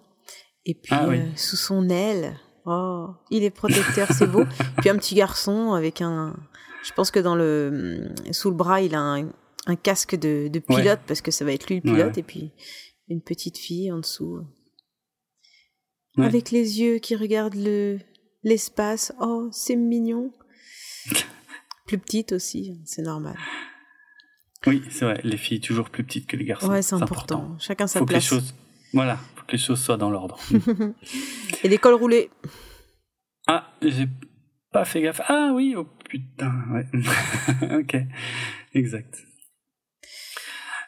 Et puis, Ah oui. sous son aile, Oh, il est protecteur, c'est beau. [LAUGHS] Puis un petit garçon avec un. Je pense que dans le sous le bras, il a un, un casque de, de pilote Ouais. parce que ça va être lui le pilote et puis une petite fille en dessous avec les yeux qui regardent le l'espace. Oh, c'est mignon. [LAUGHS] Plus petite aussi, c'est normal. Oui, c'est vrai. Les filles toujours plus petites que les garçons. Ouais, c'est important. Chacun sa Faut que les place. choses, voilà, faut que les choses soient dans l'ordre. [LAUGHS] Et des cols roulés. ah, j'ai pas fait gaffe. Ah oui, oh putain, ouais. [LAUGHS] ok, exact.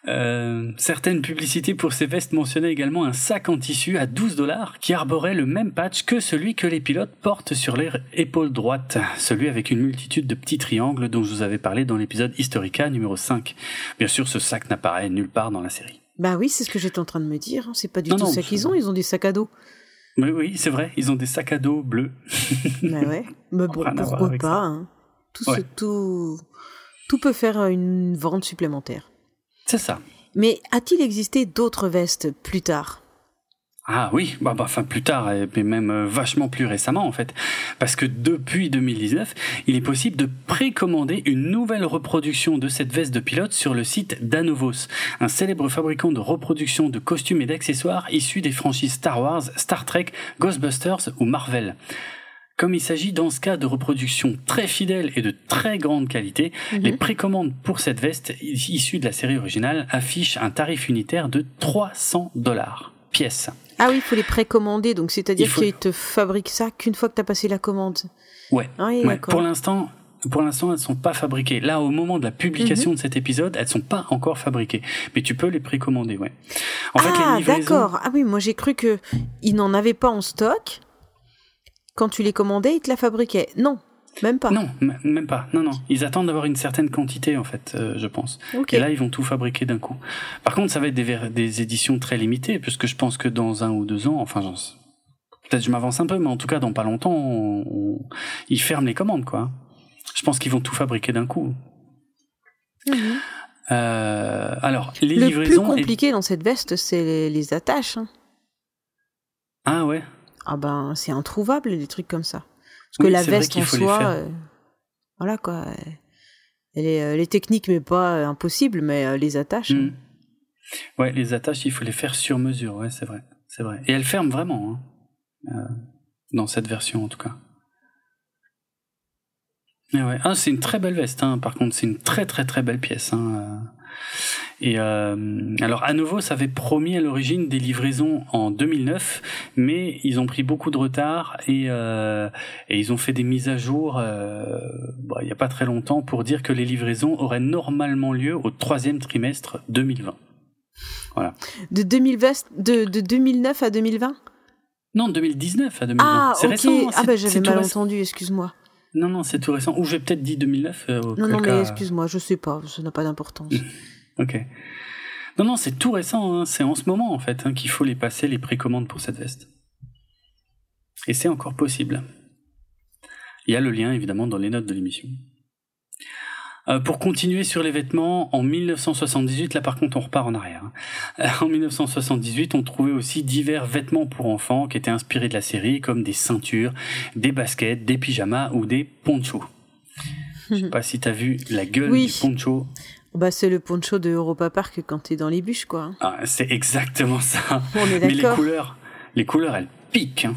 Euh, certaines publicités pour ces vestes mentionnaient également un sac en tissu à 12 dollars qui arborait le même patch que celui que les pilotes portent sur leur épaule droite, celui avec une multitude de petits triangles dont je vous avais parlé dans l'épisode Historica numéro 5. Bien sûr, ce sac n'apparaît nulle part dans la série. Bah oui, c'est ce que j'étais en train de me dire. hein. C'est pas du Non, tout non, ça qu'ils ont. Ils ont des sacs à dos. Oui, oui, c'est vrai, ils ont des sacs à dos bleus. bah ouais. [LAUGHS] Mais bon, pourquoi pas hein. tout, Ouais. tout, tout peut faire une vente supplémentaire. C'est ça. Mais a-t-il existé d'autres vestes plus tard? Ah oui, bah, bah, enfin plus tard, et puis même euh, vachement plus récemment en fait, parce que depuis 2019, il est possible de précommander une nouvelle reproduction de cette veste de pilote sur le site d'Anovos, un célèbre fabricant de reproduction de costumes et d'accessoires issus des franchises Star Wars, Star Trek, Ghostbusters ou Marvel. Comme il s'agit dans ce cas de reproductions très fidèles et de très grande qualité, les précommandes pour cette veste issue de la série originale affichent un tarif unitaire de 300 dollars pièce. Ah oui, il faut les précommander, donc c'est-à-dire faut- qu'ils te fabriquent ça qu'une fois que tu as passé la commande. Ouais. Ah oui, Ouais. Pour l'instant, pour l'instant, elles sont pas fabriquées. Là, au moment de la publication de cet épisode, elles sont pas encore fabriquées. Mais tu peux les précommander, ouais. En ah, livraisons. d'accord. Ah oui, moi j'ai cru que ils n'en avaient pas en stock. Quand tu les commandais, ils te la fabriquaient. Non, même pas. Non, même pas. Non, non. Ils attendent d'avoir une certaine quantité, en fait, euh, je pense. Ok. Et là, ils vont tout fabriquer d'un coup. Par contre, ça va être des, éditions très limitées, puisque je pense que dans un ou deux ans, enfin, j'en peut-être je m'avance un peu, mais en tout cas, dans pas longtemps, on- on- ils ferment les commandes, quoi. Je pense qu'ils vont tout fabriquer d'un coup. Mhm. Euh, alors, les Le plus livraisons. et- compliqué dans cette veste, c'est les, les attaches. hein. Ah ouais. Ah ben, c'est introuvable, des trucs comme ça. Parce que la veste en soi, euh, voilà quoi. euh, Elle est, elle est technique, mais pas euh, impossible, mais euh, les attaches. Mm. Ouais, les attaches, il faut les faire sur mesure, ouais, c'est vrai, c'est vrai. Et elles ferment vraiment, hein, euh, dans cette version en tout cas. Et ouais. Ah, c'est une très belle veste, hein, par contre, c'est une très très très belle pièce. Hein, euh. Et euh, alors, à nouveau, ça avait promis à l'origine des livraisons en 2009, mais ils ont pris beaucoup de retard et, euh, et ils ont fait des mises à jour euh, bah, il n'y a pas très longtemps pour dire que les livraisons auraient normalement lieu au troisième trimestre 2020. De, 2020 de, de 2009 à 2020 Non, 2019 à 2020. Ah, c'est ok. récent. ah ben c'est j'avais mal récent. entendu, excuse-moi. Non, non, c'est tout récent. Ou j'ai peut-être dit 2009. euh, Non, non, mais excuse-moi, je sais pas, ça n'a pas d'importance. [LAUGHS] Ok. Non, non, c'est tout récent. hein. C'est en ce moment, en fait, hein, qu'il faut les passer, les précommandes pour cette veste. Et c'est encore possible. Il y a le lien, évidemment, dans les notes de l'émission. Euh, pour continuer sur les vêtements, en 1978, là par contre on repart en arrière. hein. Euh, En 1978, on trouvait aussi divers vêtements pour enfants qui étaient inspirés de la série, comme des ceintures, des baskets, des pyjamas ou des ponchos. Je sais pas si t'as vu la gueule Oui. du poncho. bah, c'est le poncho de Europa Park quand t'es dans les bûches, quoi. Ah, c'est exactement ça. [LAUGHS] On est Mais les couleurs, les couleurs, elles piquent. hein.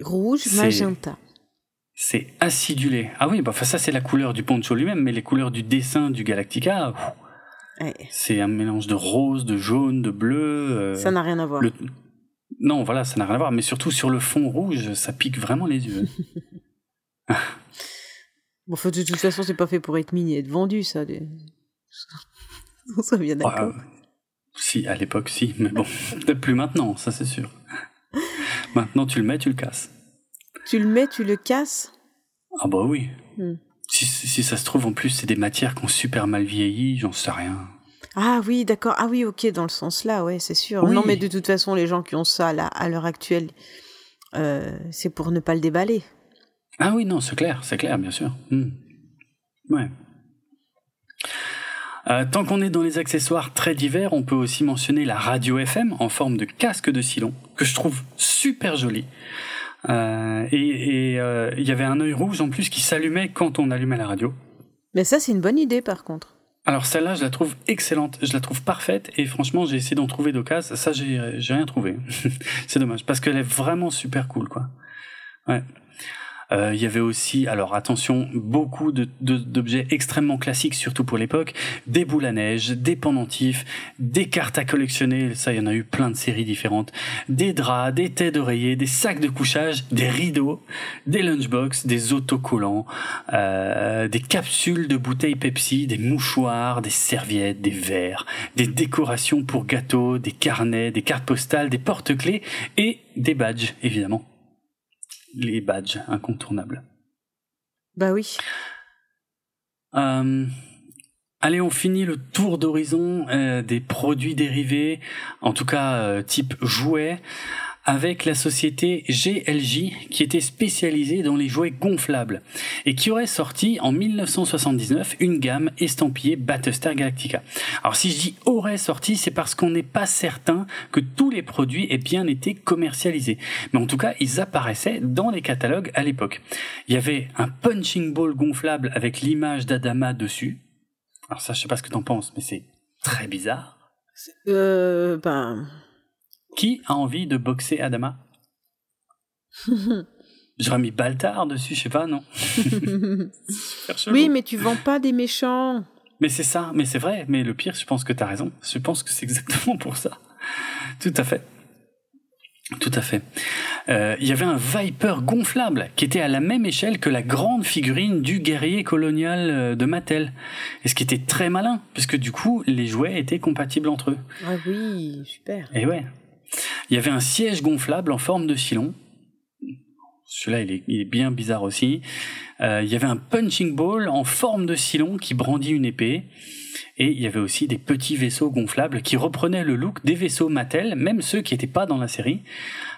Rouge, magenta. C'est acidulé. Ah oui, bah ça c'est la couleur du poncho lui-même, mais les couleurs du dessin du Galactica, c'est un mélange de rose, de jaune, de bleu. euh, ça n'a rien à voir. le- Non, voilà, ça n'a rien à voir, mais surtout sur le fond rouge, ça pique vraiment les yeux. [LAUGHS] Bon, enfin, de toute façon, c'est pas fait pour être mini et être vendu, ça. des- [LAUGHS] On soit bien d'accord. Ouais, si, à l'époque, si, mais bon, [LAUGHS] peut-être plus maintenant, ça c'est sûr. Maintenant, tu le mets, tu le casses. Tu le mets, tu le casses? Ah bah oui. Hmm. Si, si ça se trouve, en plus, c'est des matières qui ont super mal vieilli, j'en sais rien. Ah oui, d'accord. Ah oui, ok, dans le sens là, ouais, c'est sûr. Oui. Non, mais de toute façon, les gens qui ont ça là, à l'heure actuelle, euh, c'est pour ne pas le déballer. Ah oui, non, c'est clair, c'est clair, bien sûr. Hmm. Ouais. Euh, tant qu'on est dans les accessoires très divers, on peut aussi mentionner la radio FM en forme de casque de Silon, que je trouve super joli. Euh, et euh, il y avait un œil rouge en plus qui s'allumait quand on allumait la radio. Mais ça, c'est une bonne idée par contre. Alors celle-là, je la trouve excellente, je la trouve parfaite et franchement, j'ai essayé d'en trouver d'occasion. Ça, j'ai j'ai rien trouvé. [LAUGHS] c'est dommage parce qu'elle est vraiment super cool, quoi. Ouais. Euh, il y avait aussi, alors attention, beaucoup d'objets extrêmement classiques, surtout pour l'époque, des boules à neige, des pendentifs, des cartes à collectionner, ça il y en a eu plein de séries différentes, des draps, des têtes d'oreiller, des sacs de couchage, des rideaux, des lunchbox, des autocollants, euh, des capsules de bouteilles Pepsi, des mouchoirs, des serviettes, des verres, des décorations pour gâteaux, des carnets, des cartes postales, des porte-clés et des badges, évidemment les badges incontournables. Bah oui. Euh, allez, on finit le tour d'horizon euh, des produits dérivés, en tout cas euh, type jouets, avec la société GLJ qui était spécialisée dans les jouets gonflables et qui aurait sorti en 1979 une gamme estampillée Battlestar Galactica. Alors si je dis aurait sorti, c'est parce qu'on n'est pas certain que tous les produits aient bien été commercialisés. Mais en tout cas, ils apparaissaient dans les catalogues à l'époque. Il y avait un punching ball gonflable avec l'image d'Adama dessus. Alors ça, je sais pas ce que t'en penses, mais c'est très bizarre. Euh, ben, qui a envie de boxer Adama? [LAUGHS] J'aurais mis Baltar dessus, je sais pas, non [LAUGHS] Oui, mais tu vends pas des méchants. Mais c'est ça, mais c'est vrai. Mais le pire, je pense que tu as raison. Je pense que c'est exactement pour ça. Tout à fait. Tout à fait. Euh, il y avait un Viper gonflable qui était à la même échelle que la grande figurine du guerrier colonial euh, de Mattel. Et ce qui était très malin, puisque du coup, les jouets étaient compatibles entre eux. Ah oui, super. Et ouais. Il y avait un siège gonflable en forme de silon. Celui-là, il est, bien bizarre aussi. Euh, il y avait un punching ball en forme de silon qui brandit une épée. Et il y avait aussi des petits vaisseaux gonflables qui reprenaient le look des vaisseaux Mattel, même ceux qui n'étaient pas dans la série.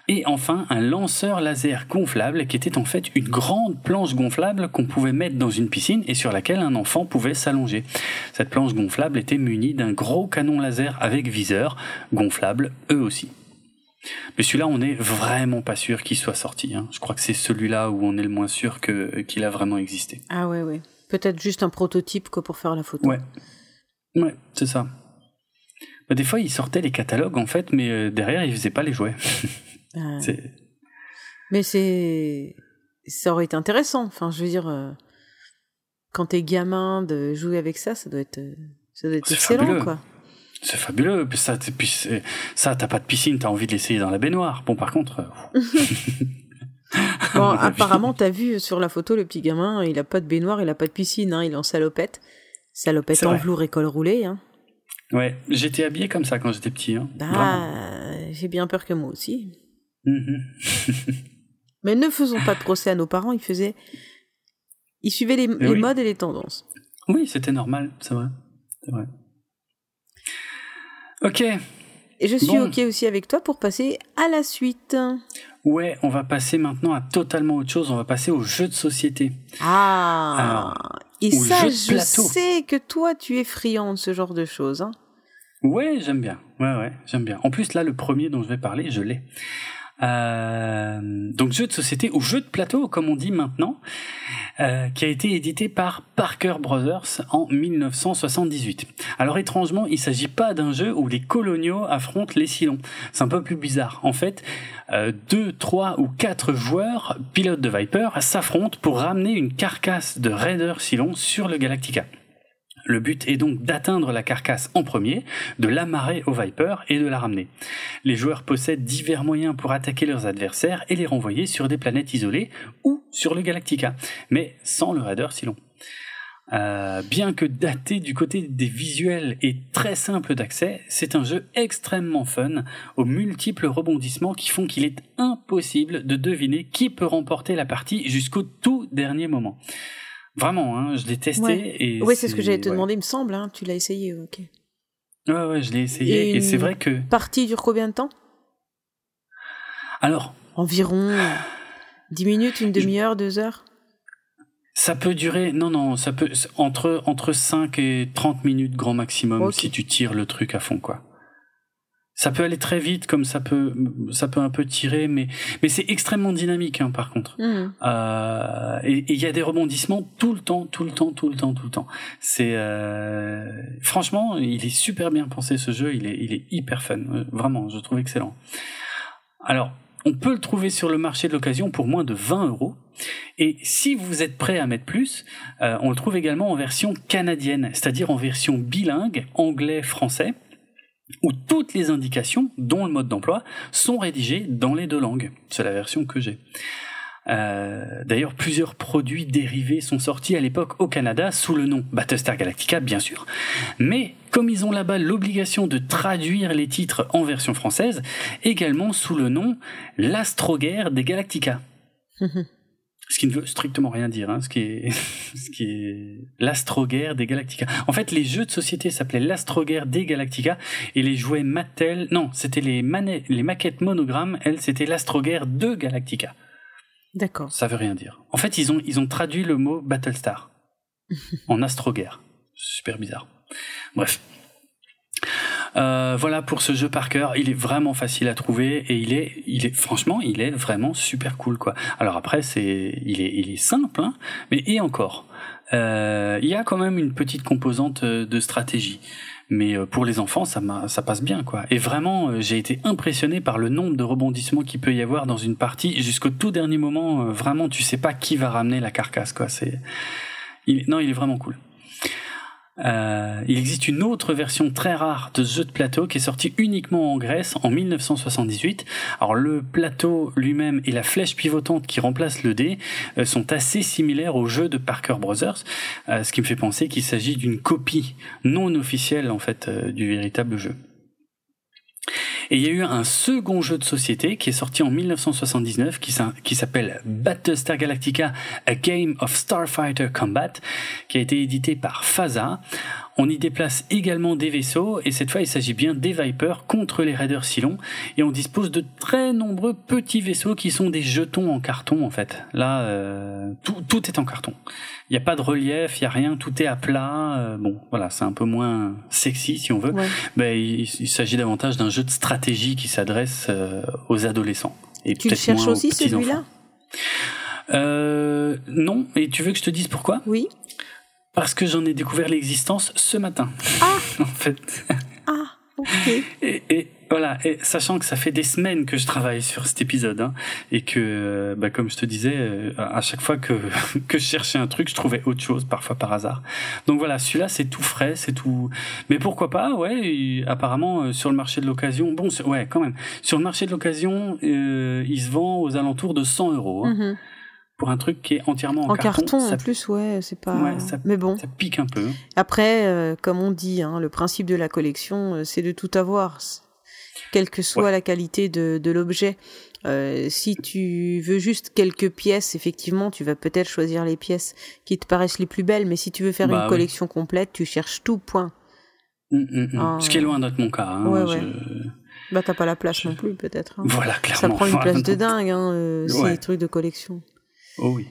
Et enfin, un lanceur laser gonflable qui était en fait une grande planche gonflable qu'on pouvait mettre dans une piscine et sur laquelle un enfant pouvait s'allonger. Cette planche gonflable était munie d'un gros canon laser avec viseur, gonflable eux aussi. Mais celui-là, on n'est vraiment pas sûr qu'il soit sorti. Hein. Je crois que c'est celui-là où on est le moins sûr que qu'il a vraiment existé. Ah ouais, ouais. Peut-être juste un prototype quoi pour faire la photo. Ouais, ouais, c'est ça. Bah, des fois, ils sortaient les catalogues en fait, mais euh, derrière, ils faisaient pas les jouets. Ah. [LAUGHS] Mais c'est, ça aurait été intéressant. Enfin, je veux dire, euh, quand t'es gamin de jouer avec ça, ça doit être, ça doit être excellent, quoi. C'est fabuleux. Puis ça, puis ça, t'as pas de piscine, t'as envie de l'essayer dans la baignoire. Bon, par contre. Euh, [LAUGHS] bon, [LAUGHS] apparemment, t'as vu sur la photo, le petit gamin, il a pas de baignoire, il a pas de piscine, hein, il est en salopette. Salopette en velours et col roulé. Hein. Ouais, j'étais habillé comme ça quand j'étais petit. Hein. Bah, j'ai bien peur que moi aussi. Mhm. [LAUGHS] Mais ne faisons pas de procès à nos parents, ils faisaient. Ils suivaient les, les modes et les tendances. Oui, c'était normal, c'est vrai. C'est vrai. Ok. Et je suis ok aussi avec toi pour passer à la suite. Ouais, on va passer maintenant à totalement autre chose. On va passer aux jeux de société. Ah. et ça, je sais que toi, tu es friand de ce genre de choses. Hein. Ouais, j'aime bien. Ouais, ouais, j'aime bien. En plus, là, le premier dont je vais parler, je l'ai. Euh, donc jeu de société ou jeu de plateau comme on dit maintenant, euh, qui a été édité par Parker Brothers en 1978. Alors étrangement, il s'agit pas d'un jeu où les coloniaux affrontent les Cylons. C'est un peu plus bizarre. En fait, euh, deux, trois ou quatre joueurs, pilotes de Viper, s'affrontent pour ramener une carcasse de Raider Cylon sur le Galactica. Le but est donc d'atteindre la carcasse en premier, de l'amarrer au Viper et de la ramener. Les joueurs possèdent divers moyens pour attaquer leurs adversaires et les renvoyer sur des planètes isolées ou sur le Galactica, mais sans le Raider Silon. Euh, bien que daté du côté des visuels et très simple d'accès, c'est un jeu extrêmement fun, aux multiples rebondissements qui font qu'il est impossible de deviner qui peut remporter la partie jusqu'au tout dernier moment. Vraiment, hein, je l'ai testé. Et oui, c'est ce que j'allais te demander, il me semble. Hein, tu l'as essayé, ok. Ouais, ouais, je l'ai essayé et, c'est vrai que. Partie dure combien de temps? Alors. Environ 10 minutes, une demi-heure, deux heures? Ça peut durer, non, non, ça peut, entre, entre 5 et 30 minutes grand maximum si tu tires le truc à fond, quoi. Ça peut aller très vite, comme ça peut, ça peut un peu tirer, mais, mais c'est extrêmement dynamique, hein, par contre. Mhm. Euh, et et il y a des rebondissements tout le temps, tout le temps, tout le temps, tout le temps. C'est euh, franchement, il est super bien pensé ce jeu. Il est, il est hyper fun. Euh, Vraiment, je trouve excellent. Alors, on peut le trouver sur le marché de l'occasion pour moins de 20 euros. Et si vous êtes prêt à mettre plus, euh, on le trouve également en version canadienne, c'est-à-dire en version bilingue, anglais-français, où toutes les indications, dont le mode d'emploi, sont rédigées dans les deux langues. C'est la version que j'ai. Euh, D'ailleurs, plusieurs produits dérivés sont sortis à l'époque au Canada sous le nom Battlestar Galactica, bien sûr. Mais comme ils ont là-bas l'obligation de traduire les titres en version française, également sous le nom L'Astroguerre des Galactica. [LAUGHS] Ce qui ne veut strictement rien dire, hein, ce qui est, [LAUGHS] ce qui est l'Astroguerre des Galactica. En fait, les jeux de société s'appelaient l'Astroguerre des Galactica et les jouets Mattel, non, c'était les, les maquettes monogrammes, elles, c'était l'Astroguerre de Galactica. D'accord. Ça veut rien dire. En fait, ils ont, ils ont traduit le mot Battlestar [LAUGHS] en Astroguerre. Super bizarre. Bref. Euh, voilà pour ce jeu par cœur. Il est vraiment facile à trouver et il est, il est, franchement, il est vraiment super cool, quoi. Alors après, c'est, il est, il est simple, hein, mais et encore, euh, il y a quand même une petite composante euh, de stratégie. Mais pour les enfants, ça, ça passe bien, quoi. Et vraiment, j'ai été impressionné par le nombre de rebondissements qu'il peut y avoir dans une partie jusqu'au tout dernier moment. Vraiment, tu sais pas qui va ramener la carcasse, quoi. C'est, il- non, il est vraiment cool. Euh, il existe une autre version très rare de jeu de plateau qui est sorti uniquement en Grèce en 1978. Alors le plateau lui-même et la flèche pivotante qui remplace le dé euh, sont assez similaires au jeu de Parker Brothers, euh, ce qui me fait penser qu'il s'agit d'une copie non officielle en fait du véritable jeu. Et il y a eu un second jeu de société qui est sorti en 1979 qui s'appelle Battlestar Galactica A Game of Starfighter Combat qui a été édité par FASA. On y déplace également des vaisseaux et cette fois il s'agit bien des Vipers contre les Raiders Cylon et on dispose de très nombreux petits vaisseaux qui sont des jetons en carton en fait. Là euh, tout, tout est en carton. Il n'y a pas de relief, il n'y a rien, tout est à plat. euh, bon voilà c'est un peu moins sexy si on veut. Ouais. Ben, il, il s'agit davantage d'un jeu de stratégie qui s'adresse euh, aux adolescents. Et Tu le cherches aussi celui-là? Euh, Non, et tu veux que je te dise pourquoi? Oui. Parce que j'en ai découvert l'existence ce matin. Ah [LAUGHS] en fait. Ah, ok. Et, et voilà, et sachant que ça fait des semaines que je travaille sur cet épisode, hein, et que, euh, bah, comme je te disais, euh, à chaque fois que, [LAUGHS] que je cherchais un truc, je trouvais autre chose, parfois par hasard. Donc voilà, celui-là, c'est tout frais, c'est tout. Mais pourquoi pas, ouais, et apparemment, euh, sur le marché de l'occasion, bon, ouais, quand même, sur le marché de l'occasion, euh, il se vend aux alentours de 100 euros, hein, Mhm. Pour un truc qui est entièrement en, En carton, ça, en plus, ouais, c'est pas. Ouais, ça- Mais bon. ça pique un peu. Après, euh, comme on dit, hein, le principe de la collection, euh, c'est de tout avoir, quelle que soit Ouais. la qualité de, de l'objet. Euh, si tu veux juste quelques pièces, effectivement, tu vas peut-être choisir les pièces qui te paraissent les plus belles, mais si tu veux faire Bah une collection complète, tu cherches tout, point. Mm, mm, mm. Ah, Ce qui est loin d'être mon cas. hein, Ouais, je- ouais. Bah, t'as pas la place non plus, peut-être. hein. Voilà, Ça clairement. prend une [LAUGHS] place de dingue, hein, euh, ces trucs de collection. Oh oui.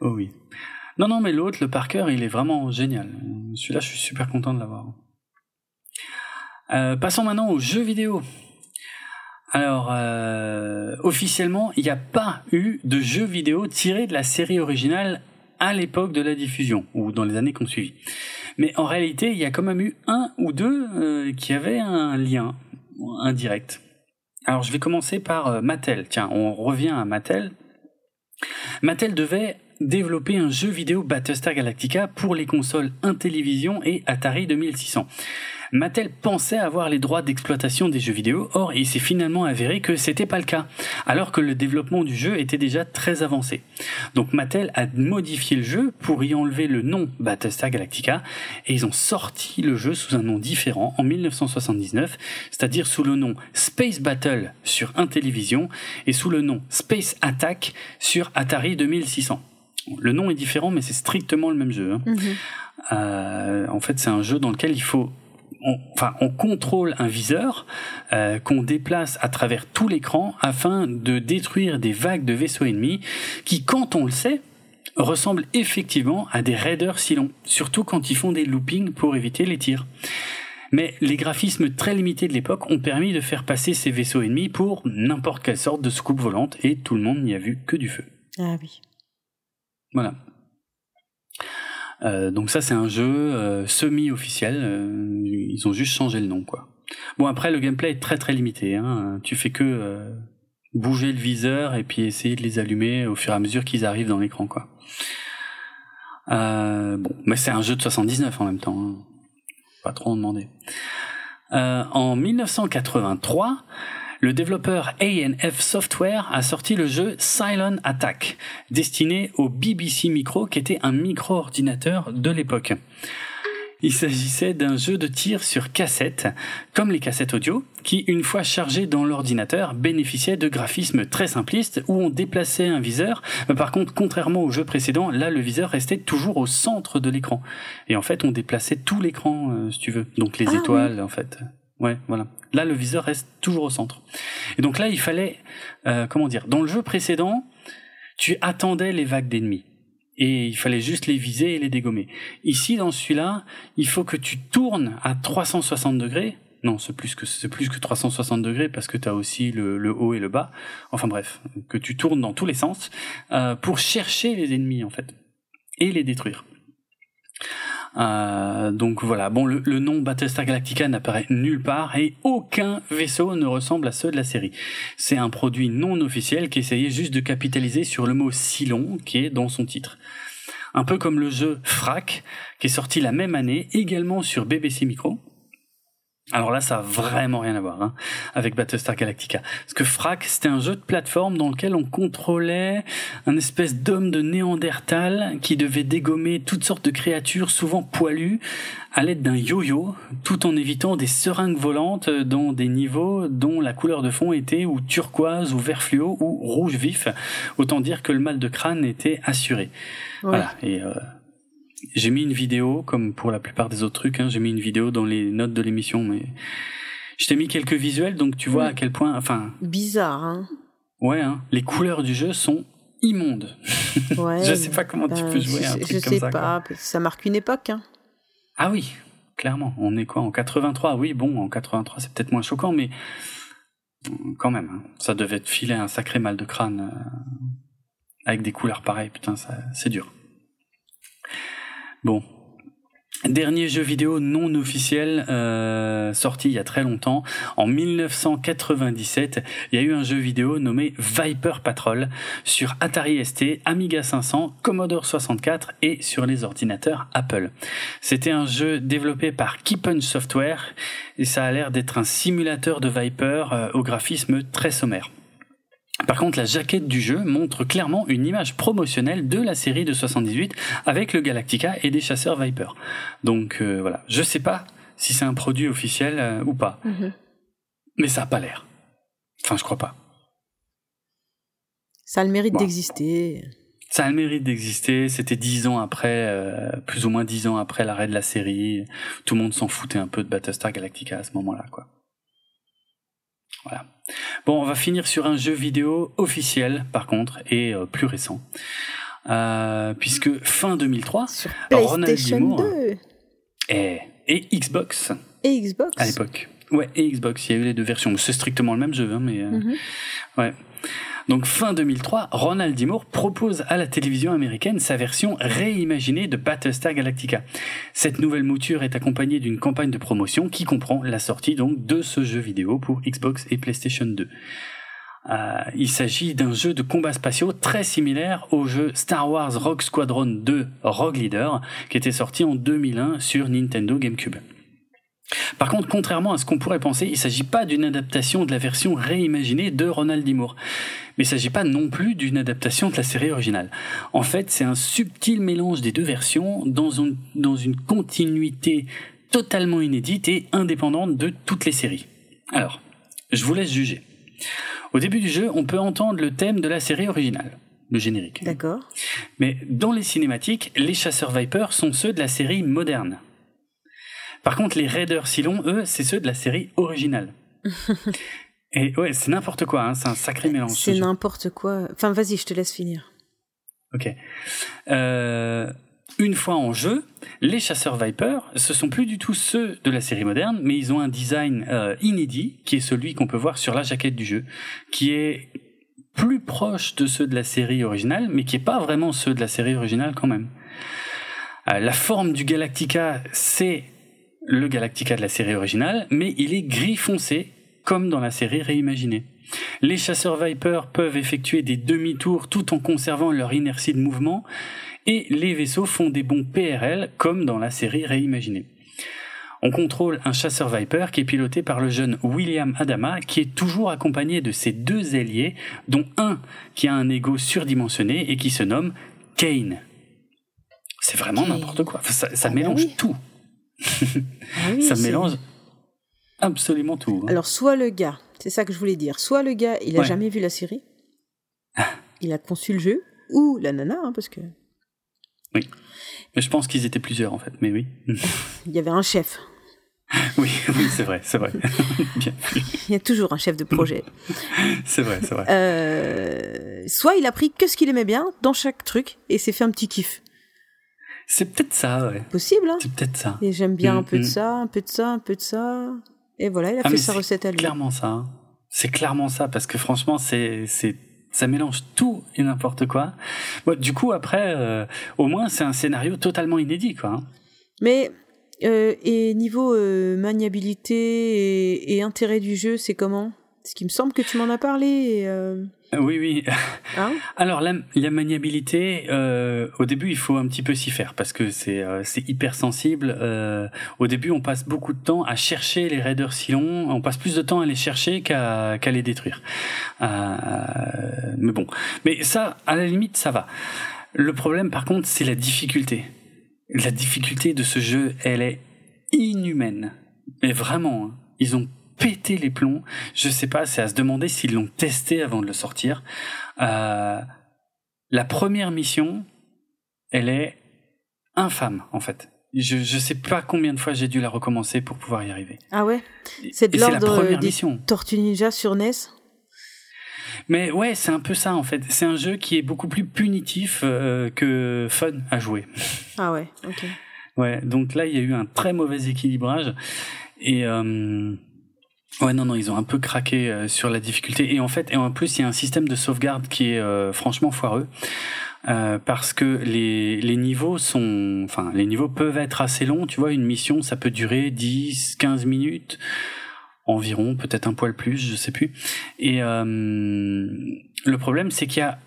Oh oui. Non, non, mais l'autre, le Parker, il est vraiment génial. Celui-là, je suis super content de l'avoir. Euh, passons maintenant aux jeux vidéo. Alors, euh, officiellement, il n'y a pas eu de jeux vidéo tirés de la série originale à l'époque de la diffusion, ou dans les années qui ont suivi. Mais en réalité, il y a quand même eu un ou deux euh, qui avaient un lien indirect. Alors, je vais commencer par Mattel. Tiens, on revient à Mattel. Mattel devait développer un jeu vidéo Battlestar Galactica pour les consoles Intellivision et Atari 2600. Mattel pensait avoir les droits d'exploitation des jeux vidéo, or il s'est finalement avéré que c'était pas le cas, alors que le développement du jeu était déjà très avancé. Donc Mattel a modifié le jeu pour y enlever le nom Battlestar Galactica et ils ont sorti le jeu sous un nom différent en 1979, c'est-à-dire sous le nom Space Battle sur Intellivision et sous le nom Space Attack sur Atari 2600. Le nom est différent, mais c'est strictement le même jeu. hein. Mhm. Euh, en fait, c'est un jeu dans lequel il faut, on, enfin, on contrôle un viseur euh, qu'on déplace à travers tout l'écran afin de détruire des vagues de vaisseaux ennemis qui, quand on le sait, ressemblent effectivement à des raiders Cylon, surtout quand ils font des loopings pour éviter les tirs. Mais les graphismes très limités de l'époque ont permis de faire passer ces vaisseaux ennemis pour n'importe quelle sorte de soucoupe volante et tout le monde n'y a vu que du feu. Ah oui. Voilà. Euh, donc ça c'est un jeu euh, semi-officiel, euh, ils ont juste changé le nom quoi. Bon après le gameplay est très très limité, hein. tu fais que bouger le viseur et puis essayer de les allumer au fur et à mesure qu'ils arrivent dans l'écran quoi. Bon, mais c'est un jeu de 79 en même temps, hein. pas trop en demander. En 1983, le développeur A&F Software a sorti le jeu Silent Attack, destiné au BBC Micro, qui était un micro-ordinateur de l'époque. Il s'agissait d'un jeu de tir sur cassette, comme les cassettes audio, qui, une fois chargées dans l'ordinateur, bénéficiaient de graphismes très simplistes où on déplaçait un viseur. Par contre, contrairement au jeu précédent, là, le viseur restait toujours au centre de l'écran. Et en fait, on déplaçait tout l'écran, euh, si tu veux. Donc les Ah, étoiles, en fait. Ouais, voilà. Là, le viseur reste toujours au centre. Et donc là, il fallait, euh, comment dire, dans le jeu précédent, tu attendais les vagues d'ennemis. Et il fallait juste les viser et les dégommer. Ici, dans celui-là, il faut que tu tournes à 360 degrés. Non, c'est plus que c'est plus que 360 degrés parce que tu as aussi le, le haut et le bas. Enfin bref, que tu tournes dans tous les sens euh, pour chercher les ennemis en fait et les détruire. Euh, donc voilà, bon, le, le nom Battlestar Galactica n'apparaît nulle part et aucun vaisseau ne ressemble à ceux de la série. C'est un produit non officiel qui essayait juste de capitaliser sur le mot Cylon qui est dans son titre. Un peu comme le jeu Frac, qui est sorti la même année, également sur BBC Micro. Alors là, ça a vraiment rien à voir hein, avec Battlestar Galactica. Parce que Frac, c'était un jeu de plateforme dans lequel on contrôlait un espèce d'homme de Néandertal qui devait dégommer toutes sortes de créatures, souvent poilues, à l'aide d'un yo-yo, tout en évitant des seringues volantes dans des niveaux dont la couleur de fond était ou turquoise ou vert fluo ou rouge vif. Autant dire que le mal de crâne était assuré. Ouais. Voilà. Et euh, j'ai mis une vidéo, comme pour la plupart des autres trucs, hein, j'ai mis une vidéo dans les notes de l'émission, mais je t'ai mis quelques visuels, donc tu vois Oui. à quel point, enfin, Bizarre, hein. ouais, hein, les couleurs du jeu sont immondes. [LAUGHS] Ouais. je sais pas comment tu peux jouer à un truc je comme sais ça. quoi. pas, ça marque une époque, hein. Ah oui, clairement. On est quoi en 83 Oui, bon, en 83 c'est peut-être moins choquant, mais quand même, hein, ça devait te filer un sacré mal de crâne euh, avec des couleurs pareilles. Putain, ça, c'est dur. Bon. Dernier jeu vidéo non officiel euh, sorti il y a très longtemps. En 1997, il y a eu un jeu vidéo nommé Viper Patrol sur Atari ST, Amiga 500, Commodore 64 et sur les ordinateurs Apple. C'était un jeu développé par Keepunch Software et ça a l'air d'être un simulateur de Viper euh, au graphisme très sommaire. Par contre, la jaquette du jeu montre clairement une image promotionnelle de la série de 78 avec le Galactica et des chasseurs Viper. Donc euh, voilà, je sais pas si c'est un produit officiel euh, ou pas, Mhm. mais ça a pas l'air. Enfin, je crois pas. Ça a le mérite Bon. d'exister. Ça a le mérite d'exister. C'était dix ans après, euh, plus ou moins dix ans après l'arrêt de la série. Tout le monde s'en foutait un peu de Battlestar Galactica à ce moment-là, quoi. Voilà. Bon, on va finir sur un jeu vidéo officiel, par contre, et euh, plus récent. Euh, puisque fin 2003, Sur Ronald PlayStation Dimour. 2 et, et Xbox et Xbox. à l'époque. Ouais, et Xbox, il y a eu les deux versions. C'est strictement le même jeu, hein, mais euh, Mhm. ouais. Donc fin 2003, Ronald D. Propose à la télévision américaine sa version réimaginée de Battlestar Galactica. Cette nouvelle mouture est accompagnée d'une campagne de promotion qui comprend la sortie donc de ce jeu vidéo pour Xbox et PlayStation 2. Euh, il s'agit d'un jeu de combat spatiaux très similaire au jeu Star Wars Rogue Squadron 2 Rogue Leader qui était sorti en 2001 sur Nintendo GameCube. Par contre, contrairement à ce qu'on pourrait penser, il ne s'agit pas d'une adaptation de la version réimaginée de Ronald D. Moore. Mais il ne s'agit pas non plus d'une adaptation de la série originale. En fait, c'est un subtil mélange des deux versions dans, un- dans une continuité totalement inédite et indépendante de toutes les séries. Alors, je vous laisse juger. Au début du jeu, on peut entendre le thème de la série originale, le générique. D'accord. Mais dans les cinématiques, les chasseurs Viper sont ceux de la série moderne. Par contre, les Raiders Cylon, eux, c'est ceux de la série originale. [LAUGHS] Et ouais, c'est n'importe quoi, hein, c'est un sacré mélange. ce C'est n'importe quoi. Enfin, vas-y, je te laisse finir. Ok. Euh, une fois en jeu, les chasseurs Viper, ce sont plus du tout ceux de la série moderne, mais ils ont un design euh, inédit, qui est celui qu'on peut voir sur la jaquette du jeu, qui est plus proche de ceux de la série originale, mais qui est pas vraiment ceux de la série originale quand même. Euh, la forme du Galactica, c'est le Galactica de la série originale, mais il est gris foncé, comme dans la série réimaginée. Les chasseurs Viper peuvent effectuer des demi-tours tout en conservant leur inertie de mouvement, et les vaisseaux font des bons PRL, comme dans la série réimaginée. On contrôle un chasseur Viper qui est piloté par le jeune William Adama, qui est toujours accompagné de ses deux ailiers, dont un qui a un ego surdimensionné et qui se nomme Kane. C'est vraiment n'importe quoi. ça, Ah bah mélange oui. tout. Ah oui, ça mélange absolument tout. hein. Alors, soit le gars, c'est ça que je voulais dire, soit le gars, il a Ouais. jamais vu la série, il a conçu le jeu, ou la nana, hein, parce que Mais je pense qu'ils étaient plusieurs en fait, mais oui. [LAUGHS] il y avait un chef. [LAUGHS] oui, oui, c'est vrai, c'est vrai. [LAUGHS] Bien, Il y a toujours un chef de projet. c'est vrai, c'est vrai. Euh, soit il a pris que ce qu'il aimait bien dans chaque truc et s'est fait un petit kiff. C'est peut-être ça, ouais. Possible, hein C'est peut-être ça. Et j'aime bien Mm, un peu de mm. ça, un peu de ça, un peu de ça. Et voilà, il a Ah, fait sa recette à lui. Clairement ça. hein. C'est clairement ça parce que franchement, c'est c'est ça mélange tout et n'importe quoi. Bon, du coup, après, euh, au moins, c'est un scénario totalement inédit, quoi. hein. Mais euh, et niveau euh, maniabilité et, et intérêt du jeu, c'est comment? Parce qu'il me semble que tu m'en as parlé. et, euh, Oui, oui. hein? Alors la, la maniabilité, euh, au début, il faut un petit peu s'y faire parce que c'est euh, hyper sensible. Euh, au début, on passe beaucoup de temps à chercher les raiders si longs. On passe plus de temps à les chercher qu'à les détruire. Mais bon, mais ça, à la limite, ça va. Le problème, par contre, c'est la difficulté. La difficulté de ce jeu, elle est inhumaine. Mais vraiment, hein. ils ont pété les plombs. Je sais pas, c'est à se demander s'ils l'ont testé avant de le sortir. Euh, la première mission, elle est infâme, en fait. Je, je sais pas combien de fois j'ai dû la recommencer pour pouvoir y arriver. Ah ouais C'est de l'ordre première des mission. Tortues Ninja sur NES Mais ouais, c'est un peu ça, en fait. C'est un jeu qui est beaucoup plus punitif euh, que fun à jouer. [LAUGHS] Ah ouais, ok. Ouais, donc là, il y a eu un très mauvais équilibrage. Et euh, ouais, non, non, ils ont un peu craqué euh, sur la difficulté. Et en fait, et en plus, il y a un système de sauvegarde qui est euh, franchement foireux. Euh, parce que les, les niveaux sont, enfin, les niveaux peuvent être assez longs. Tu vois, une mission, ça peut durer 10, 15 minutes environ, peut-être un poil plus, je sais plus. Et le problème, c'est qu'il y a,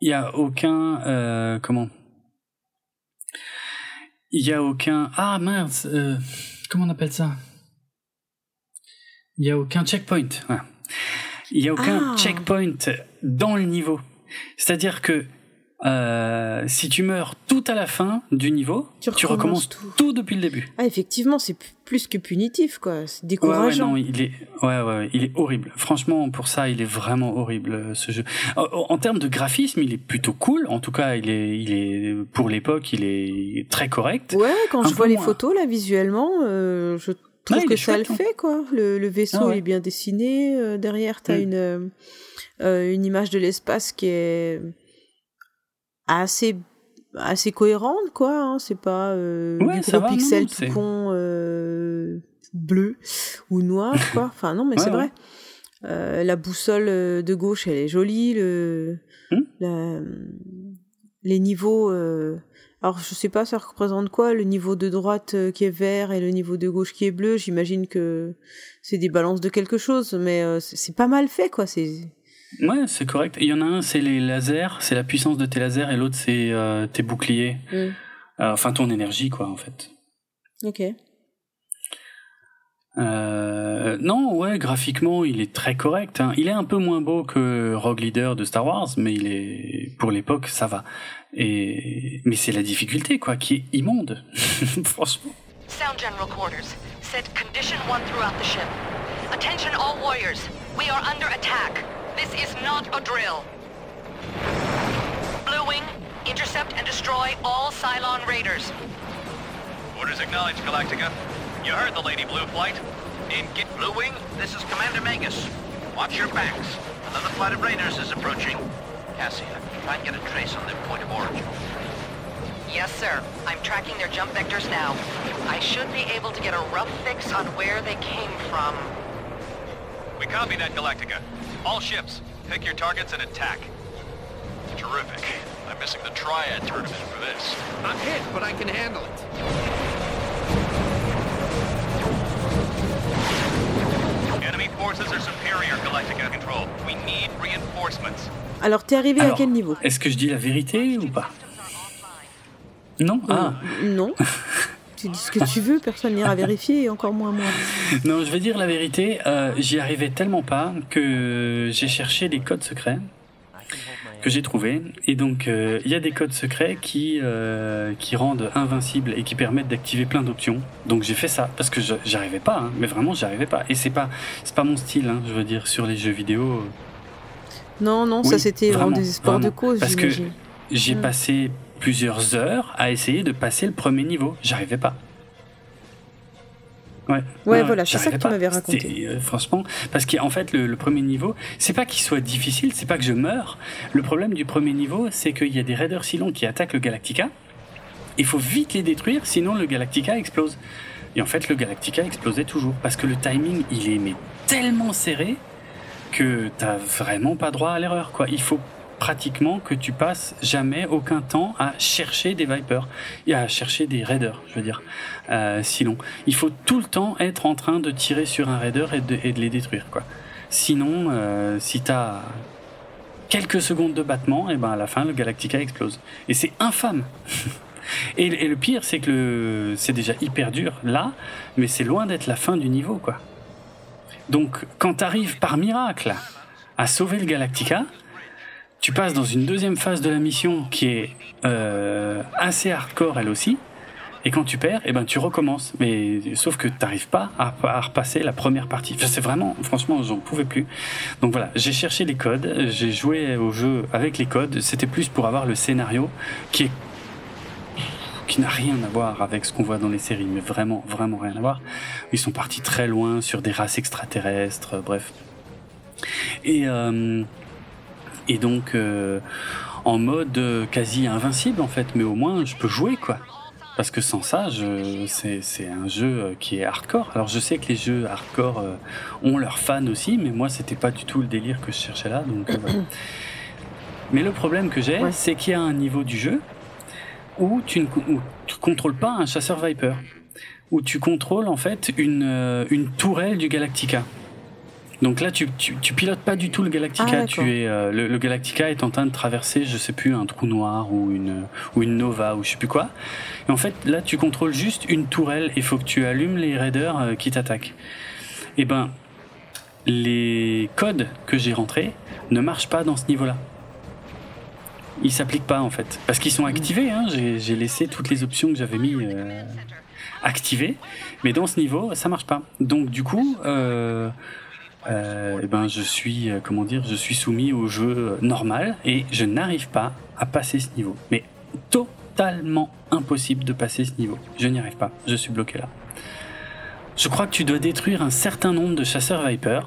il y a aucun, comment? Il y a aucun ah mince comment on appelle ça? Il y a aucun checkpoint il y a aucun Ah. checkpoint dans le niveau c'est-à-dire que euh, si tu meurs tout à la fin du niveau Tu tu, recommences recommences tout. tout. depuis le début Ah effectivement, c'est plus que punitif quoi, c'est Ouais, ouais, décourageant. non, il est, ouais, ouais, il est horrible. Franchement, pour ça, il est vraiment horrible euh, ce jeu. En, en termes de graphisme, il est plutôt cool. En tout cas, il est, il est pour l'époque, il est très correct. Ouais, quand Un je vois les photos là visuellement, euh, je trouve Ouais, il que ça chouette, le hein. fait quoi. Le, le vaisseau Ah ouais. est bien dessiné. euh, derrière, t'as Mm. une euh, euh, une image de l'espace qui est assez assez cohérente quoi. Hein. C'est pas euh, Ouais, ça gros non, tout con euh, bleu ou noir [LAUGHS] quoi. Enfin non mais Ouais, c'est vrai. La boussole de gauche, elle est jolie. Le, Hmm. la- les niveaux. Alors, je sais pas, ça représente quoi Le niveau de droite euh, qui est vert et le niveau de gauche qui est bleu? J'imagine que c'est des balances de quelque chose, mais euh, c'est c'est pas mal fait, quoi. C'est Ouais, c'est correct. Il y en a un, c'est les lasers, c'est la puissance de tes lasers, et l'autre, c'est euh, tes boucliers. Mm. Euh, enfin, ton énergie, quoi, en fait. ok. Euh, non, ouais, graphiquement, il est très correct. hein. Il est un peu moins beau que Rogue Leader de Star Wars, mais il est, pour l'époque, ça va. Et, mais c'est la difficulté, quoi, qui est immonde. [LAUGHS] Franchement. Sound General Quarters. Set condition one throughout the ship. Attention all warriors. We are under attack. This is not a drill. Blue Wing, intercept and destroy all Cylon raiders. Orders acknowledged, Galactica. You heard the Lady Blue flight. In Git Blue Wing, this is Commander Magus. Watch your backs. Another flight of raiders is approaching. Cassia, try and get a trace on their point of origin. Yes, sir. I'm tracking their jump vectors now. I should be able to get a rough fix on where they came from. We copy that, Galactica. All ships, pick your targets and attack. Terrific. I'm missing the Triad tournament for this. I'm hit, but I can handle it. Forces are superior, Galactica Control. We need reinforcements. Alors, t'es arrivé Alors, à quel niveau Est-ce que je dis la vérité ou pas Non Ah Non. [LAUGHS] tu dis ce que tu veux, personne n'ira vérifier, et encore moins moi. [LAUGHS] Non, je vais dire la vérité. euh, J'y arrivais tellement pas que j'ai cherché des codes secrets que j'ai trouvés. Et donc, euh, il y a des codes secrets qui euh, qui rendent invincible et qui permettent d'activer plein d'options. Donc, j'ai fait ça parce que j'arrivais pas. hein, mais vraiment, j'y arrivais pas. Et c'est pas c'est pas mon style. hein, je veux dire sur les jeux vidéo. Non, non, ça c'était en vraiment, désespoir de vraiment. cause, Parce que j'ai Mm. passé plusieurs heures à essayer de passer le premier niveau. J'arrivais pas. Ouais, Ouais, voilà, c'est ça que tu pas. m'avais raconté. Euh, franchement, parce qu'en fait, le, le premier niveau, c'est pas qu'il soit difficile, c'est pas que je meurs. Le problème du premier niveau, c'est qu'il y a des raiders si longs qui attaquent le Galactica. Il faut vite les détruire, sinon le Galactica explose. Et en fait, le Galactica explosait toujours parce que le timing, il est mais tellement serré que t'as vraiment pas droit à l'erreur, quoi. Il faut pratiquement que tu passes jamais aucun temps à chercher des Vipers et à chercher des Raiders, je veux dire. Euh, sinon, il faut tout le temps être en train de tirer sur un Raider et de, les détruire, quoi. Sinon, euh, si t'as quelques secondes de battement, et ben à la fin, le Galactica explose. Et c'est infâme. [LAUGHS] et, le pire, c'est que c'est déjà hyper dur là, mais c'est loin d'être la fin du niveau, quoi. Donc, quand t'arrives par miracle à sauver le Galactica, tu passes dans une deuxième phase de la mission qui est euh, assez hardcore elle aussi. Et quand tu perds, eh ben tu recommences. Mais sauf que t'arrives pas à, repasser la première partie. C'est vraiment, franchement, j'en pouvais plus. Donc voilà, j'ai cherché les codes, j'ai joué au jeu avec les codes. C'était plus pour avoir le scénario qui est qui n'a rien à voir avec ce qu'on voit dans les séries, mais vraiment, vraiment rien à voir. Ils sont partis très loin sur des races extraterrestres, bref. Et, euh, et donc, euh, en mode euh, quasi invincible en fait, mais au moins je peux jouer quoi. Parce que sans ça, c'est c'est un jeu euh, qui est hardcore. Alors je sais que les jeux hardcore euh, ont leurs fans aussi, mais moi c'était pas du tout le délire que je cherchais là. Donc, euh, voilà. [COUGHS] Mais le problème que j'ai, c'est qu'il y a un niveau du jeu où tu ne où tu contrôles pas un chasseur Viper, où tu contrôles en fait une, une tourelle du Galactica. Donc là, tu, tu, tu pilotes pas du tout le Ah, Galactica. d'accord. tu es euh, le, le Galactica est en train de traverser, je sais plus, un trou noir ou une ou une nova ou je sais plus quoi. Et en fait, là, tu contrôles juste une tourelle. Il faut que tu allumes les raiders euh, qui t'attaquent. Et ben, les codes que j'ai rentrés ne marchent pas dans ce niveau-là. Ils s'appliquent pas en fait, parce qu'ils sont activés. Hein. J'ai j'ai laissé toutes les options que j'avais mis euh, activées, mais dans ce niveau, ça marche pas. Donc du coup. Euh, euh, eh ben je suis euh, comment dire je suis soumis au jeu euh, normal et je n'arrive pas à passer ce niveau. Mais totalement impossible de passer ce niveau. Je n'y arrive pas. Je suis bloqué là. Je crois que tu dois détruire un certain nombre de chasseurs Viper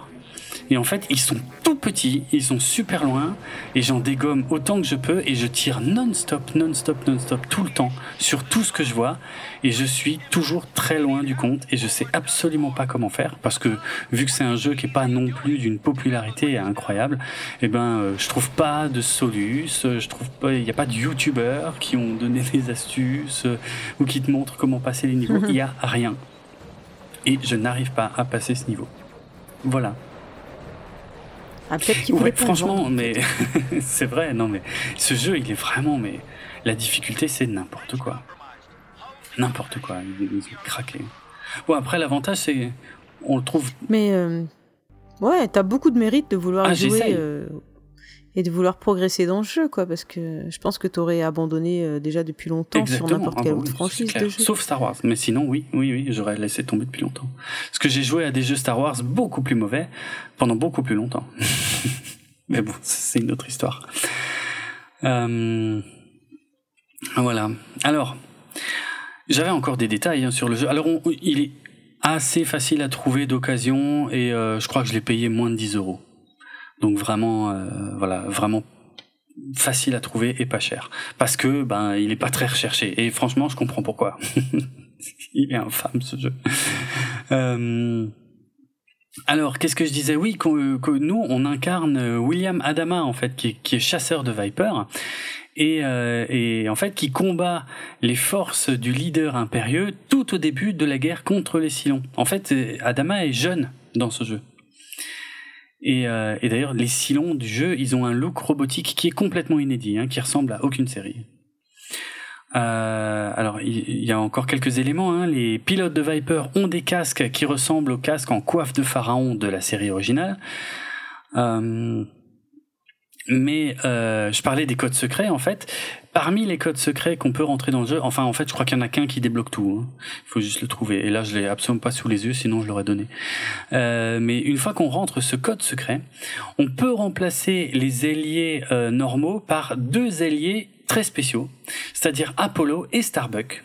et en fait ils sont tout petits ils sont super loin et j'en dégomme autant que je peux et je tire non-stop non-stop non-stop tout le temps sur tout ce que je vois. Et je suis toujours très loin du compte et je sais absolument pas comment faire parce que vu que c'est un jeu qui est pas non plus d'une popularité incroyable et ben euh, je trouve pas de solus euh, je trouve pas il y a pas de youtubeurs qui ont donné des astuces euh, ou qui te montrent comment passer les niveaux. Il y a rien. Et je n'arrive pas à passer ce niveau. Voilà Ah, peut-être qu'il Ouais, franchement, vendre. mais [LAUGHS] c'est vrai, non mais ce jeu, il est vraiment, mais la difficulté, c'est n'importe quoi, n'importe quoi. Ils, ils ont craqué. Bon après, l'avantage, c'est, on le trouve. Mais euh, ouais, t'as beaucoup de mérite de vouloir Ah, jouer euh, et de vouloir progresser dans le jeu, quoi, parce que je pense que t'aurais abandonné euh, déjà depuis longtemps sur n'importe Ah quelle bah autre oui, c'est franchise de jeu. Sauf Star Wars. Mais sinon, oui, oui, oui, j'aurais laissé tomber depuis longtemps. Parce que j'ai joué à des jeux Star Wars beaucoup plus mauvais pendant beaucoup plus longtemps. [LAUGHS] Mais bon, c'est une autre histoire. Euh, Voilà. Alors, j'avais encore des détails hein, sur le jeu. Alors, on- il est assez facile à trouver d'occasion et euh, je crois que je l'ai payé moins de 10 euros. Donc vraiment, euh, voilà, vraiment facile à trouver et pas cher. Parce que ben il est pas très recherché. Et franchement je comprends pourquoi. [LAUGHS] Il est infâme ce jeu. [LAUGHS] Euh, alors, qu'est-ce que je disais? Oui, que nous, on incarne William Adama, en fait, qui est, chasseur de Viper, et, euh, et, en fait, qui combat les forces du leader impérieux tout au début de la guerre contre les Silons. En fait, Adama est jeune dans ce jeu. Et, euh, et d'ailleurs, les Silons du jeu, ils ont un look robotique qui est complètement inédit, hein, qui ressemble à aucune série. Euh, alors, il y, a encore quelques éléments. Hein. Les pilotes de Viper ont des casques qui ressemblent aux casques en coiffe de pharaon de la série originale. Euh, mais euh, je parlais des codes secrets en fait. Parmi les codes secrets qu'on peut rentrer dans le jeu, enfin en fait je crois qu'il y en a qu'un qui débloque tout. Hein. Il faut juste le trouver. Et là je l'ai absolument pas sous les yeux, sinon je l'aurais donné. Euh, mais une fois qu'on rentre ce code secret, on peut remplacer les ailiers euh, normaux par deux ailiers très spéciaux, c'est-à-dire Apollo et Starbuck.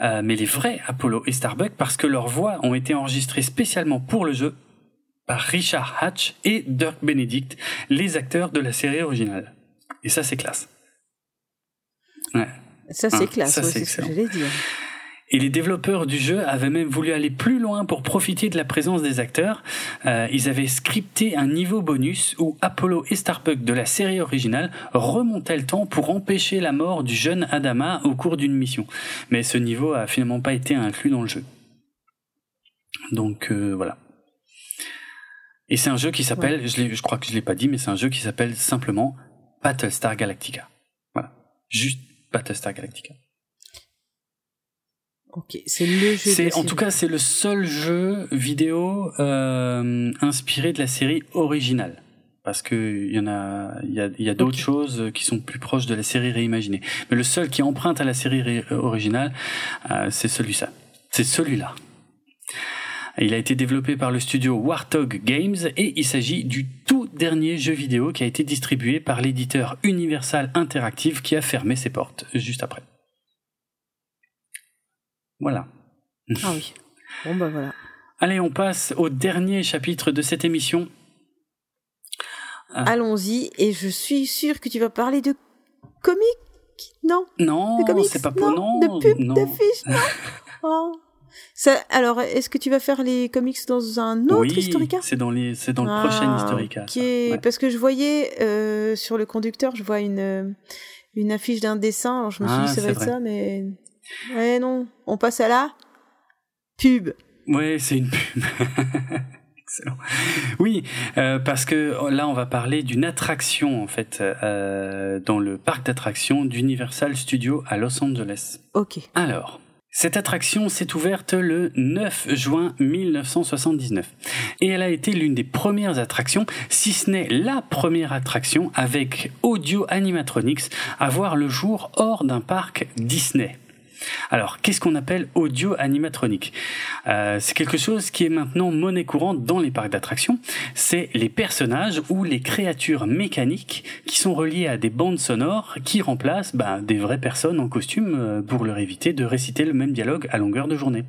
Euh, mais les vrais Apollo et Starbuck parce que leurs voix ont été enregistrées spécialement pour le jeu par Richard Hatch et Dirk Benedict, les acteurs de la série originale. Et ça, c'est classe. Ouais. Ça, c'est hein, classe, c'est ce que j'allais dire. Et les développeurs du jeu avaient même voulu aller plus loin pour profiter de la présence des acteurs. Euh, ils avaient scripté un niveau bonus où Apollo et Starbuck de la série originale remontaient le temps pour empêcher la mort du jeune Adama au cours d'une mission. Mais ce niveau a finalement pas été inclus dans le jeu. Donc euh, voilà. Et c'est un jeu qui s'appelle, je, je, crois que je l'ai pas dit, mais c'est un jeu qui s'appelle simplement Battlestar Galactica. Voilà, juste Battlestar Galactica. Ok, c'est le jeu. C'est en tout cas c'est le seul jeu vidéo euh, inspiré de la série originale. Parce que il y en a, il y a, y a d'autres choses qui sont plus proches de la série réimaginée. Mais le seul qui emprunte à la série originale, euh, c'est celui-là. C'est celui-là. Il a été développé par le studio Warthog Games et il s'agit du tout dernier jeu vidéo qui a été distribué par l'éditeur Universal Interactive qui a fermé ses portes juste après. Voilà. Ah oui. Bon bah voilà. Allez, on passe au dernier chapitre de cette émission. Ah. Allons-y, et je suis sûre que tu vas parler de comics, non? Non, c'est pas pour non, de pub, d'affiches, non? [LAUGHS] Oh alors, est-ce que tu vas faire les comics dans un autre oui, Historica? c'est dans, les, c'est dans le prochain ah, Historica. Parce que je voyais euh, sur le conducteur, je vois une, euh, une affiche d'un dessin. Alors je me suis dit, ah, ça va être ça, mais. Ouais, non. On passe à la pub. Ouais, c'est une pub. [LAUGHS] Excellent. Oui, euh, parce que là, on va parler d'une attraction, en fait, dans le parc d'attractions d'Universal Studios à Los Angeles. Ok. Alors, cette attraction s'est ouverte le 9 juin 1979 et elle a été l'une des premières attractions, si ce n'est la première attraction avec audio animatronics à voir le jour hors d'un parc Disney. Alors, qu'est-ce qu'on appelle audio animatronique euh, C'est quelque chose qui est maintenant monnaie courante dans les parcs d'attractions. C'est les personnages ou les créatures mécaniques qui sont reliées à des bandes sonores qui remplacent bah, des vraies personnes en costume euh, pour leur éviter de réciter le même dialogue à longueur de journée.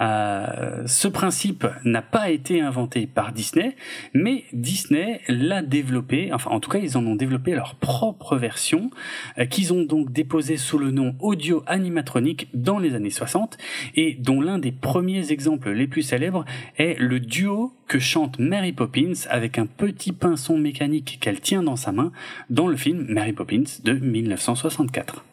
Euh, ce principe n'a pas été inventé par Disney, mais Disney l'a développé, enfin en tout cas ils en ont développé leur propre version, euh, qu'ils ont donc déposé sous le nom Audio Animatronic dans les années 60, et dont l'un des premiers exemples les plus célèbres est le duo que chante Mary Poppins avec un petit pinceau mécanique qu'elle tient dans sa main dans le film Mary Poppins de 1964.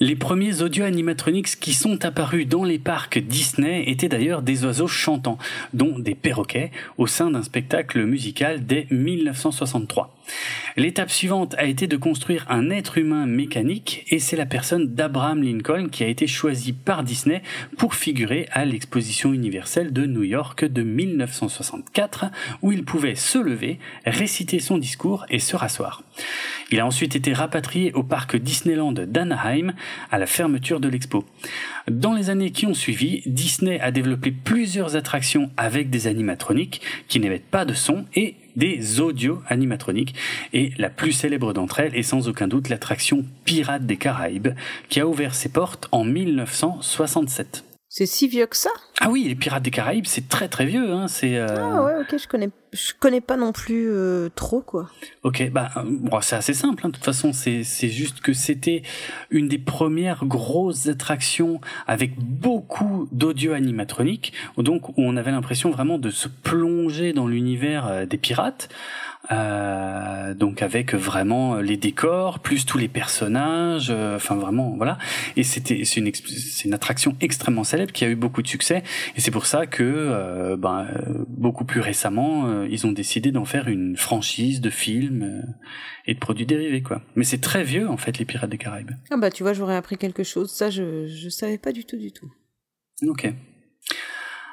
Les premiers audio animatronics qui sont apparus dans les parcs Disney étaient d'ailleurs des oiseaux chantants, dont des perroquets, au sein d'un spectacle musical dès 1963. L'étape suivante a été de construire un être humain mécanique et c'est la personne d'Abraham Lincoln qui a été choisi par Disney pour figurer à l'exposition universelle de New York de 1964 où il pouvait se lever, réciter son discours et se rasseoir. Il a ensuite été rapatrié au parc Disneyland d'Anaheim à la fermeture de l'expo. Dans les années qui ont suivi, Disney a développé plusieurs attractions avec des animatroniques qui n'émettent pas de son et des audio animatroniques et la plus célèbre d'entre elles est sans aucun doute l'attraction Pirates des Caraïbes qui a ouvert ses portes en 1967. C'est si vieux que ça? Ah oui, les Pirates des Caraïbes, c'est très très vieux. Hein. C'est. euh, Ah ouais, ok, je connais, je connais pas non plus euh, trop quoi. Ok, bah euh, bon, c'est assez simple. hein. De toute façon, c'est c'est juste que c'était une des premières grosses attractions avec beaucoup d'audio animatronique, donc où on avait l'impression vraiment de se plonger dans l'univers des pirates. Euh, donc avec vraiment les décors plus tous les personnages euh, enfin vraiment voilà et c'était c'est une c'est une attraction extrêmement célèbre qui a eu beaucoup de succès et c'est pour ça que euh, ben, euh, beaucoup plus récemment euh, ils ont décidé d'en faire une franchise de films et de produits dérivés quoi mais c'est très vieux en fait les Pirates des Caraïbes Ah bah tu vois, j'aurais appris quelque chose. Ça, je, je savais pas du tout du tout. Ok.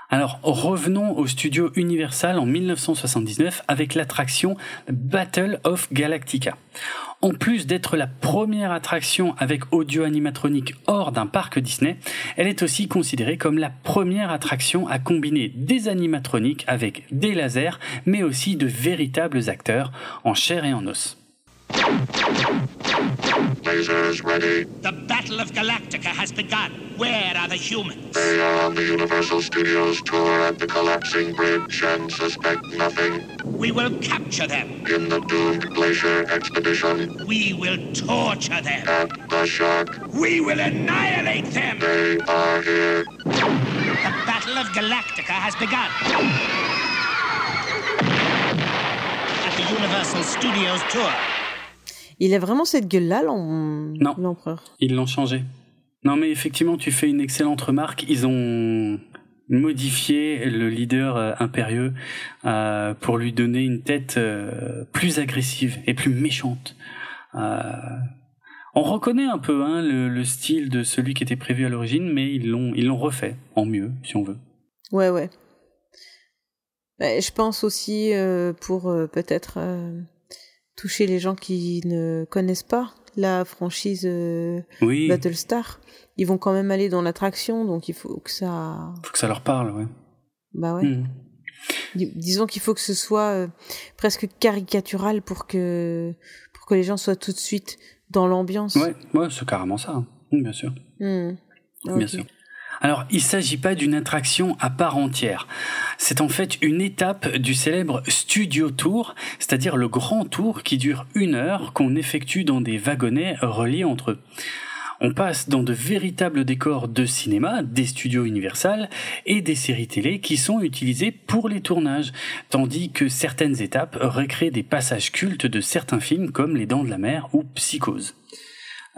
Alors revenons au studio Universal en 1979 avec l'attraction Battle of Galactica. En plus d'être la première attraction avec audio animatronique hors d'un parc Disney, elle est aussi considérée comme la première attraction à combiner des animatroniques avec des lasers, mais aussi de véritables acteurs en chair et en os. Lasers ready. The Battle of Galactica has begun. Where are the humans? They are on the Universal Studios tour at the collapsing bridge and suspect nothing. We will capture them. In the doomed glacier expedition We will torture them. at the shark, We will annihilate them. they are here. The Battle of Galactica has begun. At the Universal Studios tour. Il a vraiment cette gueule-là, l'em- Non. l'empereur? Ils l'ont changé. Non, mais effectivement, tu fais une excellente remarque. Ils ont modifié le leader euh, impérieux euh, pour lui donner une tête euh, plus agressive et plus méchante. On reconnaît un peu hein, le, le style de celui qui était prévu à l'origine, mais ils l'ont ils l'ont refait en mieux, si on veut. Ouais, ouais. Bah, je pense aussi pour peut-être toucher les gens qui ne connaissent pas la franchise euh, Oui. Battlestar. Ils vont quand même aller dans l'attraction, donc il faut que ça. Faut que ça leur parle, ouais. Bah ouais. Dis- Disons qu'il faut que ce soit euh, presque caricatural pour que pour que les gens soient tout de suite dans l'ambiance. Ouais, ouais, c'est carrément ça. hein. Mm, Bien sûr. Hmm. Bien sûr. Alors, il s'agit pas d'une attraction à part entière. C'est en fait une étape du célèbre Studio Tour, c'est-à-dire le grand tour qui dure une heure qu'on effectue dans des wagonnets reliés entre eux. On passe dans de véritables décors de cinéma, des studios Universal et des séries télé qui sont utilisés pour les tournages, tandis que certaines étapes recréent des passages cultes de certains films comme Les Dents de la Mer ou Psychose.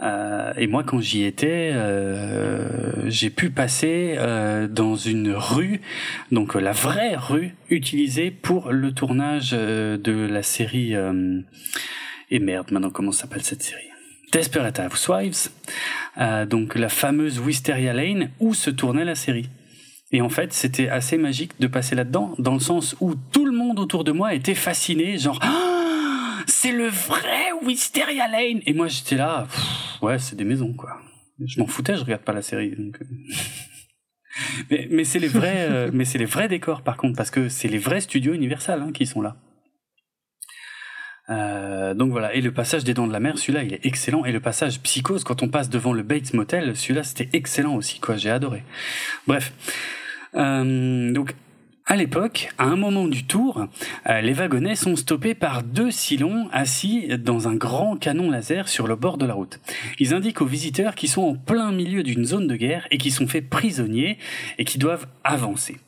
Euh, et moi, quand j'y étais, euh, j'ai pu passer euh, dans une rue, donc euh, la vraie rue utilisée pour le tournage euh, de la série. euh, et merde, maintenant comment s'appelle cette série? Desperate Housewives, donc la fameuse Wisteria Lane où se tournait la série. Et en fait, c'était assez magique de passer là-dedans, dans le sens où tout le monde autour de moi était fasciné, genre Ah, c'est le vrai Wisteria Lane. Et moi, j'étais là, ouais, c'est des maisons quoi. Je m'en foutais, je regarde pas la série. Donc... euh. [LAUGHS] mais mais c'est les vrais, euh, les vrais décors par contre, parce que c'est les vrais studios Universal hein, qui sont là. Euh, donc voilà, et le passage des Dents de la Mer, celui-là, il est excellent. Et le passage Psychose, quand on passe devant le Bates Motel, celui-là, c'était excellent aussi, quoi. J'ai adoré. Bref, donc à l'époque, à un moment du tour, euh, les wagonnets sont stoppés par deux silons assis dans un grand canon laser sur le bord de la route. Ils indiquent aux visiteurs qu'ils sont en plein milieu d'une zone de guerre et qui sont faits prisonniers et qui doivent avancer.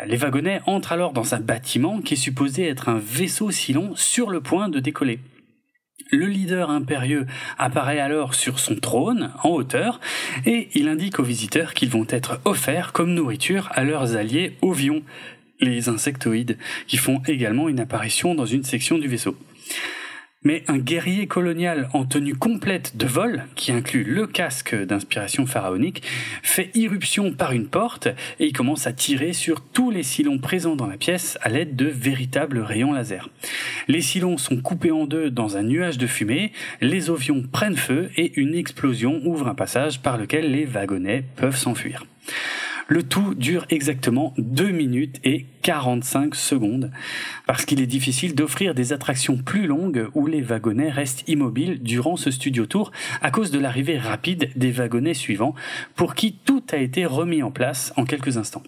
Euh, Les wagonnets entrent alors dans un bâtiment qui est supposé être un vaisseau silon sur le point de décoller. Le leader impérieux apparaît alors sur son trône, en hauteur, et il indique aux visiteurs qu'ils vont être offerts comme nourriture à leurs alliés ovions, les insectoïdes, qui font également une apparition dans une section du vaisseau. Mais un guerrier colonial en tenue complète de vol, qui inclut le casque d'inspiration pharaonique, fait irruption par une porte et il commence à tirer sur tous les silons présents dans la pièce à l'aide de véritables rayons laser. Les silons sont coupés en deux dans un nuage de fumée, les ovions prennent feu et une explosion ouvre un passage par lequel les wagonnets peuvent s'enfuir. Le tout dure exactement 2 minutes et 45 secondes, parce qu'il est difficile d'offrir des attractions plus longues où les wagonnets restent immobiles durant ce studio tour à cause de l'arrivée rapide des wagonnets suivants, pour qui tout a été remis en place en quelques instants.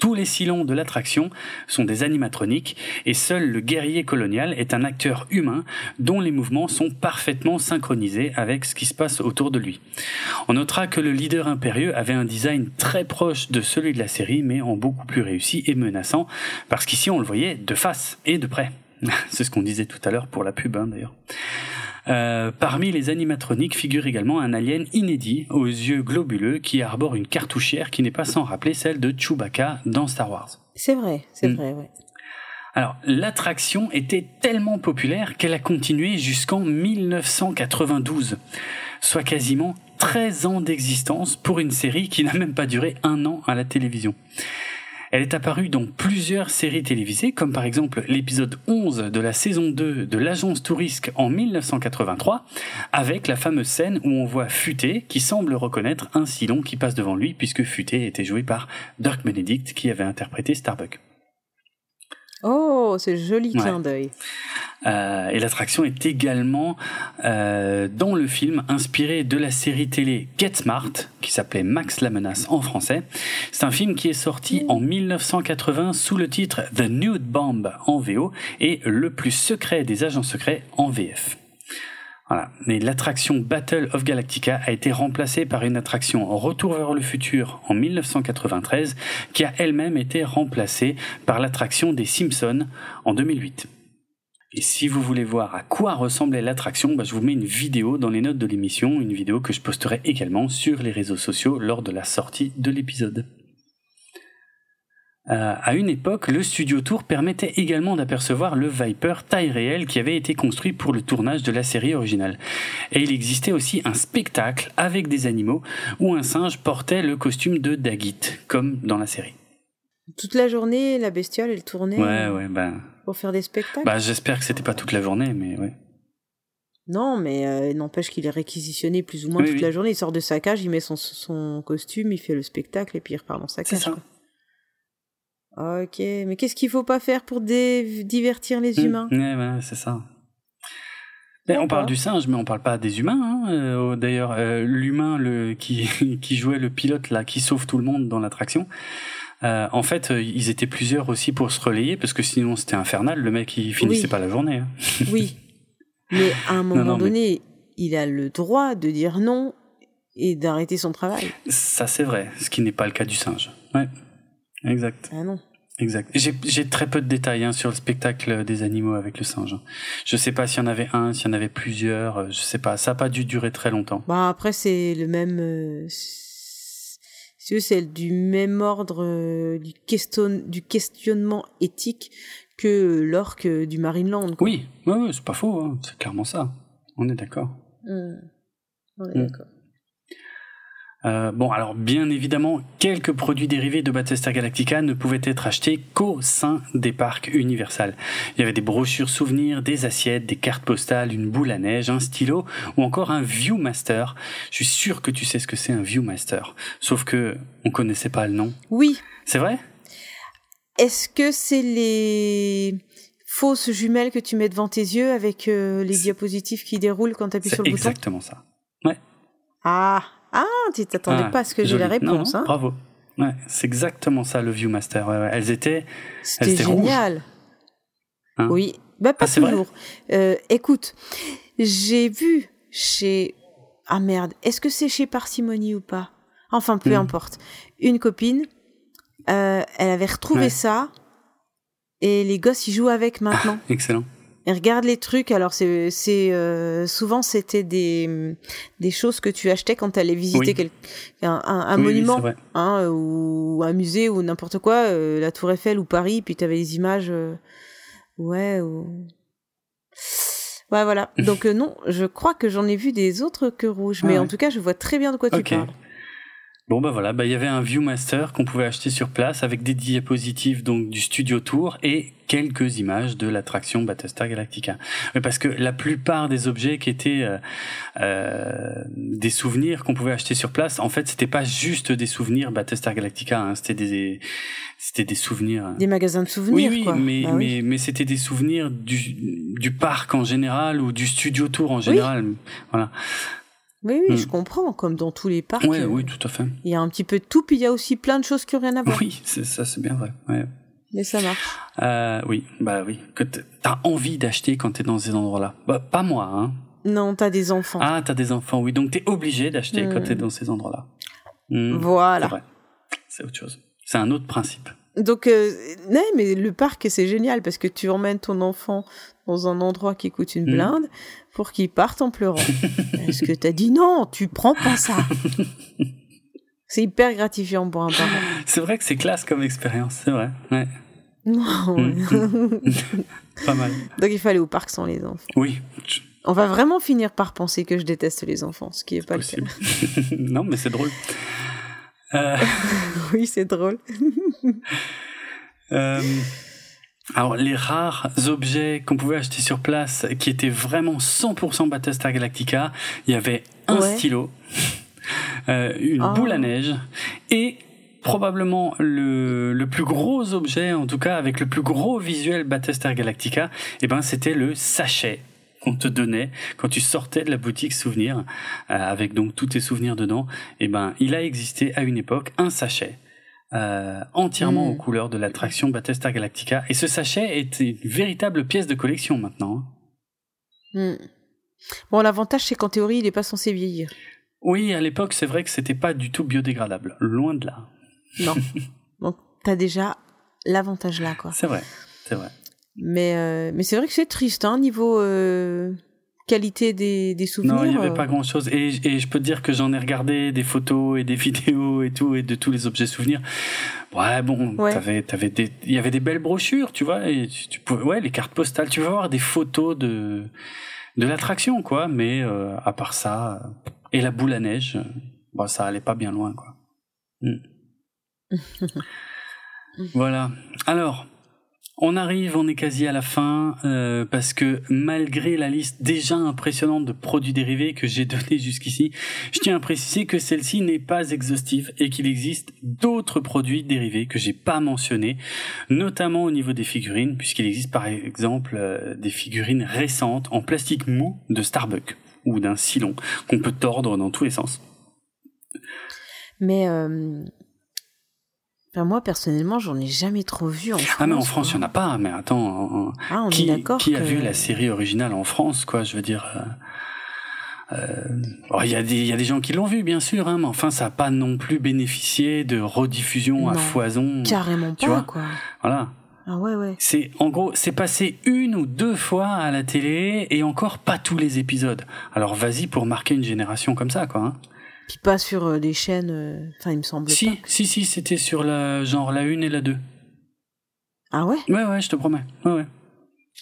Tous les silons de l'attraction sont des animatroniques et seul le guerrier colonial est un acteur humain dont les mouvements sont parfaitement synchronisés avec ce qui se passe autour de lui. On notera que le leader impérieux avait un design très proche de celui de la série mais en beaucoup plus réussi et menaçant parce qu'ici on le voyait de face et de près. [LAUGHS] C'est ce qu'on disait tout à l'heure pour la pub hein, d'ailleurs. Euh, parmi les animatroniques figure également un alien inédit aux yeux globuleux qui arbore une cartouchière qui n'est pas sans rappeler celle de Chewbacca dans Star Wars. C'est vrai, c'est Mm. vrai, ouais. Alors, l'attraction était tellement populaire qu'elle a continué jusqu'en 1992, soit quasiment 13 ans d'existence pour une série qui n'a même pas duré un an à la télévision. Elle est apparue dans plusieurs séries télévisées, comme par exemple l'épisode 11 de la saison 2 de l'agence Tourisque en 1983, avec la fameuse scène où on voit Futé qui semble reconnaître un silon qui passe devant lui, puisque Futé était joué par Dirk Benedict qui avait interprété Starbuck. Oh, c'est joli Ouais. clin d'œil. Euh, et l'attraction est également euh, dans le film inspiré de la série télé Get Smart, qui s'appelait Max la menace en français. C'est un film qui est sorti en 1980 sous le titre The Nude Bomb en VO et Le plus secret des agents secrets en VF. Voilà. Mais l'attraction Battle of Galactica a été remplacée par une attraction Retour vers le futur en 1993, qui a elle-même été remplacée par l'attraction des Simpsons en 2008. Et si vous voulez voir à quoi ressemblait l'attraction, bah, je vous mets une vidéo dans les notes de l'émission, une vidéo que je posterai également sur les réseaux sociaux lors de la sortie de l'épisode. Euh, à une époque, le Studio Tour permettait également d'apercevoir le Viper taille réelle qui avait été construit pour le tournage de la série originale. Et il existait aussi un spectacle avec des animaux où un singe portait le costume de Daggit, comme dans la série. Toute la journée, la bestiole, elle tournait Ouais, ouais, bah, pour faire des spectacles? bah j'espère que c'était pas toute la journée, mais ouais. Non, mais euh, n'empêche qu'il est réquisitionné plus ou moins Oui, toute oui. la journée. Il sort de sa cage, il met son, son costume, il fait le spectacle et puis il repart dans sa C'est cage. ça. quoi. Ok, mais qu'est-ce qu'il faut pas faire pour divertir les humains? Mmh, ouais, ouais, c'est ça. Mais on parle du singe, mais on parle pas des humains. hein. Euh, D'ailleurs, euh, l'humain le, qui, [LAUGHS] qui jouait le pilote là, qui sauve tout le monde dans l'attraction. euh, en fait, ils étaient plusieurs aussi pour se relayer parce que sinon c'était infernal. Le mec, il finissait Oui. pas la journée. hein. [LAUGHS] Oui, mais à un moment non, donné, il a le droit de dire non et d'arrêter son travail. Ça, c'est vrai. Ce qui n'est pas le cas du singe. Ouais, exact. Ah non. Exact. J'ai j'ai très peu de détails hein, sur le spectacle des animaux avec le singe. Je sais pas s'il y en avait un, s'il y en avait plusieurs. euh, Je sais pas. Ça a pas dû durer très longtemps. Bah après c'est le même, euh, c'est- du même ordre euh, du, question, du questionnement éthique que l'orque du Marineland. quoi. Oui, ouais, ouais, c'est pas faux. hein. C'est clairement ça. On est d'accord. Hmm. On est Mm. d'accord. Euh, bon, alors bien évidemment, quelques produits dérivés de Battlestar Galactica ne pouvaient être achetés qu'au sein des parcs Universal. Il y avait des brochures souvenirs, des assiettes, des cartes postales, une boule à neige, un stylo ou encore un Viewmaster. Je suis sûr que tu sais ce que c'est un Viewmaster, sauf que on connaissait pas le nom. Oui. C'est vrai? Est-ce que c'est les fausses jumelles que tu mets devant tes yeux avec euh, les diapositives qui déroulent quand tu appuies sur le bouton? exactement ça. Ouais. Ah, ah, tu t'attendais Ah, pas à ce que j'ai la réponse. non, hein Bravo. Ouais, c'est exactement ça le Viewmaster. Ouais, ouais. Elles étaient, elles C'était génial. Hein oui, bah pas Ah, toujours. Euh, écoute, j'ai vu chez ah merde, est-ce que c'est chez Parcimonie ou pas? Enfin, peu Hmm. importe. Une copine, euh, elle avait retrouvé ça et les gosses ils jouent avec maintenant. Excellent. Et regarde les trucs. Alors c'est euh, souvent c'était des des choses que tu achetais quand tu allais visiter Oui. quel- un, un, un Oui, oui, monument, hein, ou un musée ou n'importe quoi, euh, la Tour Eiffel ou Paris, puis tu avais des images, euh, ouais. Ou... Ouais, voilà. [LAUGHS] Donc non, je crois que j'en ai vu des autres que rouges, mais Ah en ouais. tout cas, je vois très bien de quoi tu parles. Bon bah voilà, bah il y avait un ViewMaster qu'on pouvait acheter sur place avec des diapositives donc du Studio Tour et quelques images de l'attraction Battlestar Galactica. Parce que la plupart des objets qui étaient euh, euh, des souvenirs qu'on pouvait acheter sur place, en fait, c'était pas juste des souvenirs Battlestar Galactica, hein, c'était des c'était des souvenirs. Des magasins de souvenirs. Oui, oui, quoi. mais Bah oui. mais mais c'était des souvenirs du du parc en général ou du Studio Tour en général. Voilà. Oui, oui, Hmm. je comprends. Comme dans tous les parcs, Ouais, euh, oui, tout à fait. il y a un petit peu de tout, puis il y a aussi plein de choses qui n'ont rien à voir. Oui, ça, c'est bien vrai. Ouais. Mais ça marche. Euh, oui, bah oui, que t'as envie d'acheter quand t'es dans ces endroits-là. Bah, pas moi, hein. Non, t'as des enfants. Ah, t'as des enfants, oui, donc t'es obligé d'acheter quand Hmm. t'es dans ces endroits-là. Hmm, Voilà. C'est autre chose. C'est un autre principe. Donc, euh, non, mais le parc, c'est génial parce que tu emmènes ton enfant dans un endroit qui coûte une Mhm. blinde pour qu'il parte en pleurant. [LAUGHS] Est-ce que t'as dit non, tu prends pas ça [LAUGHS] C'est hyper gratifiant pour un parent. C'est vrai que c'est classe comme expérience, c'est vrai. Ouais. Non, ouais. [LAUGHS] Pas mal. Donc, il faut aller au parc sans les enfants. Oui, On va vraiment finir par penser que je déteste les enfants, ce qui est pas le cas. [LAUGHS] non, mais c'est drôle. Euh, [LAUGHS] oui, c'est drôle. Euh, alors, les rares objets qu'on pouvait acheter sur place qui étaient vraiment 100% Battlestar Galactica, il y avait un Ouais. stylo, euh, une Oh. boule à neige et probablement le, le plus gros objet, en tout cas avec le plus gros visuel Battlestar Galactica, et ben c'était le sachet qu'on te donnait quand tu sortais de la boutique souvenir euh, avec donc tous tes souvenirs dedans. Et ben il a existé à une époque un sachet euh, entièrement Mm. aux couleurs de l'attraction Battlestar Galactica. Et ce sachet est une véritable pièce de collection maintenant. hein. Hmm. Bon, l'avantage, c'est qu'en théorie, il n'est pas censé vieillir. Oui, à l'époque, c'est vrai que c'était pas du tout biodégradable. Loin de là. Non. Donc, t'as déjà l'avantage là, quoi. C'est vrai, c'est vrai. Mais, euh, mais c'est vrai que c'est triste, hein, niveau euh, qualité des, des souvenirs. Non, il n'y avait euh, pas grand chose. Et, et je peux te dire que j'en ai regardé des photos et des [LAUGHS] vidéos et tout, et de tous les objets souvenirs. Ouais, bon, Ouais. t'avais, t'avais des, il y avait des belles brochures, tu vois, et tu, tu pouvais, ouais, les cartes postales, tu vas voir des photos de, de l'attraction, quoi, mais euh, à part ça, euh, et la boule à neige, euh, bah, ça allait pas bien loin, quoi. Hmm. [LAUGHS] Voilà. Alors, on arrive, on est quasi à la fin, euh, parce que malgré la liste déjà impressionnante de produits dérivés que j'ai [LAUGHS] donnée jusqu'ici, je tiens à préciser que celle-ci n'est pas exhaustive et qu'il existe d'autres produits dérivés que j'ai pas mentionnés, notamment au niveau des figurines, puisqu'il existe par exemple euh, des figurines récentes en plastique mou de Starbucks ou d'un Silon qu'on peut tordre dans tous les sens. Mais euh, enfin, moi, personnellement, j'en ai jamais trop vu en France. Ah mais en France, il n'y en a pas. Mais attends, euh, Ah, on est qui, d'accord qui a vu la série originale en France, quoi Je veux dire, euh, euh, bon, il y a des il y a des gens qui l'ont vu, bien sûr, hein, mais enfin, ça n'a pas non plus bénéficié de rediffusion à foison. Carrément tu pas, vois quoi. Voilà. Ah ouais, ouais. C'est en gros, c'est passé une ou deux fois à la télé et encore pas tous les épisodes. Alors vas-y pour marquer une génération comme ça, quoi. hein. Puis pas sur euh, des chaînes. euh, Enfin, il me semble Si, pas. si, si, c'était sur la genre la une et la deux. Ah ouais? Ouais, ouais, je te promets. Ouais, ouais.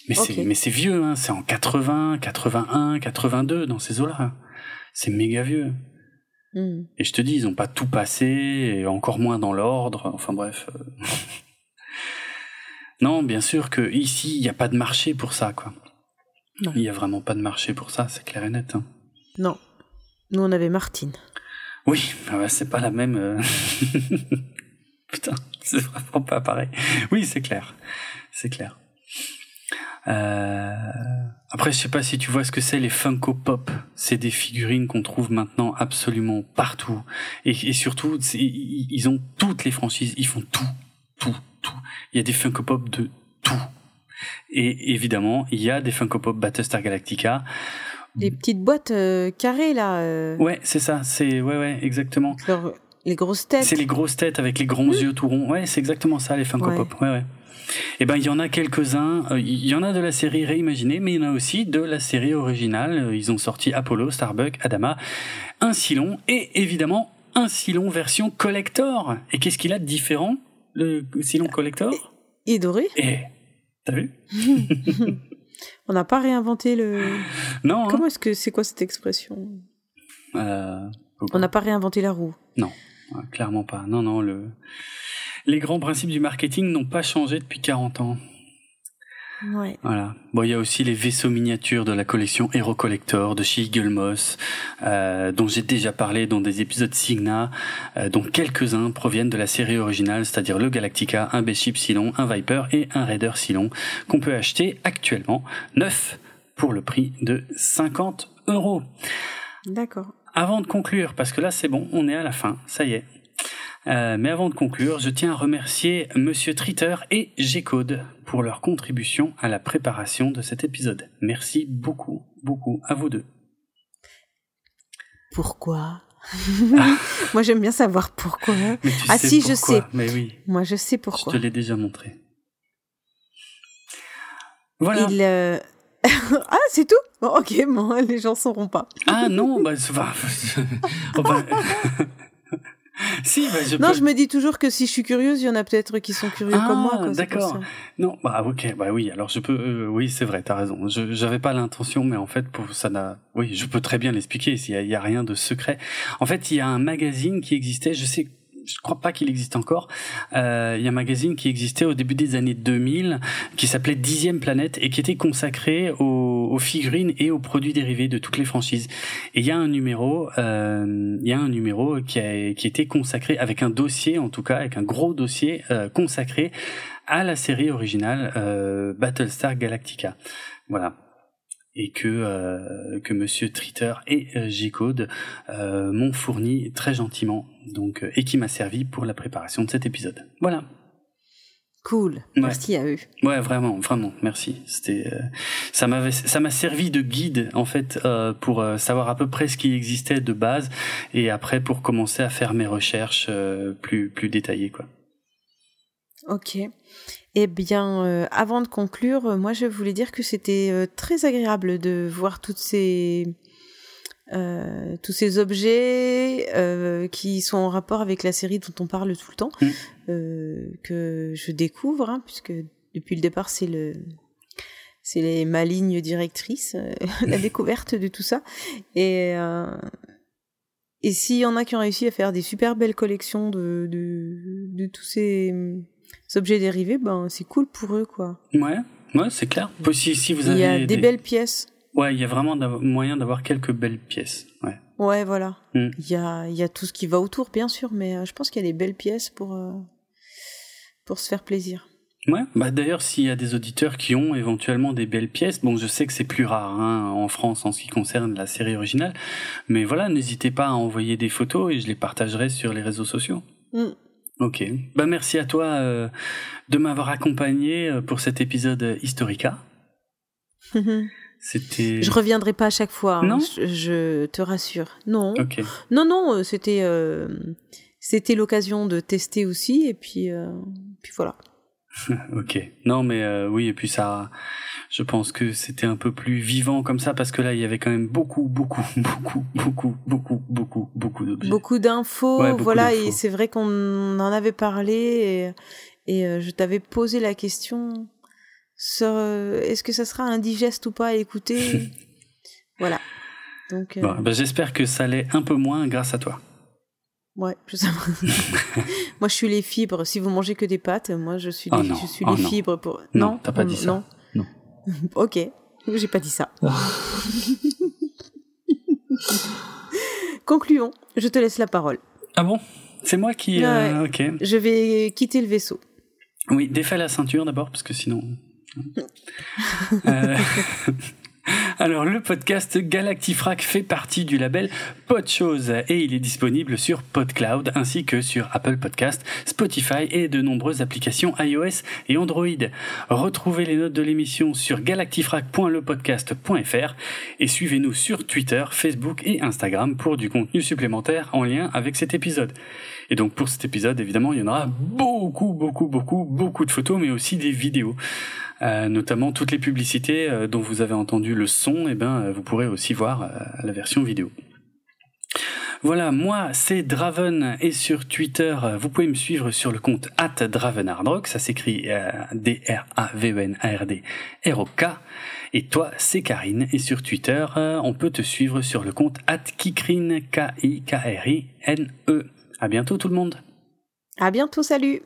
Mais c'est, mais c'est vieux, hein. C'est en 80, 81, 82 dans ces eaux-là. C'est méga vieux. Hmm. Et je te dis, ils ont pas tout passé, et encore moins dans l'ordre. Enfin bref. euh. [LAUGHS] non, bien sûr que ici, il n'y a pas de marché pour ça, quoi. Il y a vraiment pas de marché pour ça, c'est clair et net. hein. Non. Nous, on avait Martine. Oui, ah c'est pas la même. euh. [LAUGHS] Putain, c'est vraiment pas pareil. Oui, c'est clair, c'est clair. Euh, Après, je sais pas si tu vois ce que c'est les Funko Pop. C'est des figurines qu'on trouve maintenant absolument partout, et, et surtout, ils ont toutes les franchises. Ils font tout, tout, tout. Il y a des Funko Pop de tout. Et évidemment, il y a des Funko Pop Battlestar Galactica. Les petites boîtes euh, carrées, là. euh, Ouais, c'est ça. C'est ouais, ouais, exactement. leur- les grosses têtes. C'est les grosses têtes avec les grands yeux tout ronds. Ouais, c'est exactement ça, les Funko Ouais. Pop. Ouais, ouais. Et ben, il y en a quelques-uns. Euh, Il y en a de la série réimaginée, mais il y en a aussi de la série originale. Ils ont sorti Apollo, Starbuck, Adama, un Silon et évidemment un Silon version collector. Et qu'est-ce qu'il a de différent, le Silon collector? Et doré. Eh, t'as vu? [LAUGHS] [LAUGHS] On n'a pas réinventé le. [GASPS] Non. hein Comment est-ce que c'est quoi cette expression? Euh, On n'a pas réinventé la roue. Non. clairement pas. Non, non, le... les grands principes du marketing n'ont pas changé depuis 40 ans. Ouais. Voilà. Bon, il y a aussi les vaisseaux miniatures de la collection Hero Collector de chez Eagle Moss, euh, dont j'ai déjà parlé dans des épisodes Signa, euh, dont quelques-uns proviennent de la série originale, c'est-à-dire le Galactica, un Beship Cylon, un Viper et un Raider Cylon, qu'on peut acheter actuellement neuf pour le prix de 50 euros. D'accord. Avant de conclure, parce que là c'est bon, on est à la fin, ça y est. Euh, mais avant de conclure, je tiens à remercier Monsieur Tritter et G-Code pour leur contribution à la préparation de cet épisode. Merci beaucoup, beaucoup à vous deux. Pourquoi [LAUGHS] Moi j'aime bien savoir pourquoi. ah sais si, pourquoi. je sais. Mais oui, Moi je sais pourquoi. je te l'ai déjà montré. Voilà. Il, euh, [LAUGHS] ah, c'est tout? Bon, Ok, bon, les gens sauront pas. Ah non, bah, [LAUGHS] va. Oh, bah, [LAUGHS] si, bah, je Non, peux- je me dis toujours que si je suis curieuse, il y en a peut-être qui sont curieux comme moi. Ah, d'accord. Non, bah ok, bah oui. Alors je peux, euh, oui, c'est vrai, t'as raison. Je j'avais pas l'intention, mais en fait, pour ça n'a, oui, je peux très bien l'expliquer. S'il y, a- il y a rien de secret. En fait, il y a un magazine qui existait. Je sais. Je crois pas qu'il existe encore. Euh, il y a un magazine qui existait au début des années 2000 qui s'appelait Dixième Planète et qui était consacré aux, figurines et aux produits dérivés de toutes les franchises. Et il y a un numéro, euh, il y a un numéro qui a qui était consacré avec un dossier en tout cas, avec un gros dossier euh, consacré à la série originale euh, Battlestar Galactica. Voilà. Et que euh, que Monsieur Tritter et euh, G-Code euh, m'ont fourni très gentiment, donc euh, et qui m'a servi pour la préparation de cet épisode. Voilà. Cool. Ouais. Merci à eux. Ouais, vraiment, vraiment, merci. C'était, euh, ça m'avait, ça m'a servi de guide en fait euh, pour euh, savoir à peu près ce qui existait de base et après pour commencer à faire mes recherches euh, plus plus détaillées quoi. Ok. Eh bien, euh, avant de conclure, euh, moi je voulais dire que c'était euh, très agréable de voir toutes ces euh, tous ces objets euh, qui sont en rapport avec la série dont on parle tout le temps, Mm. euh, que je découvre, hein, puisque depuis le départ c'est le c'est les, ma ligne directrice, euh, [LAUGHS] la découverte de tout ça. Et euh, et s'il y en a qui ont réussi à faire des super belles collections de de, de tous ces objets dérivés, ben c'est cool pour eux quoi. Ouais, ouais, c'est clair. Puis Si, si vous Il y a des, belles pièces. Ouais, il y a vraiment moyen d'avoir quelques belles pièces. Ouais. Ouais, voilà. Mm. Il y a il y a tout ce qui va autour bien sûr, mais euh, je pense qu'il y a des belles pièces pour euh, pour se faire plaisir. Ouais, bah d'ailleurs, s'il y a des auditeurs qui ont éventuellement des belles pièces, bon, je sais que c'est plus rare hein, en France en ce qui concerne la série originale, mais voilà, n'hésitez pas à envoyer des photos et je les partagerai sur les réseaux sociaux. Mm. Ok, bah merci à toi euh, de m'avoir accompagné euh, pour cet épisode Historica. [LAUGHS] C'était. je reviendrai pas à chaque fois, hein, Non? Je, je te rassure. Non. Ok. Non non, euh, c'était euh, c'était l'occasion de tester aussi et puis euh, puis voilà. [LAUGHS] ok. Non, mais euh, oui, et puis ça, je pense que c'était un peu plus vivant comme ça parce que là, il y avait quand même beaucoup, beaucoup, [LAUGHS] beaucoup, beaucoup, beaucoup, beaucoup, beaucoup d'objets. Beaucoup d'infos, Ouais, voilà, et c'est vrai qu'on en avait parlé et, et euh, je t'avais posé la question sur euh, est-ce que ça sera indigeste ou pas à écouter? [LAUGHS] voilà. Donc, euh, Bon, ben, j'espère que ça l'est un peu moins grâce à toi. Ouais, pas. [LAUGHS] moi je suis les fibres. Si vous mangez que des pâtes, moi je suis, Oh les, non, je suis oh les non. fibres pour. Non, Non, t'as pas dit ça. Non. Non. [LAUGHS] ok, j'ai pas dit ça. [LAUGHS] Concluons. Je te laisse la parole. Ah bon? C'est moi qui. euh, Ouais. Ok. Je vais quitter le vaisseau. Oui, défais la ceinture d'abord parce que sinon. Euh, Alors, le podcast Galactifrac fait partie du label Podchose et il est disponible sur PodCloud ainsi que sur Apple Podcast, Spotify et de nombreuses applications iOS et Android. Retrouvez les notes de l'émission sur galactifrac.lepodcast.fr et suivez-nous sur Twitter, Facebook et Instagram pour du contenu supplémentaire en lien avec cet épisode. Et donc pour cet épisode, évidemment, il y en aura beaucoup, beaucoup, beaucoup, beaucoup de photos, mais aussi des vidéos. Euh, notamment toutes les publicités euh, dont vous avez entendu le son, et ben euh, vous pourrez aussi voir la version vidéo. Voilà, moi c'est Draven et sur Twitter, vous pouvez me suivre sur le compte @dravenardrock, ça s'écrit D-R-A-V-E-N-A-R-D-R-O-K. Et toi c'est Karine et sur Twitter, on peut te suivre sur le compte @kikrine K-I-K-R-I-N-E. À bientôt tout le monde. À bientôt, salut.